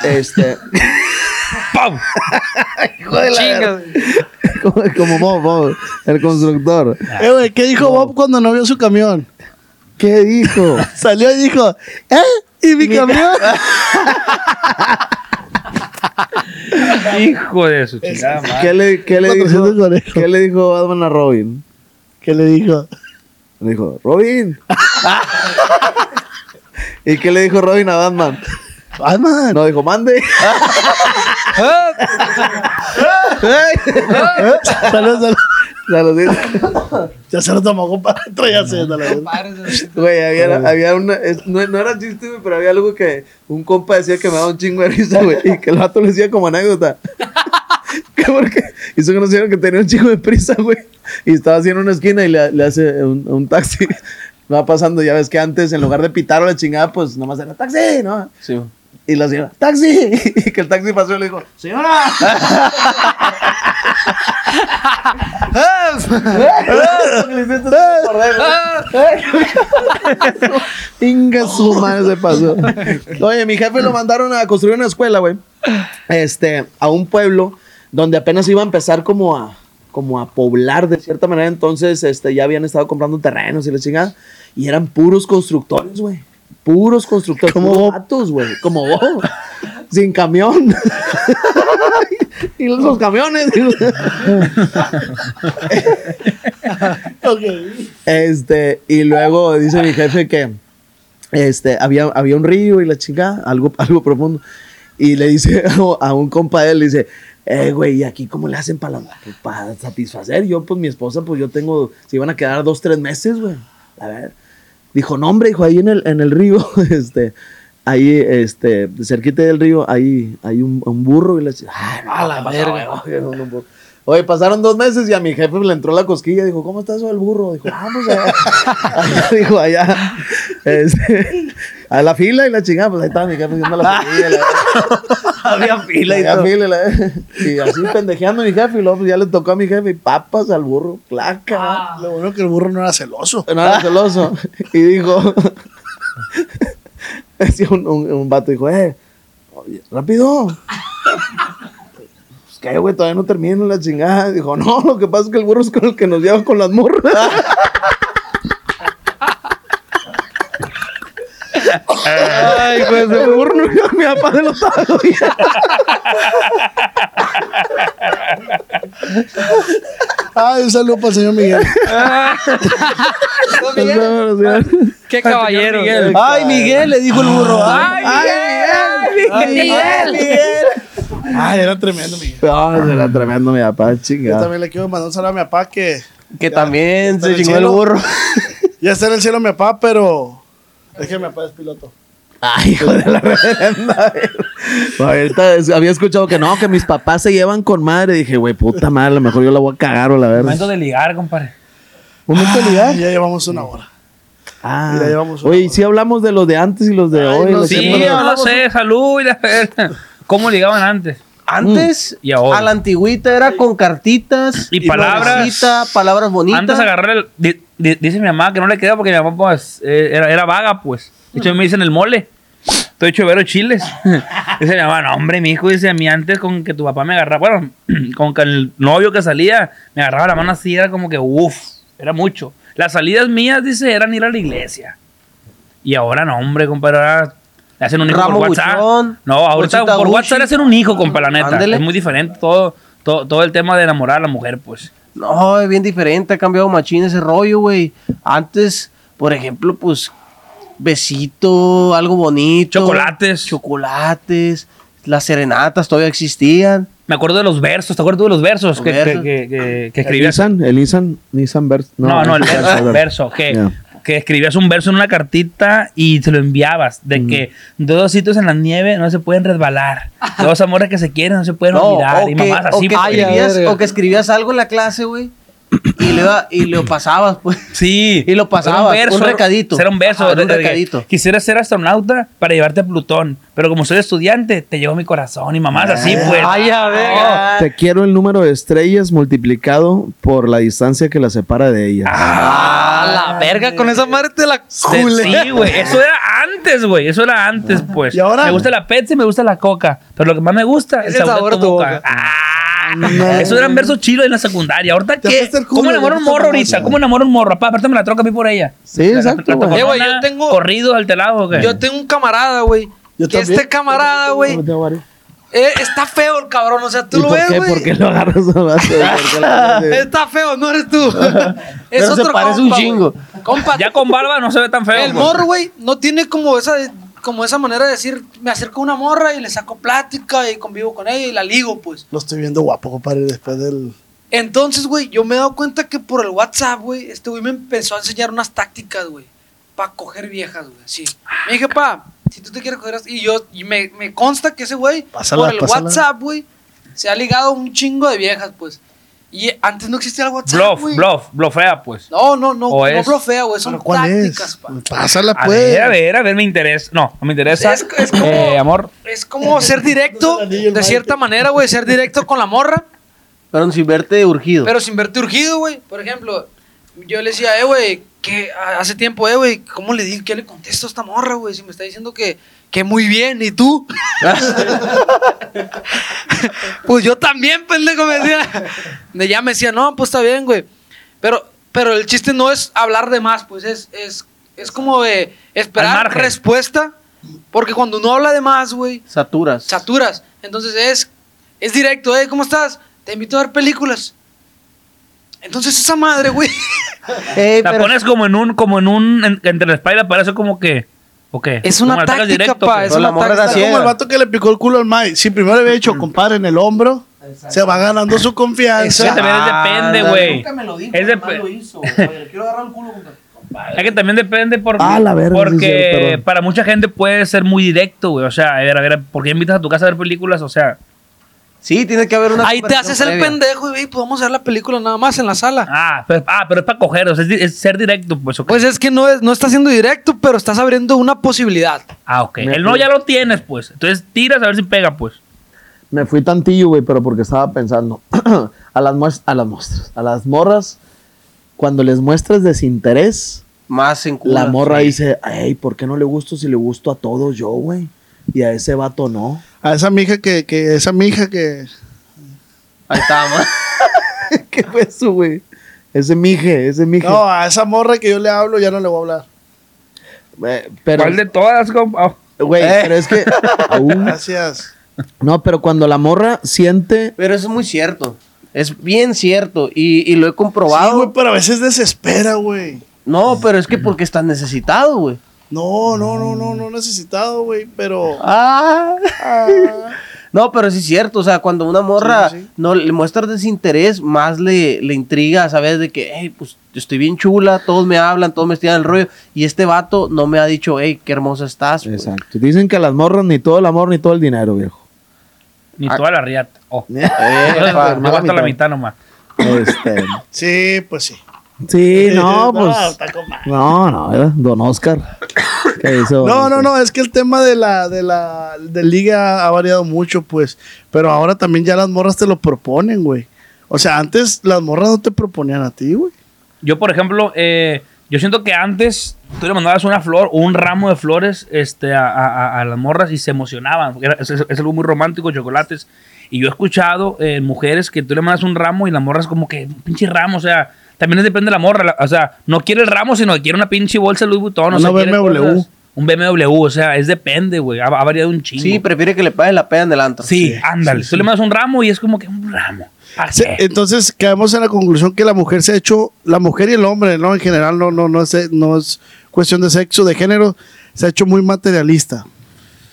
Este... ¡Pau! hijo de la como, como Bob, Bob, el constructor. Eh, güey, ¿qué dijo Bob cuando no vio su camión? ¿Qué dijo? Salió y dijo, ¿eh? ¿Y mi, camión? Hijo de su chingada. ¿Qué le, qué le dijo? ¿Qué le dijo Batman a Robin? ¿Qué le dijo? Le dijo, Robin. ¿Y qué le dijo Robin a Batman? Batman. No, dijo, mande. Salud, salud. Saludito. Ya se lo tomó, compadre. Traía haciendo la verdad. Güey, había, había una. es- no, no era chiste, güey, pero había algo que un compa decía que me daba un chingo de risa, güey. Y que el vato le decía como anécdota. que porque hizo que nos dijeron que tenía un chingo de prisa, güey. Y estaba en una esquina y le, le hace un, un taxi. Va pasando, ya ves que antes en lugar de pitar o la chingada, pues nomás era taxi, ¿no? Sí. Y la señora, ¡taxi! Y que el taxi pasó y le dijo, ¡señora! Inga su madre se pasó. Oye, mi jefe lo mandaron a construir una escuela, güey. Este, a un pueblo donde apenas iba a empezar como a como a poblar de cierta manera, entonces este, ya habían estado comprando terrenos y la chingada, y eran puros constructores, güey. Puros constructores, Como vatos, güey, como vos, sin camión. y los camiones. Este, y luego dice mi jefe que este, había, había un río y la chingada, algo, algo profundo. Y le dice a, a un compa de él, le dice, eh, güey, ¿y aquí cómo le hacen para para satisfacer? Yo, pues mi esposa, pues yo tengo, se iban a quedar dos, tres meses, güey. A ver. Dijo, no, hombre, dijo, ahí en el, en el río, este, ahí, este, cerquita del río, ahí hay un, un burro y le dice, ay, no, A la ¿qué pasó, verga. No. Oye, pasaron dos meses y a mi jefe le entró la cosquilla. Dijo, ¿cómo está eso del burro? Dijo, vamos allá. allá dijo, allá. Este, a la fila y la chingada. Pues ahí estaba mi jefe haciendo la fila. La, Había fila y había todo. fila, la- y así pendejeando a mi jefe. Y luego pues, ya le tocó a mi jefe y papas al burro. Placa. Lo bueno que el burro no era celoso. No era celoso. Y dijo, decía un, un, un vato, dijo, eh, oye, rápido. Pues que, güey, todavía no termino la chingada. Dijo, no, lo que pasa es que el burro es con el que nos lleva con las morras. Ay, pues el burro no lleva a mi papá de los tacos. Ay, un saludo para el señor Miguel. Qué caballero. Ay, Miguel, le dijo el burro. Ay, Ay, Miguel. Ay, era tremendo, Miguel. Ah, era tremendo mi papá, Yo chingada. también le quiero mandar un saludo a mi papá que Que Ya, también se chingó el burro. ya está en el cielo mi papá, pero es que mi papá es piloto. Ay, hijo de la reverenda. Ahorita había escuchado que no, que mis papás se llevan con madre. Dije, güey, puta madre, a lo mejor yo la voy a cagar o la verdad. Momento de ligar, compadre. ¿Momento de ligar? Ya llevamos una hora. Ah, Ya llevamos una oye, ¿y hora. si hablamos de los de antes y los de Ay, hoy. no Sí, no sé, salud y la verga. ¿Cómo ligaban antes? Antes, Y ahora. a la antigüita era con cartitas Y palabras. florecita, palabras bonitas. Antes agarré el. di- di- dice mi mamá que no le queda porque mi mamá, pues, eh, era, era vaga, pues. De hecho, me dicen el mole. Estoy hecho de chiles. dice mi mamá, no, hombre, mi hijo, dice a mí antes con que tu papá me agarraba, bueno, con que el novio que salía me agarraba la mano así, era como que, uff, era mucho. Las salidas mías, dice, eran ir a la iglesia. Y ahora no, hombre, compadre, ahora le hacen un hijo Ramo por WhatsApp. buchón, no, ahorita por Gucci. WhatsApp le hacen un hijo, compadre, la neta. Ándele. Es muy diferente todo, todo, todo el tema de enamorar a la mujer, pues. No, es bien diferente, ha cambiado machín ese rollo, güey. Antes, por ejemplo, pues, besito, algo bonito. Chocolates. Chocolates. Las serenatas todavía existían. Me acuerdo de los versos, ¿te acuerdas tú de los versos Los que, versos. que, que, que- que ¿El? Nissan? ¿El Nissan? ¿Nissan Verso? No, no, el Nissan verso, verso, que. Que escribías un verso en una cartita y se lo enviabas, de Mm. que dos sitios en la nieve no se pueden resbalar, dos amores que se quieren no se pueden No, olvidar, o, y que, mamás o así, que pues. escribías, o que escribías algo en la clase, güey. Y, le iba- y lo pasabas, pues. Sí. Y lo pasabas, Era un recadito. Era un verso. Ajá, era un recadito. Quisiera ser astronauta para llevarte a Plutón, pero como soy estudiante, te llevo mi corazón y mamás así, pues. Ay, a ver. Te quiero el número de estrellas multiplicado por la distancia que la separa de ellas. Ah, la verga, con esa madre te la Te- Sí, güey. Eso era antes, güey. Eso era antes, pues. ¿Y ahora? Me gusta la Pepsi, me gusta la Coca. Pero lo que más me gusta es el sabor, de tu boca. Ah, Eso eran versos chilos en la secundaria. ¿Ahorita qué? ¿Cómo enamoro ya un morro ahorita? ¿Cómo enamoro un morro? Papá, apártame la troca a mí por ella. Sí, exacto. Eh, güey, yo tengo- Corrido alterado, güey. Yo tengo un camarada, güey. Que este camarada, güey, eh, está feo el cabrón. O sea, tú ¿Y lo por ves, güey. ¿Por qué lo agarras a. Está feo, no eres tú. es Pero se otro parece un compa, chingo. Compa, Ya con barba no se ve tan feo. el morro, güey, no tiene como esa, como esa manera de decir, me acerco a una morra y le saco plática y convivo con ella y la ligo, pues. Lo estoy viendo guapo, compadre, después del... Entonces, güey, yo me he dado cuenta que por el WhatsApp, güey, este güey me empezó a enseñar unas tácticas, güey, para coger viejas, güey. Sí. Me dije, pa, si tú te quieres coger así. Y yo, y me, me consta que ese güey, por el pásala. WhatsApp, güey, se ha ligado un chingo de viejas, pues. Y antes no existía el WhatsApp, Bluff, güey. bluff, bluffea, pues. No, no, no, O no es- blofea, güey, son ¿Pero cuál tácticas, es? pa. Pásala, A pues. ver, a ver, a ver, me interesa. No, no me interesa. Es, es como, Eh, amor. es como ser directo, de cierta manera, güey, ser directo con la morra. Pero sin verte urgido. Pero sin verte urgido, güey. Por ejemplo, yo le decía, eh, güey, que a- hace tiempo, eh, güey, ¿cómo le digo? ¿Qué le contesto a esta morra, güey? Si me está diciendo que, que muy bien, ¿y tú? pues yo también, pendejo, me decía. De ya me decía, no, pues está bien, güey. Pero, pero el chiste no es hablar de más, pues es, es, es como de esperar respuesta. Porque cuando uno habla de más, güey, Saturas. saturas. Entonces es, es directo, ¿eh? ¿Cómo estás? Te invito a ver películas. Entonces esa madre, güey. Ey, La pero- pones como en un, como en un, en- entre la espalda, parece como que, ¿o qué? Es una táctica, directo, pa, es una táctica. ciega. Como el vato que le picó el culo al Mike. Si primero le había dicho, compadre, en el hombro, se va ganando su Eso confianza. también es depende, güey. Nunca me lo dijo, Es dep- lo hizo. Oye, quiero agarrar el culo, compadre. Es que también depende porque, Ah, la verga, porque sí, para mucha gente puede ser muy directo, güey. O sea, a ver, a ver, ¿por qué invitas a tu casa a ver películas? O sea, Sí, tiene que haber una. Ahí te haces el pendejo y "Ey, podemos ver la película nada más en la sala. ah, pero, ah, pero es para coger, o sea, es, di- es ser directo, pues, ok. Pues es que no, es, no estás siendo directo, pero estás abriendo una posibilidad. ah, ok. El no ya lo tienes, pues. Entonces tiras a ver si pega, pues. Me fui tantillo, güey, pero porque estaba pensando. a, las a las muestras, a las morras, cuando les muestras desinterés, Más en la morra Sí. dice, ay, ¿por qué no le gusto si le gusto a todos yo, güey? Y a ese vato no. A esa mija que, que esa mija que... Ahí está, ma. ¿Qué fue eso, güey? Ese mije, ese mije. No, a esa morra que yo le hablo ya no le voy a hablar. Eh, pero, ¿Cuál de todas, compa? Oh, güey, Eh. pero es que... Aún- Gracias. no, pero cuando la morra siente... Pero eso es muy cierto. Es bien cierto. Y, y lo he Sí, comprobado. güey, pero a veces desespera, güey. no, pero es que porque estás necesitado, güey. No, no, no, no, no necesitado, güey, pero... Ah. No, pero sí es cierto, o sea, cuando una morra Sí, sí. no le muestra desinterés, más le, le intriga, ¿sabes? De que, hey, pues yo estoy bien chula, todos me hablan, todos me estiran el rollo, y este vato no me ha dicho, hey, qué hermosa estás. Exacto. Dicen que a las morras ni todo el amor ni todo el dinero, viejo. Ni toda la riata. Oh. Eh, basta la mitad nomás. Este, Sí, pues sí. Sí, no, No, pues. No, no, era Don Oscar. ¿Qué hizo? No, no, no, es que el tema de la, de la, de liga ha variado mucho, pues. Pero ahora también ya las morras te lo proponen, güey. O sea, antes las morras no te proponían a ti, güey. Yo, por ejemplo, eh, yo siento que antes tú le mandabas una flor o un ramo de flores este, a, a- a- a las morras y se emocionaban. era- es, es algo muy romántico, chocolates. Y yo he escuchado eh, mujeres que tú le mandas un ramo y las morras como que pinche ramo, o sea, también depende de la morra. la- o sea, no quiere el ramo, sino que quiere una pinche bolsa de Louis Vuitton. o Una sea, BMW. Un BMW, o sea, es depende, güey. Ha, ha variado un chingo. Sí, prefiere que le paguen la peda en el antro. Sí, ándale. Tú le mandas un ramo y es como que un ramo. ¿Pa' Sí, entonces caemos en la conclusión que la mujer se ha hecho, la mujer y el hombre, ¿no? En general no, no, no, es, no es cuestión de sexo, de género, se ha hecho muy materialista.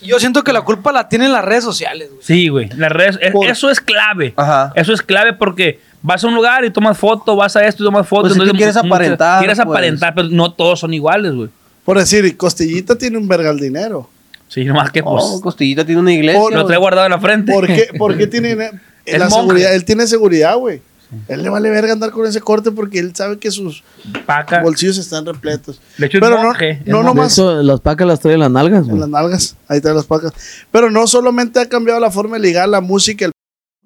Yo siento que la culpa la tienen las redes sociales, güey. Sí, güey. Las redes, es- Por- eso es clave. Ajá. Eso es clave porque vas a un lugar y tomas foto, vas a esto y tomas foto. Pues es que quieres aparentar, Quieres pues. aparentar, pero no todos son iguales, güey. Por decir, Costillita tiene un vergal dinero. Sí, nomás que pues. Oh, Costillita tiene una iglesia. Por- lo trae guardado en la frente. ¿Por qué, por qué tiene la monje. seguridad? Él tiene seguridad, güey. Él le vale verga andar con ese corte porque él sabe que sus Paca. bolsillos están repletos. De hecho, Pero no, no nomás hecho, las pacas las traen en las nalgas, en güey. las nalgas, ahí están las pacas. Pero no solamente ha cambiado la forma de ligar la música, el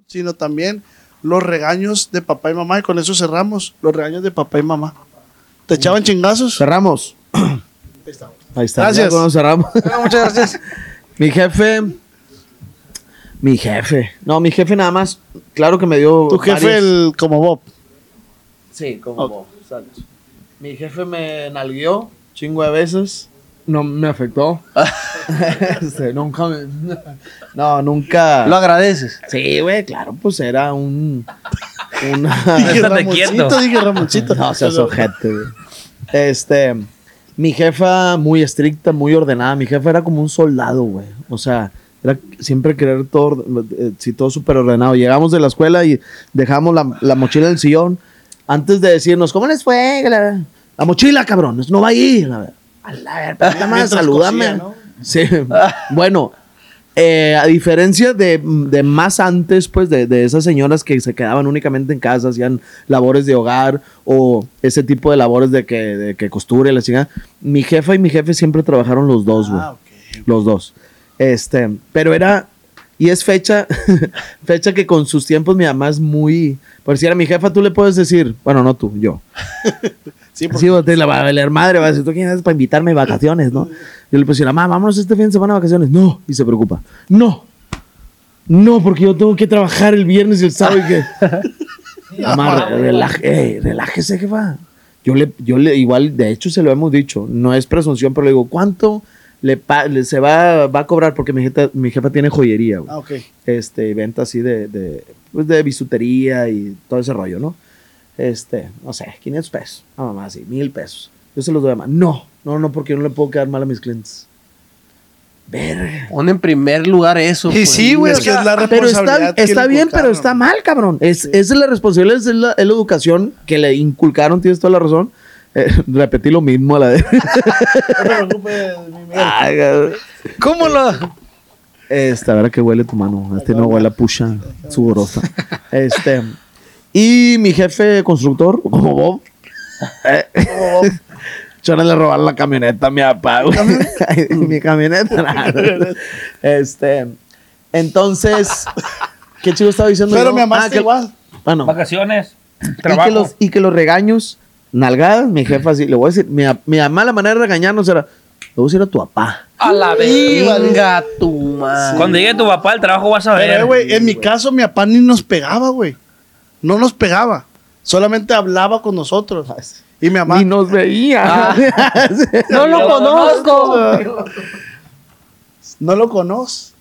sino también los regaños de papá y mamá. Y con eso cerramos, los regaños de papá y mamá. ¿Te echaban chingazos? Cerramos. Ahí está. Gracias. ya cuando cerramos. Bueno, muchas gracias. mi jefe. Mi jefe. No, mi jefe nada más. Claro que me dio. Tu jefe, varias- el como Bob. Sí, como vos, ¿sabes? Mi jefe me nalgueó chingo de veces. No me afectó. Este, nunca me- No, nunca. Lo agradeces. Sí, güey, claro, pues era un. Una. Dije. Ramoncito, dije Ramoncito. No seas ojete, güey. Este. Mi jefa muy estricta, muy ordenada. Mi jefa era como un soldado, güey. O sea, era siempre querer todo, eh, sí, todo súper ordenado. Llegamos de la escuela y dejamos la, la mochila en el sillón. Antes de decirnos, ¿cómo les fue? La, la mochila, cabrón, no va ahí. A ver, a la ver, nada más. Sí. bueno, eh, a diferencia de, de más antes, pues, de, de esas señoras que se quedaban únicamente en casa, hacían labores de hogar o ese tipo de labores de que, de que costura y la chingada, mi jefa y mi jefe siempre trabajaron los dos, güey. Ah. Los dos. Este, pero era, y es fecha, fecha que con sus tiempos mi mamá es muy, por si era mi jefa, tú le puedes decir, bueno, no tú, yo. Sí, porque Sí, vos te la va a valer madre, va a decir, ¿tú quién eres para invitarme de vacaciones, no? Yo le decir, mamá, vámonos este fin de semana de vacaciones. No, y se preocupa. No, no, porque yo tengo que trabajar el viernes y el sábado y que... Mamá, relájese, jefa. Yo le, yo le, igual, de hecho se lo hemos dicho, no es presunción, pero le digo, ¿cuánto le, pa- le- se va, va a cobrar? Porque mi jefa, mi jefa tiene joyería, güey Ah, ok. este, venta así de, de, pues de bisutería y todo ese rollo, ¿no? Este, no sé, 500 pesos, a mamá, sí, mil pesos. Yo se los doy a mamá. No, no, no, porque yo no le puedo quedar mal a mis clientes. Verga. Pon en primer lugar eso. Y pues. sí, güey. Es que es la Pero está, responsabilidad que está le bien, pero está mal, cabrón. Es, es la responsabilidad, es la, es la educación que le inculcaron, tienes toda la razón. Eh, repetí lo mismo a la de... No preocupes. ¿Cómo lo...? Este, a ver a qué huele tu mano. Este no huele a pucha sudorosa. Este. Y mi jefe constructor, como Bob. eh, Yo le robaron la camioneta a mi papá, güey. Mi camioneta. nada. este. Entonces. ¿Qué chico estaba diciendo? Pero yo? mi mamá Ah, está que- igual. Bueno. Vacaciones, Y que, trabajo. los, y que los regaños, nalgadas, mi jefa así, le voy a decir, mi, mi mamá la manera de regañarnos era, le voy a decir a tu papá. A la vez. Venga tu madre. Cuando llegue tu papá al trabajo vas a ver. Pero, güey, en mi caso, mi papá ni nos pegaba, güey. No nos pegaba. Solamente hablaba con nosotros. Y mi mamá. Ni nos veía. Ah. No lo conozco. No lo conoces.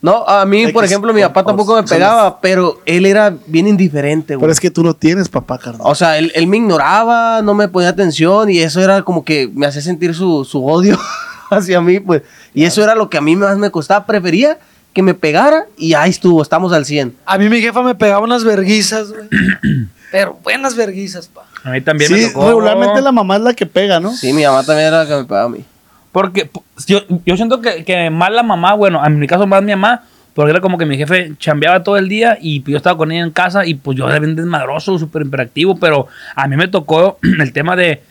No, a mí, por ejemplo, mi papá tampoco me pegaba, pero él era bien indiferente, güey. Pero es que tú no tienes papá, carnal. O sea, él, él me ignoraba, no me ponía atención y eso era como que me hacía sentir su, su odio hacia mí, pues. Y eso era lo que a mí más me costaba. Prefería que me pegara y ahí estuvo, estamos al 100. A mí mi jefa me pegaba unas verguizas, güey. Pero buenas verguizas, pa. A mí también sí, me tocó. regularmente la mamá es la que pega, ¿no? Sí, mi mamá también era la que me pegaba a mí. Porque yo, yo siento que, que más la mamá, bueno, en mi caso más mi mamá, porque era como que mi jefe chambeaba todo el día y yo estaba con ella en casa y pues yo era bien desmadroso, súper imperactivo, pero a mí me tocó el tema de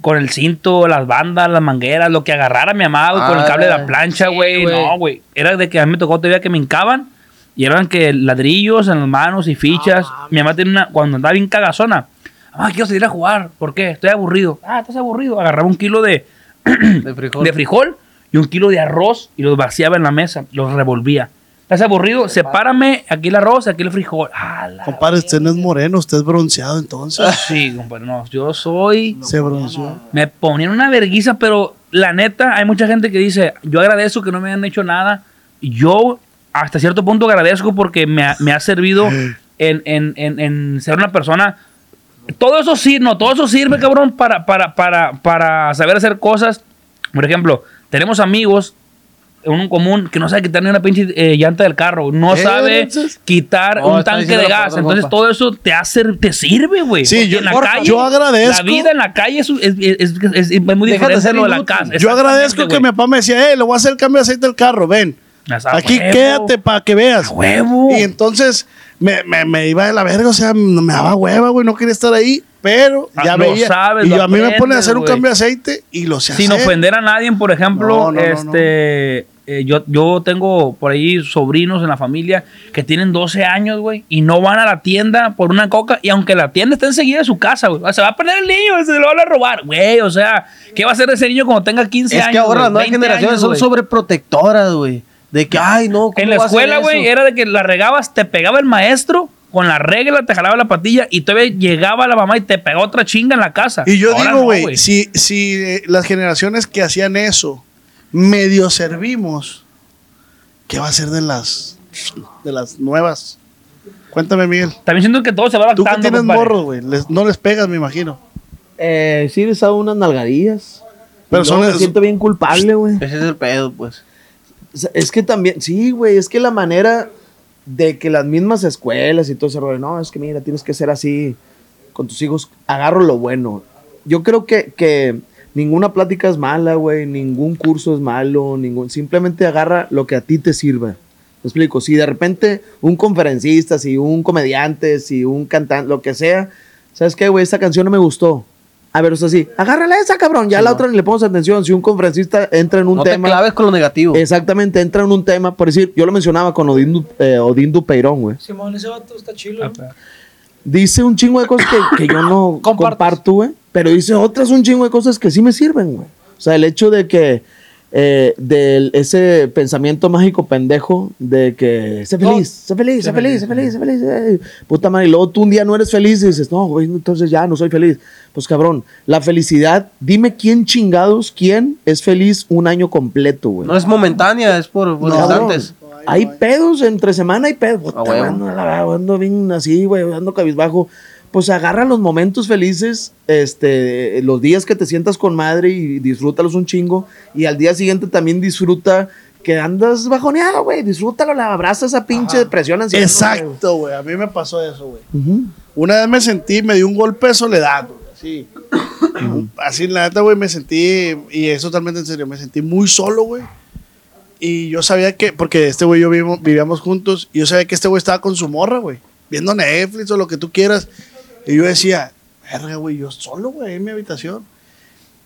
con el cinto, las bandas, las mangueras, lo que agarrara mi mamá, güey, con el Ah, cable de la plancha, sí, güey. güey. no, güey. Era de que a mí me tocó todavía que me hincaban y eran que ladrillos en las manos y fichas. Ah, mi mamá tenía una, cuando andaba bien cagazona, mamá, quiero salir a jugar. ¿Por qué? Estoy aburrido. Ah, estás aburrido. Agarraba un kilo de, De frijol. de frijol y un kilo de arroz y los vaciaba en la mesa, los revolvía. ¿Estás aburrido? Sepárame aquí el arroz, aquí el frijol. Ah, la Compadre, usted no es moreno, usted es bronceado entonces. Sí, compadre, no, yo soy... Se bronceó. Me ponían una verguiza, pero la neta, hay mucha gente que dice, yo agradezco que no me hayan hecho nada. Yo hasta cierto punto agradezco porque me ha, me ha servido en, en- en- en ser una persona... Todo eso sirve, no, todo eso sirve, cabrón, para, para, para, para saber hacer cosas. Por ejemplo, tenemos amigos un común que no sabe quitar ni una pinche eh, llanta del carro, no ¿Qué, sabe entonces? quitar No, un tanque de gas. Entonces compa. todo eso te hace, te sirve, güey. Sí, Porque yo- en la porfa, calle, yo agradezco- La vida en la calle es, es, es- es- es muy de diferente lo de la casa. Yo agradezco que mi papá me decía, eh, le voy a hacer el cambio de aceite del carro, ven. Aquí huevo. quédate para que veas. A huevo. Y entonces me, me, me iba de la verga, o sea, me daba hueva, güey, no quería estar ahí, pero Ah, ya lo veía. sabes, y lo a mí me pone a hacer un cambio de aceite y lo sé Sin hacer. ofender a nadie, por ejemplo, No, no, no, este, eh, yo, yo tengo por ahí sobrinos en la familia que tienen 12 años, güey, y no van a la tienda por una coca, y aunque la tienda está enseguida de su casa, güey, se va a perder el niño, se lo van a robar, güey, o sea, ¿qué va a hacer ese niño cuando tenga 15 Es años? que ahora las nuevas 20 generaciones años, son sobreprotectoras, güey. De que, ay, no, ¿cómo En la escuela, güey, era de que la regabas, te pegaba el maestro con la regla, te jalaba la patilla y todavía llegaba la mamá y te pegaba otra chinga en la casa. Y yo Ahora digo, no, güey, si, si eh, las generaciones que hacían eso medio servimos, ¿qué va a ser de las, de las nuevas? Cuéntame, Miguel. También siento que todo se va Tú que adaptando. tienes compadre. morros, güey, no les pegas, me imagino. Eh, sí, les hago unas nalgadillas. Pero son me siento bien culpable, güey. Ese es el pedo, pues. Es que también, sí, güey, es que la manera de que las mismas escuelas y todo ese rollo, no, es que mira, tienes que ser así con tus hijos, agarro lo bueno. Yo creo que, que ninguna plática es mala, güey, ningún curso es malo, ningún, simplemente agarra lo que a ti te sirva. ¿Me explico? Si de repente un conferencista, si un comediante, si un cantante, lo que sea, ¿sabes qué, güey? Esta canción no me gustó. A ver, o sea, sí, agárrala esa, cabrón. Ya la otra ni le pongas atención. Si un conferencista entra en un no tema. te claves con lo negativo. Exactamente, entra en un tema, por decir, yo lo mencionaba con Odín, Du- eh, Odín Dupeirón, güey. Simón, ese vato está chilo. ¿no? Dice un chingo de cosas que, que yo no Compartes. comparto, güey, pero dice otras un chingo de cosas que sí me sirven, güey. O sea, el hecho de que, eh, de ese pensamiento mágico pendejo de que sé feliz, sé feliz, sé feliz, sé feliz, sé feliz, eh, puta madre, y luego tú un día no eres feliz y dices, no, güey, entonces ya no soy feliz. Pues cabrón, la felicidad, dime quién chingados, quién es feliz un año completo, güey. No es momentánea, es por, por Cabrón, instantes. Hay pedos, entre semana hay pedos. Puta, Ah, huevo. ando, bien así, güey, ando cabizbajo. Pues agarra los momentos felices, este, los días que te sientas con madre y disfrútalos un chingo. Y al día siguiente también disfruta que andas bajoneado, güey. Disfrútalo, la abraza esa pinche depresión, ansiedad. Exacto, güey. A mí me pasó eso, güey. Una vez me sentí, me dio un golpe de soledad, güey. Sí. Así, la neta, güey, me sentí, y es totalmente en serio, me sentí muy solo, güey. Y yo sabía que, porque este güey y yo vivimos, vivíamos juntos, y yo sabía que este güey estaba con su morra, güey, viendo Netflix o lo que tú quieras. Y yo decía, verga, güey, yo solo, güey, en mi habitación.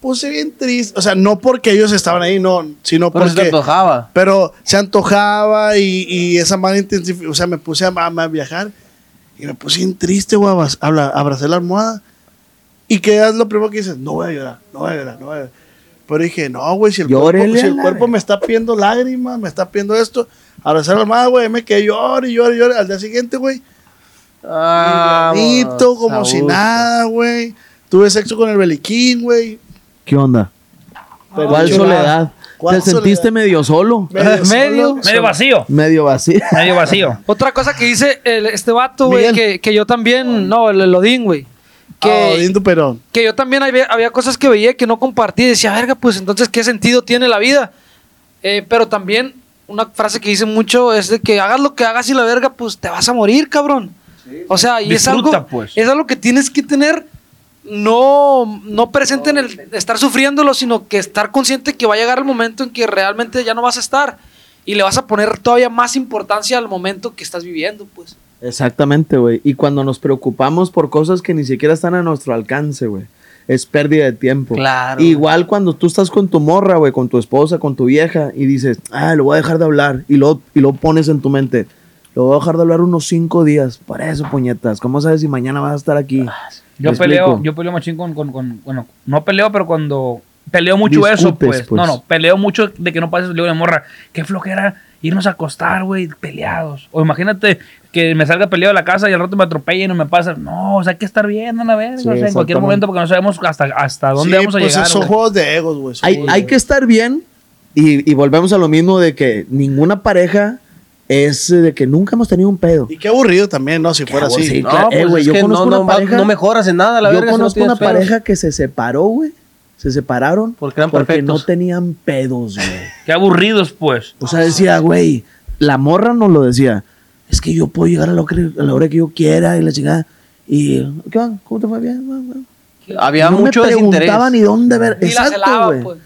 Puse bien triste, o sea, no porque ellos estaban ahí, no, sino Pero se te porque... antojaba. Pero se antojaba y, y esa mala intensificación. O sea, me puse a, a- a viajar y me puse bien triste, güey. abra- abra- Abracé la almohada. ¿Y qué es lo primero que dices? No voy a llorar, no voy a llorar, no voy a llorar. Pero dije, no, güey, si el Llórele cuerpo, si el cuerpo me está pidiendo lágrimas, me está pidiendo esto, abracé la almohada, güey, me quedé llore, llore, llore. Al día siguiente, güey, Ah, livianito, como si nada, güey. Tuve sexo con el beliquín, güey. ¿Qué onda? Pero ¿Cuál soledad? ¿Cuál Te sentiste soledad? medio solo, Medio. Medio. solo. Medio vacío. medio vacío. Medio vacío. Otra cosa que dice el- este vato, güey, que, que yo también, no, el Elodín, güey. Que, Ah, que yo también había, había cosas que veía que no compartí. Decía, verga, pues entonces, ¿qué sentido tiene la vida? Eh, pero también, una frase que dice mucho es de que hagas lo que hagas y la verga, pues te vas a morir, cabrón. O sea, y es algo, pues. es algo que tienes que tener no, no presente en el estar sufriéndolo, sino que estar consciente que va a llegar el momento en que realmente ya no vas a estar. Y le vas a poner todavía más importancia al momento que estás viviendo, pues. Exactamente, güey. Y cuando nos preocupamos por cosas que ni siquiera están a nuestro alcance, güey. Es pérdida de tiempo. Claro. Igual cuando tú estás con tu morra, güey, con tu esposa, con tu vieja, y dices, ah, lo voy a dejar de hablar. Y lo, y lo pones en tu mente. Lo voy a dejar de hablar unos cinco días. Por eso, puñetas. ¿Cómo sabes si mañana vas a estar aquí? Yo ¿Me peleo, explico? yo peleo machín con, con, con- bueno, no peleo, pero cuando peleo mucho eso, Discutes, pues. pues. No, no, peleo mucho de que no pases, le digo de morra, qué flojera irnos a acostar, güey, peleados. O imagínate que me salga peleado de la casa y al rato me atropelle y no me pasa. No, o sea, hay que estar bien, una vez, Sí, o sea, en cualquier momento, porque no sabemos hasta, hasta dónde Sí, vamos a pues llegar. Son juegos de egos, güey. Hay, hay que estar bien y, y volvemos a lo mismo de que ninguna pareja es eh, de que nunca hemos tenido un pedo. Y qué aburrido también, ¿no? Si fuera aburrido, así. sí. No, claro, eh, pues güey, es yo conozco no, una no, pareja- no mejoras en nada, la Yo verga. si no conozco una pedos. pareja que se separó, güey. Se separaron Porque eran porque no tenían pedos, güey. Qué aburridos, pues. O sea, decía, güey, la morra nos lo decía. Es que yo puedo llegar a la, hora que- a la hora que yo quiera y la chingada. Y, ¿qué va? ¿Cómo te fue bien? Había no mucho me desinterés. preguntaba ni dónde ver. Ni la Exacto, güey. pues.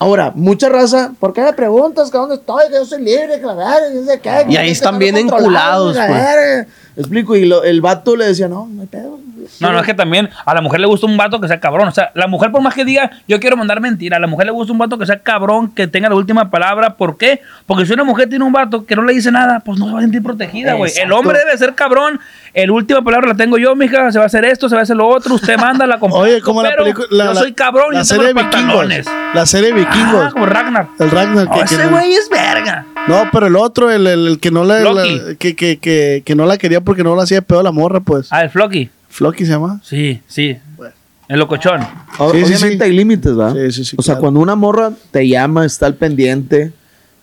Ahora, mucha raza, ¿por qué me preguntas que dónde estoy? Que yo soy libre, que la verga, que no sé qué, Y que ahí están bien enculados, la pues. Explico, y lo- el vato le decía, no, no hay pedo. No, no, es que también a la mujer le gusta un vato que sea cabrón. O sea, la mujer, por más que diga, yo quiero mandar mentira, a la mujer le gusta un vato que sea cabrón, que tenga la última palabra. ¿Por qué? Porque si una mujer tiene un vato que no le dice nada, pues no se va a sentir protegida, güey. El hombre debe ser cabrón. El última palabra la tengo yo, mija. Se va a hacer esto, se va a hacer lo otro. Usted manda la Oye, como la película. La, Yo soy cabrón La y serie de vikingos. La serie de Ah, vikingos. como Ragnar. El Ragnar. Que- que ese güey es verga. No, pero el otro, el, que no la, que, que no la quería porque no la hacía de pedo a la morra, pues. Ah, el Flocky. Flocky se llama. Sí, sí. El locochón. O- Sí, Obviamente sí. hay límites, ¿verdad? Sí, sí, sí, O sea, cuando una morra te llama, está al pendiente,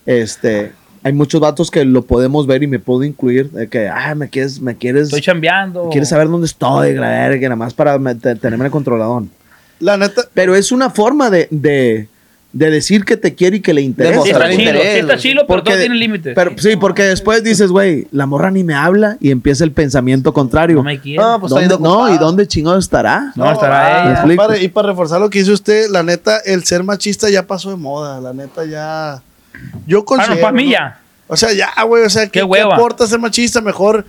este, hay muchos vatos que lo podemos ver y me puedo incluir, de que, ah, me quieres, me quieres, Estoy chambeando. quieres saber dónde estoy, la verga, nada más para me- te- tenerme controladón. La neta. Pero es una forma de, de, de decir que te quiere y que le interesa. Sí, está chilo, sí está chilo, pero Porque- todo tiene límites. Pero sí, porque después dices, güey, la morra ni me habla y empieza el pensamiento contrario. No me quiere. No, pues está ¿Dónde- bien no. ¿y dónde chingado estará? No, estará ah, ella. y para reforzar lo que dice usted, la neta, el ser machista ya pasó de moda. La neta, ya. Yo Ah, considero. no, para mí ¿no? ya. O sea, ya, güey, o sea, ¿qué, Qué aporta ser machista? Mejor,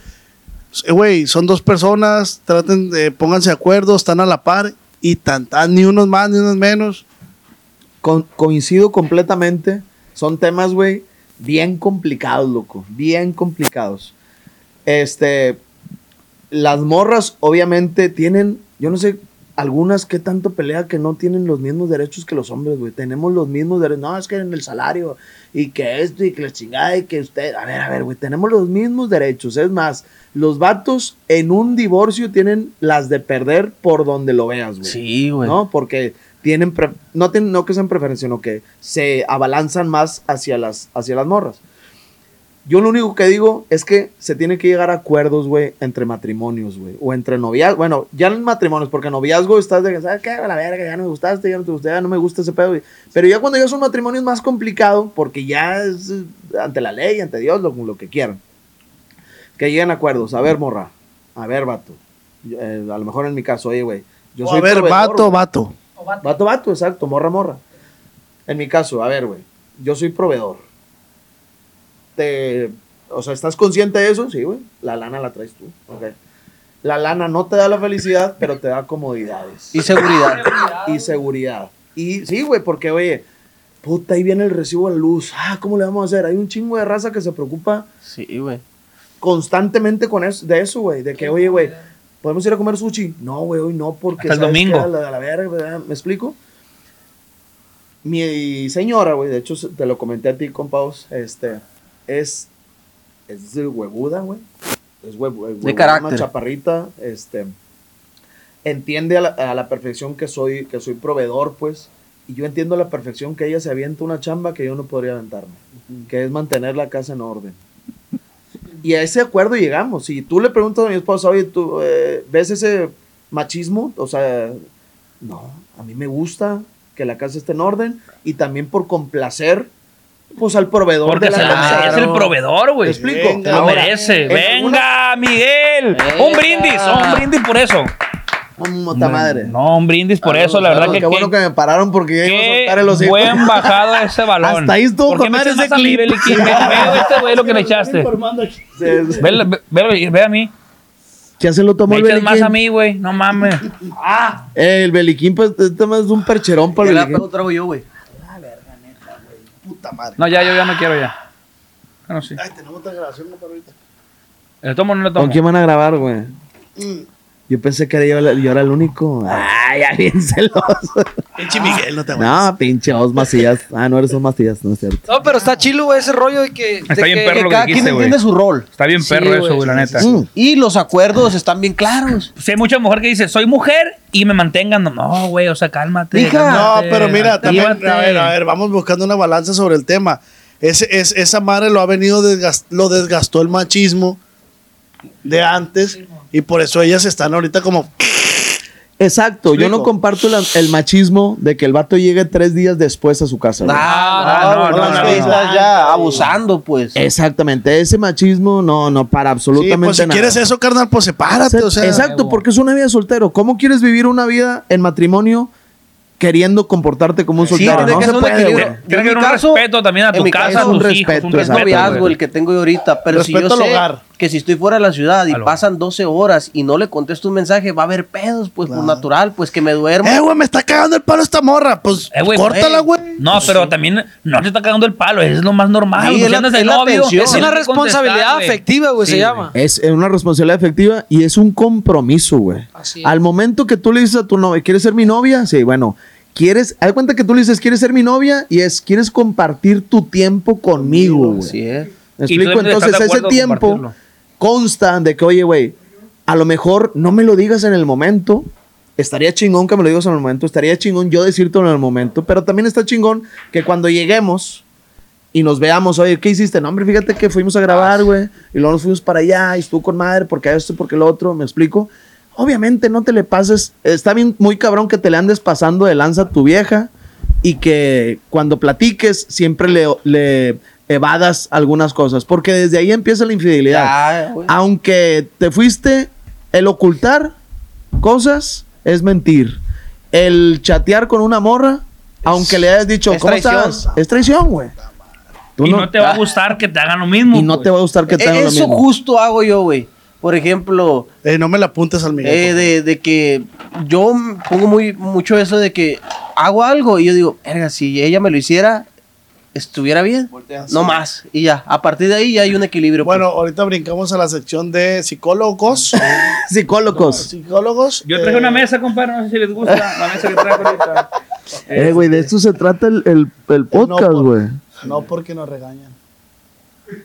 güey, son dos personas, traten de, pónganse de acuerdo, están a la par y tan, tan, ni unos más, ni unos menos. Con- coincido completamente. Son temas, güey, bien complicados, loco. Bien complicados. Este. Las morras, obviamente, tienen. Yo no sé. Algunas que tanto pelea que no tienen los mismos derechos que los hombres, güey. Tenemos los mismos derechos. No, es que en el salario. Y que esto, y que la chingada, y que usted. A ver, a ver, güey. Tenemos los mismos derechos. Es más, los vatos en un divorcio tienen las de perder por donde lo veas, güey. Sí, güey. ¿no? Porque tienen, no, no que sean preferencia, sino que se abalanzan más hacia las, hacia las morras. Yo lo único que digo es que se tiene que llegar a acuerdos, güey, entre matrimonios, güey, o entre noviazgos, bueno, ya en matrimonios, porque noviazgo estás de que, ¿sabes qué? A la verga, ya no me gustaste, ya no te gusté, ya no me gusta ese pedo, güey. Pero ya cuando ya son matrimonios más complicado, porque ya es eh, ante la ley, ante Dios, lo, lo que quieran. Que lleguen a acuerdos. A ver, morra, a ver, vato. Eh, a lo mejor en mi caso, oye, güey, yo soy a ver, proveedor, vato, güey. vato. Vato, vato, exacto, morra, morra. En mi caso, a ver, güey, yo soy proveedor. Te, o sea, ¿estás consciente de eso? Sí, güey. La lana la traes tú. Ok. La lana no te da la felicidad, pero te da comodidades. Y seguridad. Y seguridad. Y sí, güey, porque, oye, puta, ahí viene el recibo de luz. Ah, ¿cómo le vamos a hacer? Hay un chingo de raza que se preocupa Sí, güey. constantemente con eso, de eso, güey. De que, oye, güey, ¿podemos ir a comer sushi? No, güey, hoy no, porque... Hasta el domingo. A la, a la verga, ¿verdad? ¿me explico? Mi señora, güey, de hecho, te lo comenté a ti, compaos, este, es... Es de huevuda, güey. Es hue- huevudona, carácter. chaparrita, este... Entiende a la, a la perfección que soy, que soy proveedor, pues. Y yo entiendo a la perfección que ella se avienta una chamba que yo no podría aventarme, que es mantener la casa en orden. Y a ese acuerdo llegamos. Si tú le preguntas a mi esposa, oye, ¿tú eh, ves ese machismo? O sea, no, a mí me gusta que la casa esté en orden y también por complacer pues al proveedor Porque de la se lo casa. merece el proveedor, güey. ¿Me explico? Se lo Ahora, merece. en Venga, Miguel. Un brindis, un brindis por eso. Puta madre. No, un brindis por eso, la verdad que. Qué bueno que me pararon porque ya iba a Qué soltar el hocico. buen bajado ese balón. Hasta ahí estuvo ¿Por qué con me madre echas ese clip. Ve, ve este güey lo que le echaste. Ve, ve, ve, ve a mí. Ya se lo tomó Me el echas más beliquín. a mí, güey. No mames. Eh, el beliquín, pues, este más es un percherón para el la beliquín. trago yo, güey. Puta madre. No, ya, yo ya no quiero ya. Bueno, sí. Ay, tenemos otra grabación ¿no, para ahorita. ¿Le tomo o no le tomo? ¿Con quién van a grabar, güey? Yo pensé que era yo, yo era el único. Ah, ya bien celoso. Pinche Miguel, no te aguantes. No, pinche Os Macías. Ah, no eres Os Macías, no es cierto. No, pero está chilo, güey, ese rollo de que. Está de bien que- perro lo que Cada quien dijiste, entiende su rol. Está bien Sí, perro eso, güey, la neta. Mm. Y los acuerdos están bien claros. Sí, hay mucha mujer que dice, soy mujer y me mantengan. No, No, güey, o sea, cálmate. Hija. No, pero mira, también, a ver, a ver, vamos buscando una balanza sobre el tema. Ese, es, esa madre lo ha venido, lo desgastó el machismo de antes y por eso ellas están ahorita como... Exacto, yo no comparto la- el machismo de que el vato llegue tres días después a su casa. güey. Ah, no, no, no, no. estás ya abusando, pues. Exactamente, ese machismo no, no, para Sí, absolutamente pues si nada. quieres eso, carnal, pues sepárate, o sea... Exacto, porque es una vida soltero. ¿Cómo quieres vivir una vida en matrimonio queriendo comportarte como un Sí, soltero? tiene no que se ser un puede, equilibrio. güey. Tiene que En haber mi un respeto también a en tu mi casa, a un tus respeto, hijos. Un exacto, Es respeto, noviazgo güey. el que tengo yo ahorita, pero si Respeto yo al sé hogar. que si estoy fuera de la ciudad y pasan 12 horas y no le contesto un mensaje, va a haber pedos, pues por natural, pues que me duermo. Eh, güey, me está cagando el palo esta morra. Pues Eh, güey, córtala, güey. No, pero también no te está cagando el palo, es lo más normal. Sí, güey. es la- es la novio, tensión. Es tienes una que responsabilidad güey. afectiva, güey, se Sí, llama. Es una responsabilidad efectiva y es un compromiso, güey. Así es. Al momento que tú le dices a tu novia, ¿quieres ser mi novia? Sí, bueno, quieres, haz cuenta que tú le dices, ¿quieres ser mi novia? Y es, ¿quieres compartir tu tiempo conmigo, güey? Así es. ¿Me explico? Entonces ese tiempo consta de que, oye, güey, a lo mejor no me lo digas en el momento. Estaría chingón que me lo digas en el momento. Estaría chingón yo decírtelo en el momento. Pero también está chingón que cuando lleguemos y nos veamos, oye, ¿qué hiciste? No, hombre, fíjate que fuimos a grabar, güey. Y luego nos fuimos para allá y estuvo con madre porque esto, porque lo otro. ¿Me explico? Obviamente no te le pases. Está bien, muy cabrón que te le andes pasando de lanza a tu vieja y que cuando platiques siempre le, le evadas algunas cosas. Porque desde ahí empieza la infidelidad. Ya. Aunque te fuiste, el ocultar cosas es mentir. El chatear con una morra, aunque le hayas dicho, es ¿cómo traición. estás? Es traición, güey. Y no- no te va a gustar que te hagan lo mismo. y no pues. te va a gustar que te hagan lo Eso mismo. justo hago yo, güey. Por ejemplo, Eh, no me la apuntes al Miguel. eh, de, de que yo pongo muy mucho eso de que hago algo y yo digo, verga, si ella me lo hiciera, estuviera bien. No más. Y ya, a partir de ahí ya hay un equilibrio. favor. Bueno, pues. ahorita brincamos a la sección de psicólogos. Psicólogos. psicólogos. Yo traje eh, una mesa, compadre, no sé si les gusta la mesa que traje ahorita. Eh, güey, de esto se trata el, el- el podcast, por- güey. No porque nos regañan.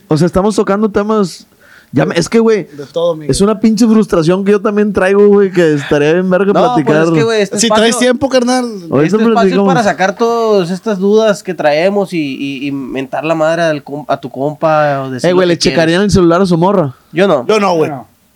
O sea, estamos tocando temas. Ya me- es que, güey, De todo, Miguel. es una pinche frustración que yo también traigo, güey, que estaría bien verga No, pues platicar. es que, güey, este si espacio- traes tiempo, carnal. Ahorita Este espacio es para sacar todas estas dudas que traemos y, y, y mentar la madre al a tu compa. O Eh, güey, le checarían el celular a su morra. Yo no. Yo no, güey.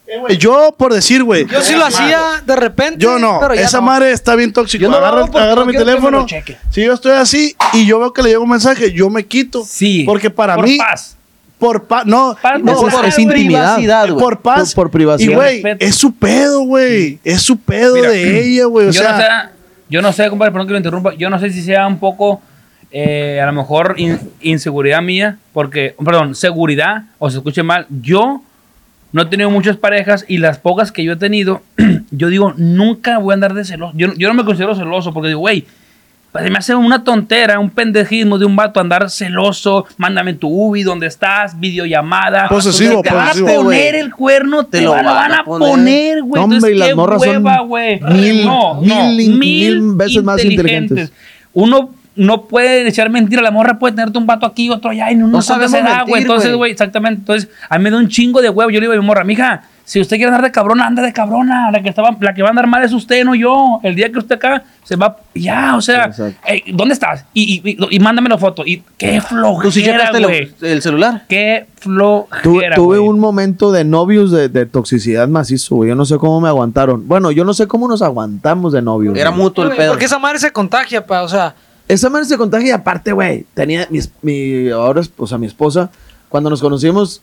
Eh, güey, Yo, por decir, güey. Yo sí lo hacía de repente. Yo no. pero ya Esa no. madre está bien tóxica. Yo no lo agarra no mi teléfono. Si yo estoy así y yo veo que le llega un mensaje, yo me quito. Sí. Porque para por mí, paz. Por paz, no, Paz, No, es- por es intimidad. por paz. Por- por privacidad. Y, güey, es su pedo, güey. Es su pedo Mira, de ella, güey. O yo, sea, no sé, yo no sé, compadre, perdón que lo interrumpa. Yo no sé si sea un poco, eh, a lo mejor, in- inseguridad mía, porque, perdón, seguridad, o se escuche mal. Yo no he tenido muchas parejas y las pocas que yo he tenido, yo digo, nunca voy a andar de celoso. Yo, yo no me considero celoso porque digo, güey, pues me hace una tontera, un pendejismo de un vato andar celoso, mándame tu ubi, ¿dónde estás? Videollamada. Posesivo, te van a posesivo. poner el cuerno, te, Te lo van, a poner, güey. Hombre, Entonces, y las morras son hueva, güey. mil- no, mil no, mil, mil veces más inteligentes. Uno no puede echar mentira. La morra puede tenerte un vato aquí, otro allá, y no, No no sabe sabemos se da, güey. Entonces, güey. güey, exactamente. Entonces, a mí me da un chingo de huevo. Yo le digo a mi morra, mija, Si usted quiere andar de cabrona, anda de cabrona. La que, estaba, la que va a andar mal es usted, no yo. El día que usted acá se va, ya, o sea, ey, ¿dónde estás? Y, y, y, y mándame la foto. Y qué ¿Tú sí flojera, checaste güey. el, el celular? Qué flojera, tuve un momento de novios de, de toxicidad macizo, güey. Yo no sé cómo me aguantaron. Bueno, yo no sé cómo nos aguantamos de novios. Era mutuo el pedo. Porque esa madre se contagia, pa, o sea. Esa madre se contagia y aparte, güey, tenía mi, ahora, o sea, mi esposa, cuando nos conocimos,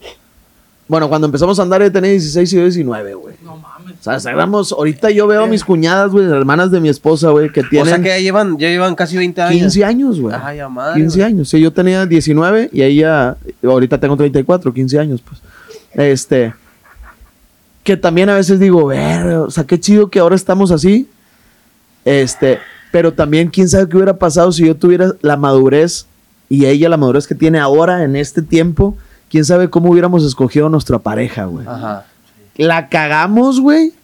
bueno, cuando empezamos a andar, ella tenía 16 y yo 19, güey. No mames. O sea, éramos, ahorita yo veo a mis cuñadas, güey, hermanas de mi esposa, güey, que O sea tienen que ya llevan, ya llevan casi 20 años. 15 años, güey. Ay, a madre, 15 güey. años. Sí, yo tenía 19 y ella, ahorita tengo 34, 15 años, pues. Este, que también a veces digo, ver, o sea, qué chido que ahora estamos así. Este, pero también quién sabe qué hubiera pasado si yo tuviera la madurez y ella la madurez que tiene ahora en este tiempo. Quién sabe cómo hubiéramos escogido nuestra pareja, güey. Ajá. La cagamos, güey.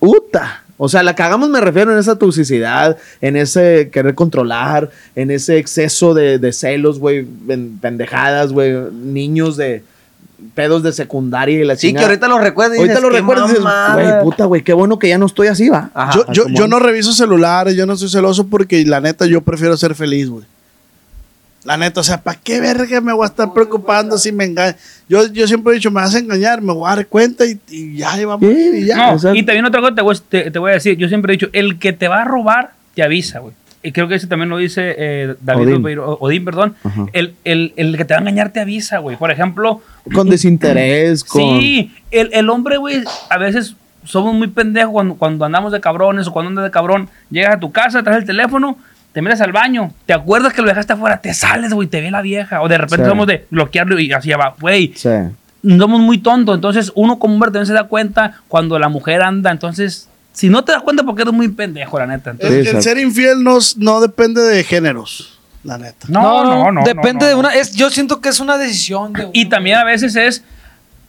Uta. O sea, la cagamos me refiero en esa toxicidad, en ese querer controlar, en ese exceso de, de celos, güey, en pendejadas, güey, niños de pedos de secundaria y la Sí, que ahorita lo recuerdas y Ahorita lo "Qué recuerdas y dices, mamada". güey, puta, güey, qué bueno que ya no estoy así, va. Ajá. yo, no reviso celulares, yo no soy celoso porque la neta yo prefiero ser feliz, güey. La neta, o sea, ¿para qué verga me voy a estar preocupando si me engañan? Yo, yo siempre he dicho, me vas a engañar, me voy a dar cuenta y, y ya, y vamos a ir y ya. No, y también otra cosa te voy, te, te voy a decir. Yo siempre he dicho, el que te va a robar, te avisa, güey. Y creo que ese también lo dice eh, David Odín. Perdón. El, el, el que te va a engañar te avisa, güey. Por ejemplo, Con desinterés, con... Sí, el, el hombre, güey, a veces somos muy pendejos cuando, cuando andamos de cabrones o cuando andas de cabrón. Llegas a tu casa, traes el teléfono, te metes al baño, te acuerdas que lo dejaste afuera, te sales, güey, te ve la vieja. O de repente Sí. somos de bloquearlo y así va, güey. Sí. Somos muy tontos. Entonces, uno como hombre también se da cuenta cuando la mujer anda. Entonces, si no te das cuenta, porque eres muy pendejo, la neta. El, Entonces, el exacto. ser infiel no, no depende de géneros, la neta. no, no, no. Depende no, de una. Es, yo siento que es una decisión. De Y también a veces es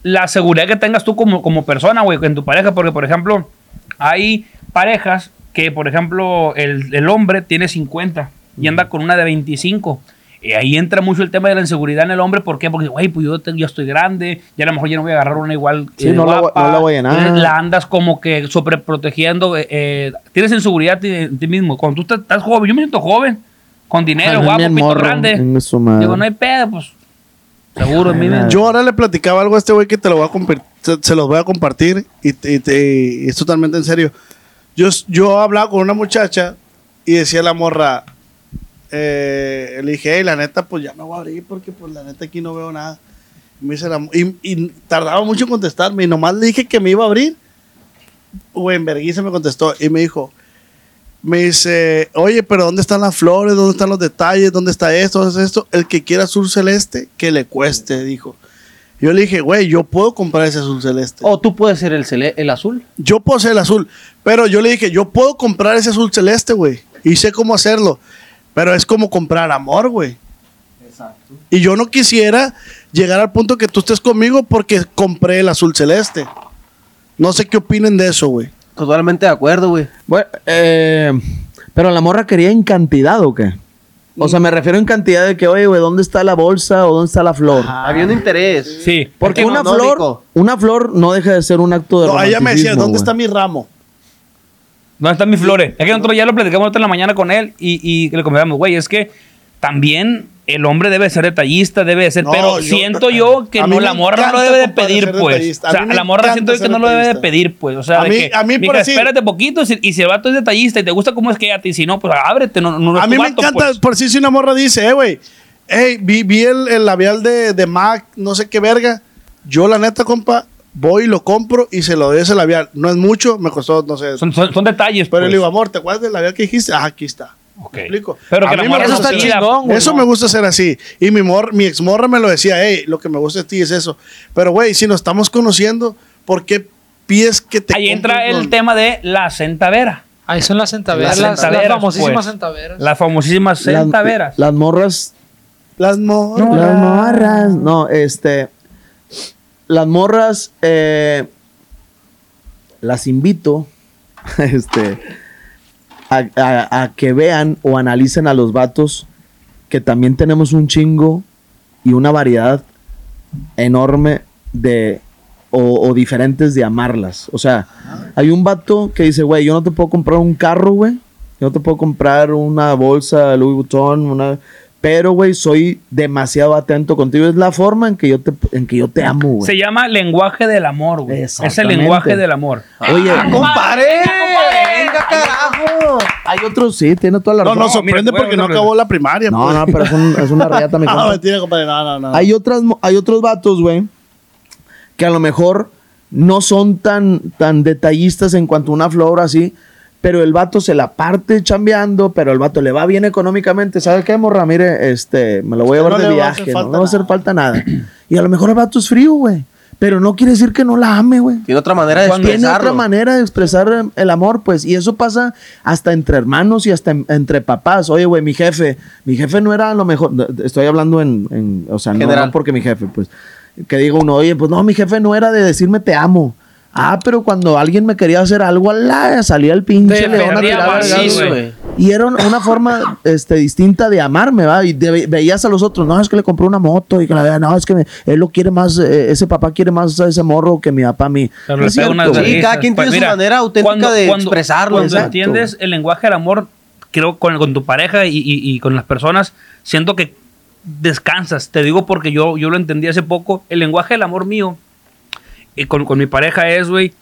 la seguridad que tengas tú como, como persona, güey, en tu pareja. Porque, por ejemplo, hay parejas que, por ejemplo, el, el hombre tiene 50 y anda con una de 25. Y ahí entra mucho el tema de la inseguridad en el hombre. ¿Por qué? Porque, güey, pues yo, te- yo estoy grande. Ya a lo mejor ya no voy a agarrar una igual. Sí, eh, no la voy- guapa. no la voy a llenar. Entonces, La andas como que sobreprotegiendo. eh, eh, tienes inseguridad en ti mismo. Cuando tú estás, estás joven, yo me siento joven. Con dinero, Ajá, guapo, pito morro, grande. Digo, no hay pedo, pues. Seguro, en mí mismo. Yo ahora le platicaba algo a este güey que te lo voy a se, se los voy a compartir y, te- y te- y es totalmente en serio. Yo, yo hablaba con una muchacha y decía la morra, eh, le dije, hey, la neta, pues ya me voy a abrir porque pues la neta aquí no veo nada. Y, me la- y, y tardaba mucho en contestarme y nomás le dije que me iba a abrir. Güey, en me contestó y me dijo, me dice, oye, pero ¿dónde están las flores? ¿Dónde están los detalles? ¿Dónde está esto? ¿Dónde está esto? El que quiera azul celeste, que le cueste, dijo. Yo le dije, güey, yo puedo comprar ese azul celeste. O tú puedes ser el, cele- el azul. Yo puedo ser el azul. Pero yo le dije, yo puedo comprar ese azul celeste, güey. Y sé cómo hacerlo. Pero es como comprar amor, güey. Y yo no quisiera llegar al punto que tú estés conmigo porque compré el azul celeste. No sé qué opinen de eso, güey. Totalmente de acuerdo, güey. Bueno, eh, pero la morra quería en cantidad o qué? O sea, me refiero en cantidad de que, oye, güey, ¿dónde está la bolsa o dónde está la flor? Había un interés. Sí. Porque una flor, una flor no deja de ser un acto de No, ella me decía, ¿dónde güey. está mi ramo? ¿Dónde están mis flores? Es que nosotros ya lo platicamos otra en la mañana con él y, y le comentamos, güey, es que también el hombre debe ser detallista, debe de ser, No, pero yo- siento yo que no, la morra no lo debe de pedir, pues. O sea, la morra siento yo que no lo debe de pedir, pues. O sea, A de mí- que, a mí, por decir- espérate poquito y si el vato es detallista y te gusta cómo es que te si no, pues ábrete, no, no es A mí me vato, encanta, pues. por si si una morra dice, eh, güey, hey, vi, vi el, el labial de, de Mac, no sé qué verga. Yo, la neta, compa, voy y lo compro y se lo doy ese labial. No es mucho, me costó, no sé. Son, son, son detalles, pero pues. le digo, amor, ¿te acuerdas del labial que dijiste? Ah, aquí está. Ok. ¿Me explico? Pero A que la mí me morra gusta ser pida, chingón, güey, Eso no. me gusta hacer así. Y mi, mor, mi ex morra me lo decía, hey, lo que me gusta de ti es eso. Pero, güey, si nos estamos conociendo, ¿por qué pides que te Ahí entra el con- tema de la centavera. Ahí son las centaveras, Las las, las famosísimas pues. centaveras. Las famosísimas Las- centaveras. Las morras Las morras. Las morras. No, este. Las morras. eh, las invito. Este. A, a- a que vean o analicen a los vatos. Que también tenemos un chingo y una variedad enorme de o, o diferentes de amarlas. O sea, hay un vato que dice, güey, yo no te puedo comprar un carro, güey. Yo no te puedo comprar una bolsa Louis Vuitton, una... Pero, güey, soy demasiado atento contigo. Es la forma en que yo te, en que yo te amo, güey. Se llama lenguaje del amor, güey. Es el lenguaje del amor. Oye, ¡Compadre! ¡Venga, carajo! hay otros, sí, tiene toda la No, razón. no, sorprende mira, porque bueno, no no, acabó la primaria. No, pues. no, pero es, un- es una rayata, mi No, compa. mentira, compadre. No, no, no. Hay, otras, hay otros vatos, güey, que a lo mejor no son tan, tan detallistas en cuanto a una flor así, pero el vato se la parte chambeando, pero el vato le va bien económicamente. ¿Sabe qué, morra? Mire, este, me lo voy a No llevar de viaje, no le va a hacer falta nada. Y a lo mejor el vato es frío, güey, pero no quiere decir que no la ame, güey. Tiene otra manera de Tiene expresarlo. otra manera de expresar eh, el amor, pues. Y eso pasa hasta entre hermanos y hasta en- entre papás. Oye, güey, mi jefe, mi jefe no era lo mejor. Estoy hablando en, en- o sea, no, General. no porque mi jefe, pues. Que diga uno, oye, pues no, mi jefe no era de decirme te amo. Ah, pero cuando alguien me quería hacer algo, la salía el pinche león a tirar. Y era un- una forma este, distinta de amarme, ¿va? Y de- veías a los otros, no, es que le compró una moto y que la vea, no, es que me- él lo quiere más, eh, ese papá quiere más a ese morro que mi papá a mí. Pero No es cierto, unas. Sí, cada quien tiene Pues su manera auténtica de expresarlo, Cuando exacto. entiendes el lenguaje del amor, creo con, con tu pareja y, y- y con las personas, siento que descansas. Te digo porque yo, yo lo entendí hace poco. El lenguaje del amor mío y con, con mi pareja es, güey,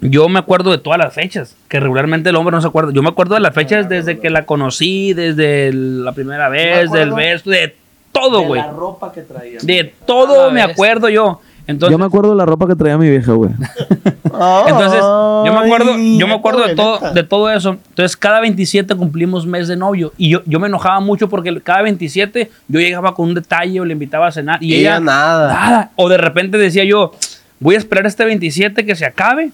yo me acuerdo de todas las fechas, que regularmente el hombre no se acuerda. Yo me acuerdo de las fechas desde que la conocí, desde la primera vez, del beso, de todo, güey. ropa que traía. De todo me acuerdo yo. Entonces, Yo me acuerdo de la ropa que traía mi vieja, güey. entonces, yo me acuerdo, yo me acuerdo de todo, de todo eso. Entonces, cada 27 cumplimos mes de novio. Y yo, yo me enojaba mucho porque cada 27 yo llegaba con un detalle o le invitaba a cenar. Y, Y ella, ella nada. nada. O de repente decía yo, voy a esperar este 27 que se acabe.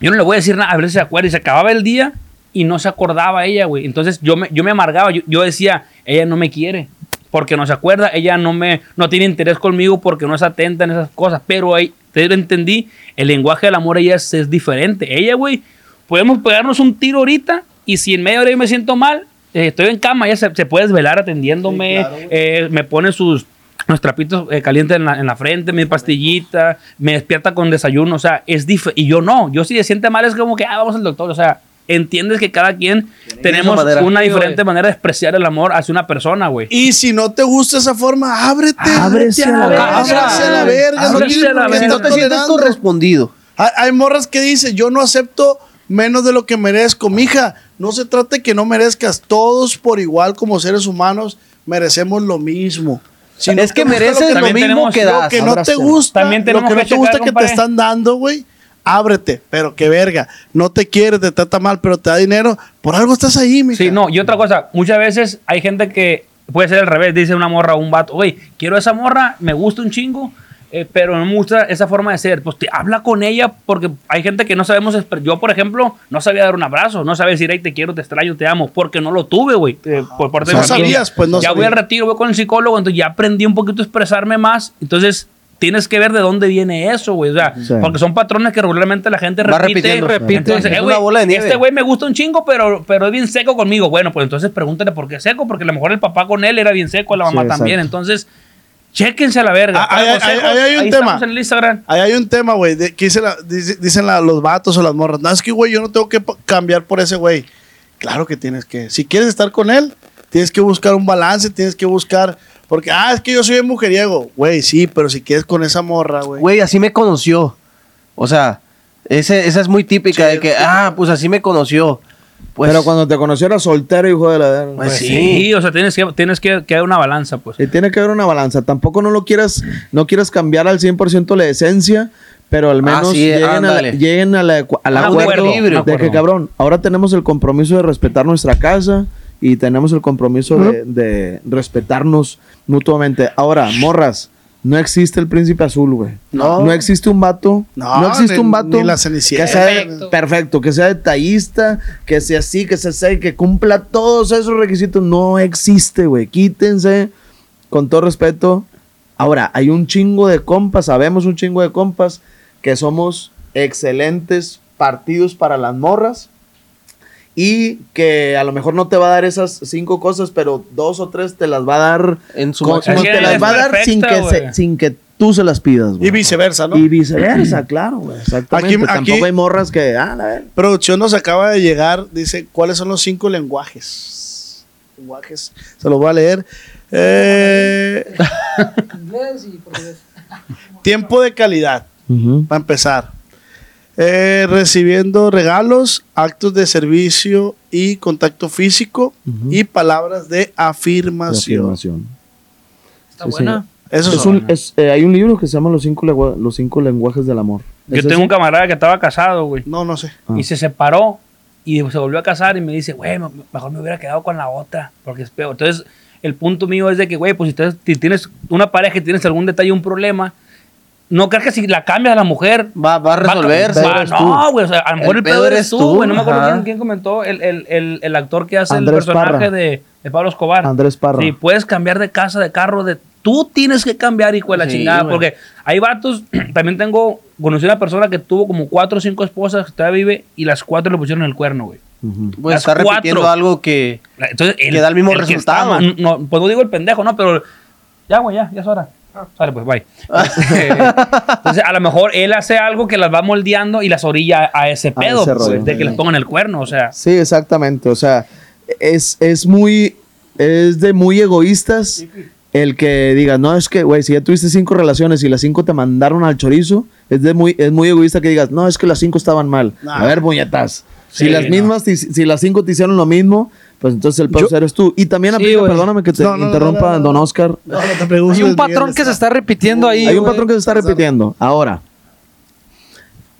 Yo no le voy a decir nada, a ver si se acuerda. Y se acababa el día y no se acordaba ella, güey. Entonces, yo me, yo me amargaba. Yo, yo decía, ella no me quiere. Porque no se acuerda, ella no me no tiene interés conmigo porque no es atenta en esas cosas. Pero ahí, te entendí, el lenguaje del amor ella es, es diferente. Ella, güey, podemos pegarnos un tiro ahorita y si en media hora yo me siento mal, eh, estoy en cama, ella se, se puede desvelar atendiéndome, eh, me pone sus los trapitos eh, calientes en la, en la frente, mi pastillita, me despierta con desayuno, o sea, es diferente. Y yo no, yo si se siente mal es como que, ah, vamos al doctor, o sea, entiendes que cada quien tenemos una diferente manera de expresar el amor hacia una persona, güey. Y si no te gusta esa forma, ábrete. Ábrese a la verga. Ábrese a la verga. No Ábrese a la verga. No te sientes correspondido. Hay, hay morras que dicen, yo no acepto menos de lo que merezco. Mija, no se trata de que no merezcas. Todos por igual como seres humanos merecemos lo mismo. Si no es que mereces lo lo También mismo que lo Lo das. que no te gusta, También lo que no que te gusta que te están dando, güey, ábrete. Pero que verga, no te quiere, te trata mal, pero te da dinero. Por algo estás ahí, mija. Sí, no, y otra cosa, muchas veces hay gente que puede ser al revés, dice una morra o un vato, oye, quiero esa morra, me gusta un chingo, eh, pero no me gusta esa forma de ser. Pues te habla con ella porque hay gente que no sabemos, yo por ejemplo, no sabía dar un abrazo, no sabía decir, ay, te quiero, te extraño, te amo, porque no lo tuve, güey, eh, por parte de No mi familia. sabías, pues, no Ya voy al retiro, voy con el psicólogo, entonces ya aprendí un poquito a expresarme más, entonces... Tienes que ver de dónde viene eso, güey. O sea, Sí. porque son patrones que regularmente la gente Va repite. repitiendo. repite. Entonces, Es eh, una güey, bola de nieve. Este güey me gusta un chingo, pero, pero es bien seco conmigo. Bueno, pues entonces pregúntale por qué es seco, porque a lo mejor el papá con él era bien seco, la Sí, mamá también. exacto. Entonces, chéquense a la verga. Ah, Para ahí- ahí- consejos, ahí hay un ahí tema. estamos en el Instagram. Ahí hay un tema, güey, que dice la- dice- dicen la- los vatos o las morras. No, es que, güey, yo no tengo que cambiar por ese güey. Claro que tienes que. Si quieres estar con él, tienes que buscar un balance, tienes que buscar. Porque, ah, es que yo soy mujeriego. Güey, sí, pero si quieres con esa morra, güey. Güey, así me conoció. O sea, ese- esa es muy típica de que, ah, pues así me conoció. Pues, Pero cuando te conoció era soltero, hijo de la verga. Pues Pues sí. sí. o sea, tienes que, tienes que, que dar una balanza, pues. Y tiene que haber una balanza. Tampoco no lo quieras, no quieras cambiar al 100% la esencia, pero al menos Ah, sí, lleguen, a la- lleguen a la- al Un acuerdo de que, cabrón, ahora tenemos el compromiso de respetar nuestra casa y tenemos el compromiso de, de respetarnos mutuamente. Ahora, morras, no existe el príncipe azul, güey. No. No existe un vato. No, No, existe ni- un vato ni la que Cenicienta. sea Perfecto. perfecto, que sea detallista, que sea así, que sea así, que cumpla todos esos requisitos. No existe, güey. Quítense, con todo respeto. Ahora, hay un chingo de compas, sabemos un chingo de compas, que somos excelentes partidos para las morras. Y que a lo mejor no te va a dar esas cinco cosas, pero dos o tres te las va a dar en su máximo te las va a dar sin que, se- sin que tú se las pidas, güey. Y viceversa, ¿no? Y viceversa, claro, güey. Exactamente. Aquí- Tampoco aquí- hay morras que, ah, a ver. Producción nos acaba de llegar, dice, ¿cuáles son los cinco lenguajes? Lenguajes, se los voy a leer. Eh, Inglés y portugués. tiempo de calidad, para empezar. Eh, recibiendo regalos, actos de servicio y contacto físico y palabras de De afirmación. Está Sí, buena. Eso Es un- es, eh, hay un libro que se llama Los cinco, lengua- los cinco lenguajes del amor. Yo ¿Es tengo ese? un camarada que estaba casado, güey. No, no sé. Ah. Y se separó y se volvió a casar y me dice, güey, me- mejor me hubiera quedado con la otra, porque es peor. Entonces, el punto mío es de que, güey, pues si, te- si tienes una pareja y tienes algún detalle, un problema, no creas que si la cambias a la mujer... Va, va a resolverse. va- tú. no, güey, o sea, a lo mejor El el, pedo pedo eres tú, güey. No me acuerdo quién, quién comentó, el, el, el, el actor que hace Andrés el personaje de, de Pablo Escobar. Andrés Parra. Sí, puedes cambiar de casa, de carro, de... Tú tienes que cambiar, hijo de la Sí, chingada, güey. porque hay vatos, también tengo, conocí una persona que tuvo como cuatro o cinco esposas que todavía vive y las cuatro le pusieron el cuerno, güey. Ujú. Pues Las está repitiendo cuatro. algo que. Entonces, Que da el mismo resultado. está no, pues no digo el pendejo, no, pero ya, güey, ya, ya es hora. Sale, pues, bye. Este, Entonces, a lo mejor él hace algo que las va moldeando y las orilla a ese A pedo, ese pues, de que les pongan el cuerno, o sea. Sí, exactamente. O sea, es, es muy. Es de muy egoístas el que digas, no, es que, güey, si ya tuviste cinco relaciones y las cinco te mandaron al chorizo, es, de muy, es muy egoísta que digas, no, es que las cinco estaban mal. Nah. A ver, muñetas. Si Sí, las no. mismas, si las cinco te hicieron lo mismo, pues entonces el Yo- eres tú. Y también Sí, aplica, perdóname que te No, no, no, interrumpa, no, no, no. don Oscar. No, no te preocupes, Hay un patrón que está- se está repitiendo ahí. Hay un patrón que se está repitiendo. Ahora,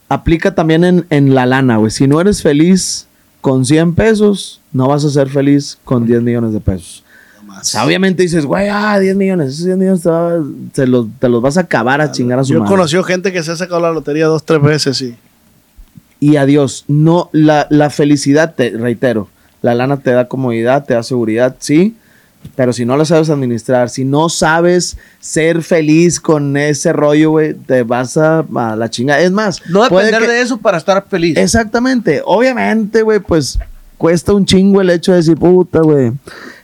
aplica también en, en la lana, güey. Si no eres feliz con 100 pesos, no vas a ser feliz con 10 millones de pesos. O sea, obviamente dices, güey, ah, 10 millones, esos 10 millones te, va- te los, te los vas a acabar a chingar a su Yo he madre. conocido gente que se ha sacado la lotería dos, tres veces y Y adiós. No, la, la felicidad, te reitero, la lana te da comodidad, te da seguridad, sí. Pero si no la sabes administrar, si no sabes ser feliz con ese rollo, güey, te vas a, a la chingada. Es más, No depender que- de eso para estar feliz. Exactamente. Obviamente, güey, pues cuesta un chingo el hecho de decir, puta, güey,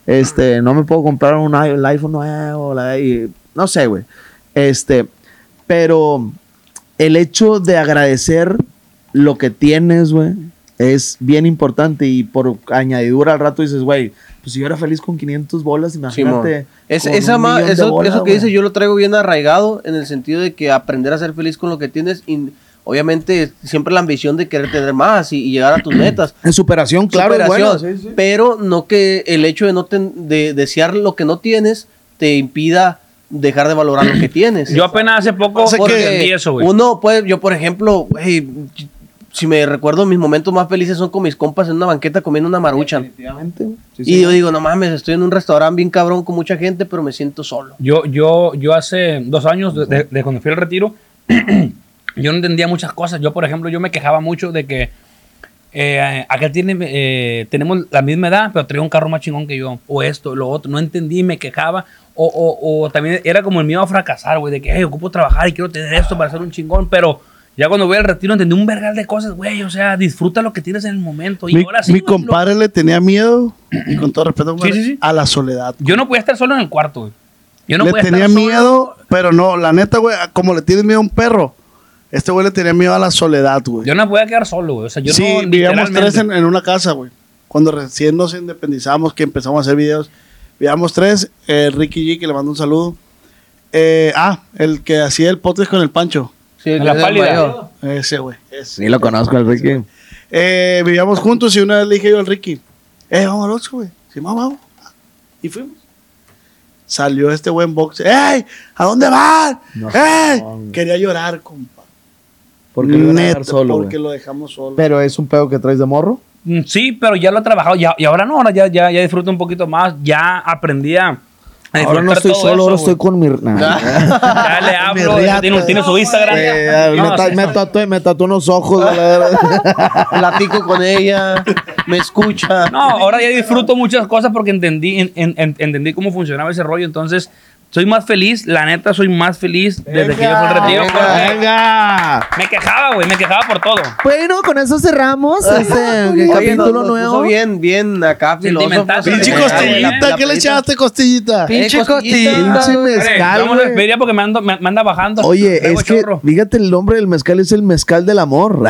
este, no me puedo comprar un el iPhone nuevo, la- y- no sé, güey. Este, pero el hecho de agradecer lo que tienes, güey, es bien importante y por añadidura al rato dices, güey, pues si yo era feliz con 500 bolas, imagínate. Es- con esa ma- eso, bolas, eso que güey. dice yo lo traigo bien arraigado en el sentido de que aprender a ser feliz con lo que tienes y obviamente siempre la ambición de querer tener más y, y llegar a tus metas. En superación, claro, es Superación, bueno, sí, sí. pero no que el hecho de no ten- de desear lo que no tienes te impida dejar de valorar lo que tienes. Yo apenas hace poco Pasa que entendí eso, güey. Uno puede, yo por ejemplo, güey, si me recuerdo mis momentos más felices son con mis compas en una banqueta comiendo una maruchan. Sí, Y sí. yo digo, no mames, estoy en un restaurante bien cabrón con mucha gente, pero me siento solo. Yo, yo, yo hace dos años, de, de- de cuando fui al retiro, yo no entendía muchas cosas. Yo, por ejemplo, yo me quejaba mucho de que eh, aquel tiene, eh, tenemos la misma edad, pero traía un carro más chingón que yo. O esto, lo otro. No entendí, me quejaba. O, o, o también era como el miedo a fracasar, güey, de que, hey, ocupo trabajar y quiero tener esto para ser un chingón. Pero ya cuando voy al retiro entendí un vergal de cosas, güey. O sea, disfruta lo que tienes en el momento. Y mi, ahora sí, mi güey, lo- compadre le tenía miedo, y con todo respeto, sí, sí. a la soledad. yo no podía estar solo en el cuarto, güey. Yo no le podía tenía estar solo. miedo, pero no, la neta, güey, como le tienes miedo a un perro, este güey le tenía miedo a la soledad, güey. Yo no podía quedar solo, güey. O sea, yo sí, no. vivíamos tres en, en una casa, güey. Cuando recién nos independizamos, que empezamos a hacer videos, vivíamos tres. eh, Ricky G, que le mando un saludo. Eh, ah, el que hacía el podcast con el Pancho. Sí, En la pálida. mayor. Ese, güey. Sí, lo conozco, el Ricky. Eh, vivíamos juntos y una vez le dije yo al Ricky, eh, vamos al Oxxo, güey. Sí, vamos, vamos. Y fuimos. Salió este buen box. ¡Ey! ¿A dónde van? No, ¡Ey! no. Quería llorar, compa. Porque lo dejar solo, Porque lo dejamos solo. Pero es un pedo que traes de morro. Mm, Sí, pero ya lo he trabajado. Ya, y ahora no, ahora ya, ya, ya disfruto un poquito más. Ya aprendí a. Ahora no estoy solo, eso, ahora estoy con mi. Nah. Ya le hablo, riata. tiene, tiene su Instagram. Eh, No, me, ta- sí. me tatué, me tatué unos ojos. Platico con ella, me escucha. No, ahora ya disfruto muchas cosas porque entendí, en- en- en- entendí cómo funcionaba ese rollo. Entonces, Soy más feliz, la neta, soy más feliz desde que yo fui al retiro. porque ¡Venga! Me quejaba, güey, me quejaba por todo. Bueno, con eso cerramos este Oye, capítulo nuevo. puso bien, bien acá, filósofo. Pinche Eh, costillita, ¿qué le echaste, costillita? Pinche costillita. Pinche mezcal, Vamos a despedir porque me, ando- me, me anda bajando. Oye, es que, chorro. fíjate, el nombre del mezcal es el mezcal del amor.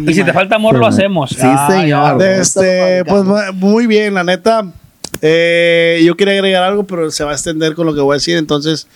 Y si te falta amor, lo hacemos. Sí, señor. Este, pues mu- muy bien, la neta. Eh, yo quería agregar algo, pero se va a extender con lo que voy a decir. Entonces,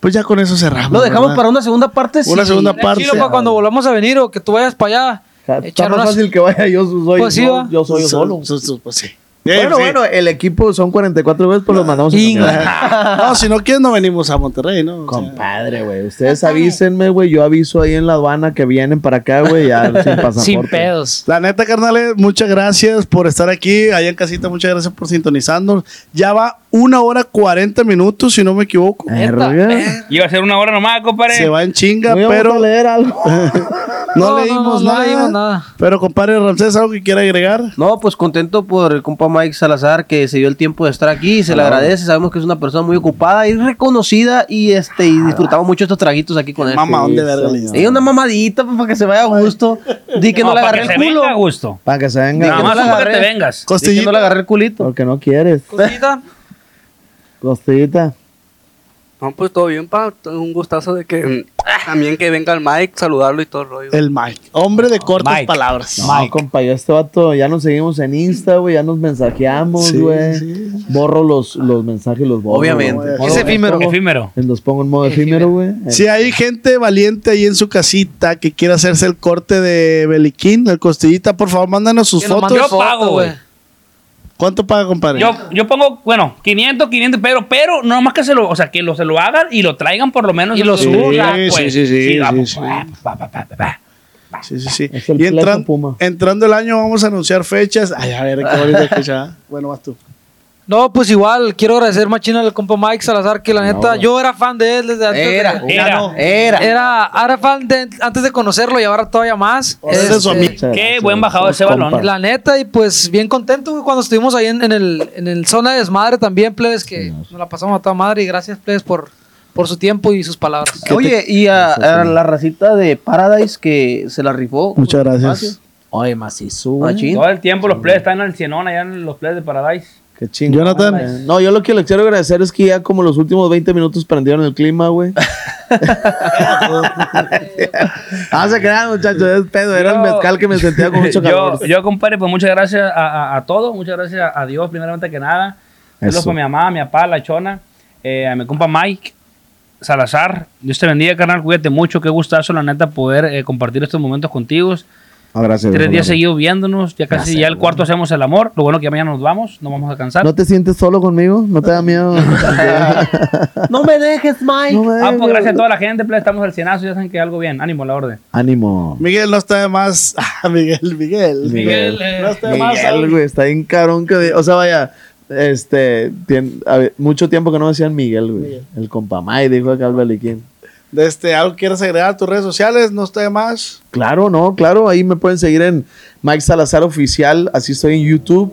pues ya con eso cerramos. Lo dejamos ¿verdad? para una segunda parte. Una sí. segunda parte. chilo para cuando volvamos a venir o que tú vayas para allá. Está más fácil que vaya yo soy Pues yo, yo soy yo solo. so- so- pues sí. Bueno, Sí. bueno, el equipo son 44 veces, pues los mandamos a. No, si no quieres, no venimos a Monterrey, ¿no? O Compadre, güey. Ustedes avísenme, güey. Yo aviso ahí en la aduana que vienen para acá, güey, ya sin pasaporte. Sin pedos. La neta, carnales, muchas gracias por estar aquí. Allá en casita, muchas gracias por sintonizarnos. Ya va una hora 40 minutos, si no me equivoco. Verga. Iba a ser una hora nomás, compadre. Se va en chinga, Voy a pero leer algo. no, No, leímos, no, no nada. leímos nada. Pero, compadre Ramsés, ¿algo que quiera agregar? No, pues contento por el compa Mike Salazar que se dio el tiempo de estar aquí, se le agradece, sabemos que es una persona muy ocupada y reconocida y este y disfrutamos mucho estos traguitos aquí con él. Mamá, ¿dónde verga le una mamadita pues, para que se vaya a gusto. Di que no, le para agarré que el se culo. venga a gusto. Para que se venga. Nada que no más para que te vengas. Que Costillita. no le agarré el culito. Porque no quieres. Costillita. Costillita. No, pues todo bien, pa. Un gustazo de que también que venga el Mike, saludarlo y todo el rollo. El Mike. Hombre de cortas Mike. palabras. No, compa, yo este vato ya nos seguimos en Insta, güey, ya nos mensajeamos, Sí, güey. sí. Borro los, los mensajes, los borro. Obviamente. güey. Es efímero. Efímero. Los pongo en modo efímero, güey. Si hay gente valiente ahí en su casita que quiera hacerse el corte de Beliquín, el costillita, por favor, mándanos sus fotos. Yo pago, güey. ¿Cuánto paga, compadre? Yo, yo pongo, bueno, 500, 500, pero, pero no más que se lo, o sea, que lo, se lo hagan y lo traigan por lo menos. Y lo Sí, suban, pues. sí, sí, sí, sí, Y entran- entrando el año vamos a anunciar fechas. Ay, a ver, qué bonito escucha. Bueno, vas tú. No, pues igual, quiero agradecer machina al compa Mike Salazar, que la neta, yo era fan de él desde antes. Era, de, Era. era. era, era fan de antes de conocerlo y ahora todavía más. Eres su Este, amigo. Muchas Qué buen bajado ese balón. La neta, y pues bien contento güey, cuando estuvimos ahí en, en el, en el zona de desmadre también, plebes, que nos la pasamos a toda madre. Y gracias, plebes, por, por su tiempo y sus palabras. Oye, y a, a la racita de Paradise que se la rifó. Muchas gracias. Oye, macizo. Todo el tiempo los plays están al cienón allá en los plays de Paradise. Qué chingón. Jonathan. güey. No, yo lo que les quiero agradecer es que ya como los últimos 20 minutos prendieron el clima, güey. ah, se crean, muchachos, es pedo. Era el Yo- mezcal que me sentía con mucho calor. yo, yo, compadre, pues muchas gracias a, a, a todos, muchas gracias a Dios, primeramente que nada. Saludos para mi mamá, mi papá, la chona, eh, a mi compa Mike Salazar. Dios te bendiga, carnal, cuídate mucho, qué gustazo, la neta, poder eh, compartir estos momentos contigo. Ah, gracias. Tres días seguidos viéndonos, ya casi Gracias, ya el cuarto hacemos el amor. Lo bueno que mañana nos vamos, no vamos a cansar. ¿No te sientes solo conmigo? ¿No te da miedo? No me dejes, Mike. No me Ah, pues dejes. gracias a toda la gente, estamos al cienazo, ya saben que algo bien, ánimo la orden. Ánimo. Miguel no está de más. Ah, Miguel, Miguel. Miguel. No está de más. Miguel, güey, está bien carón que... O sea, vaya, este... tien- a ver, mucho tiempo que no decían Miguel, güey. El compamay dijo acá el Beliquín. De este, ¿Algo que quieras agregar a tus redes sociales? No está más. Claro, no, claro. Ahí me pueden seguir en Mike Salazar Oficial. Así estoy en YouTube.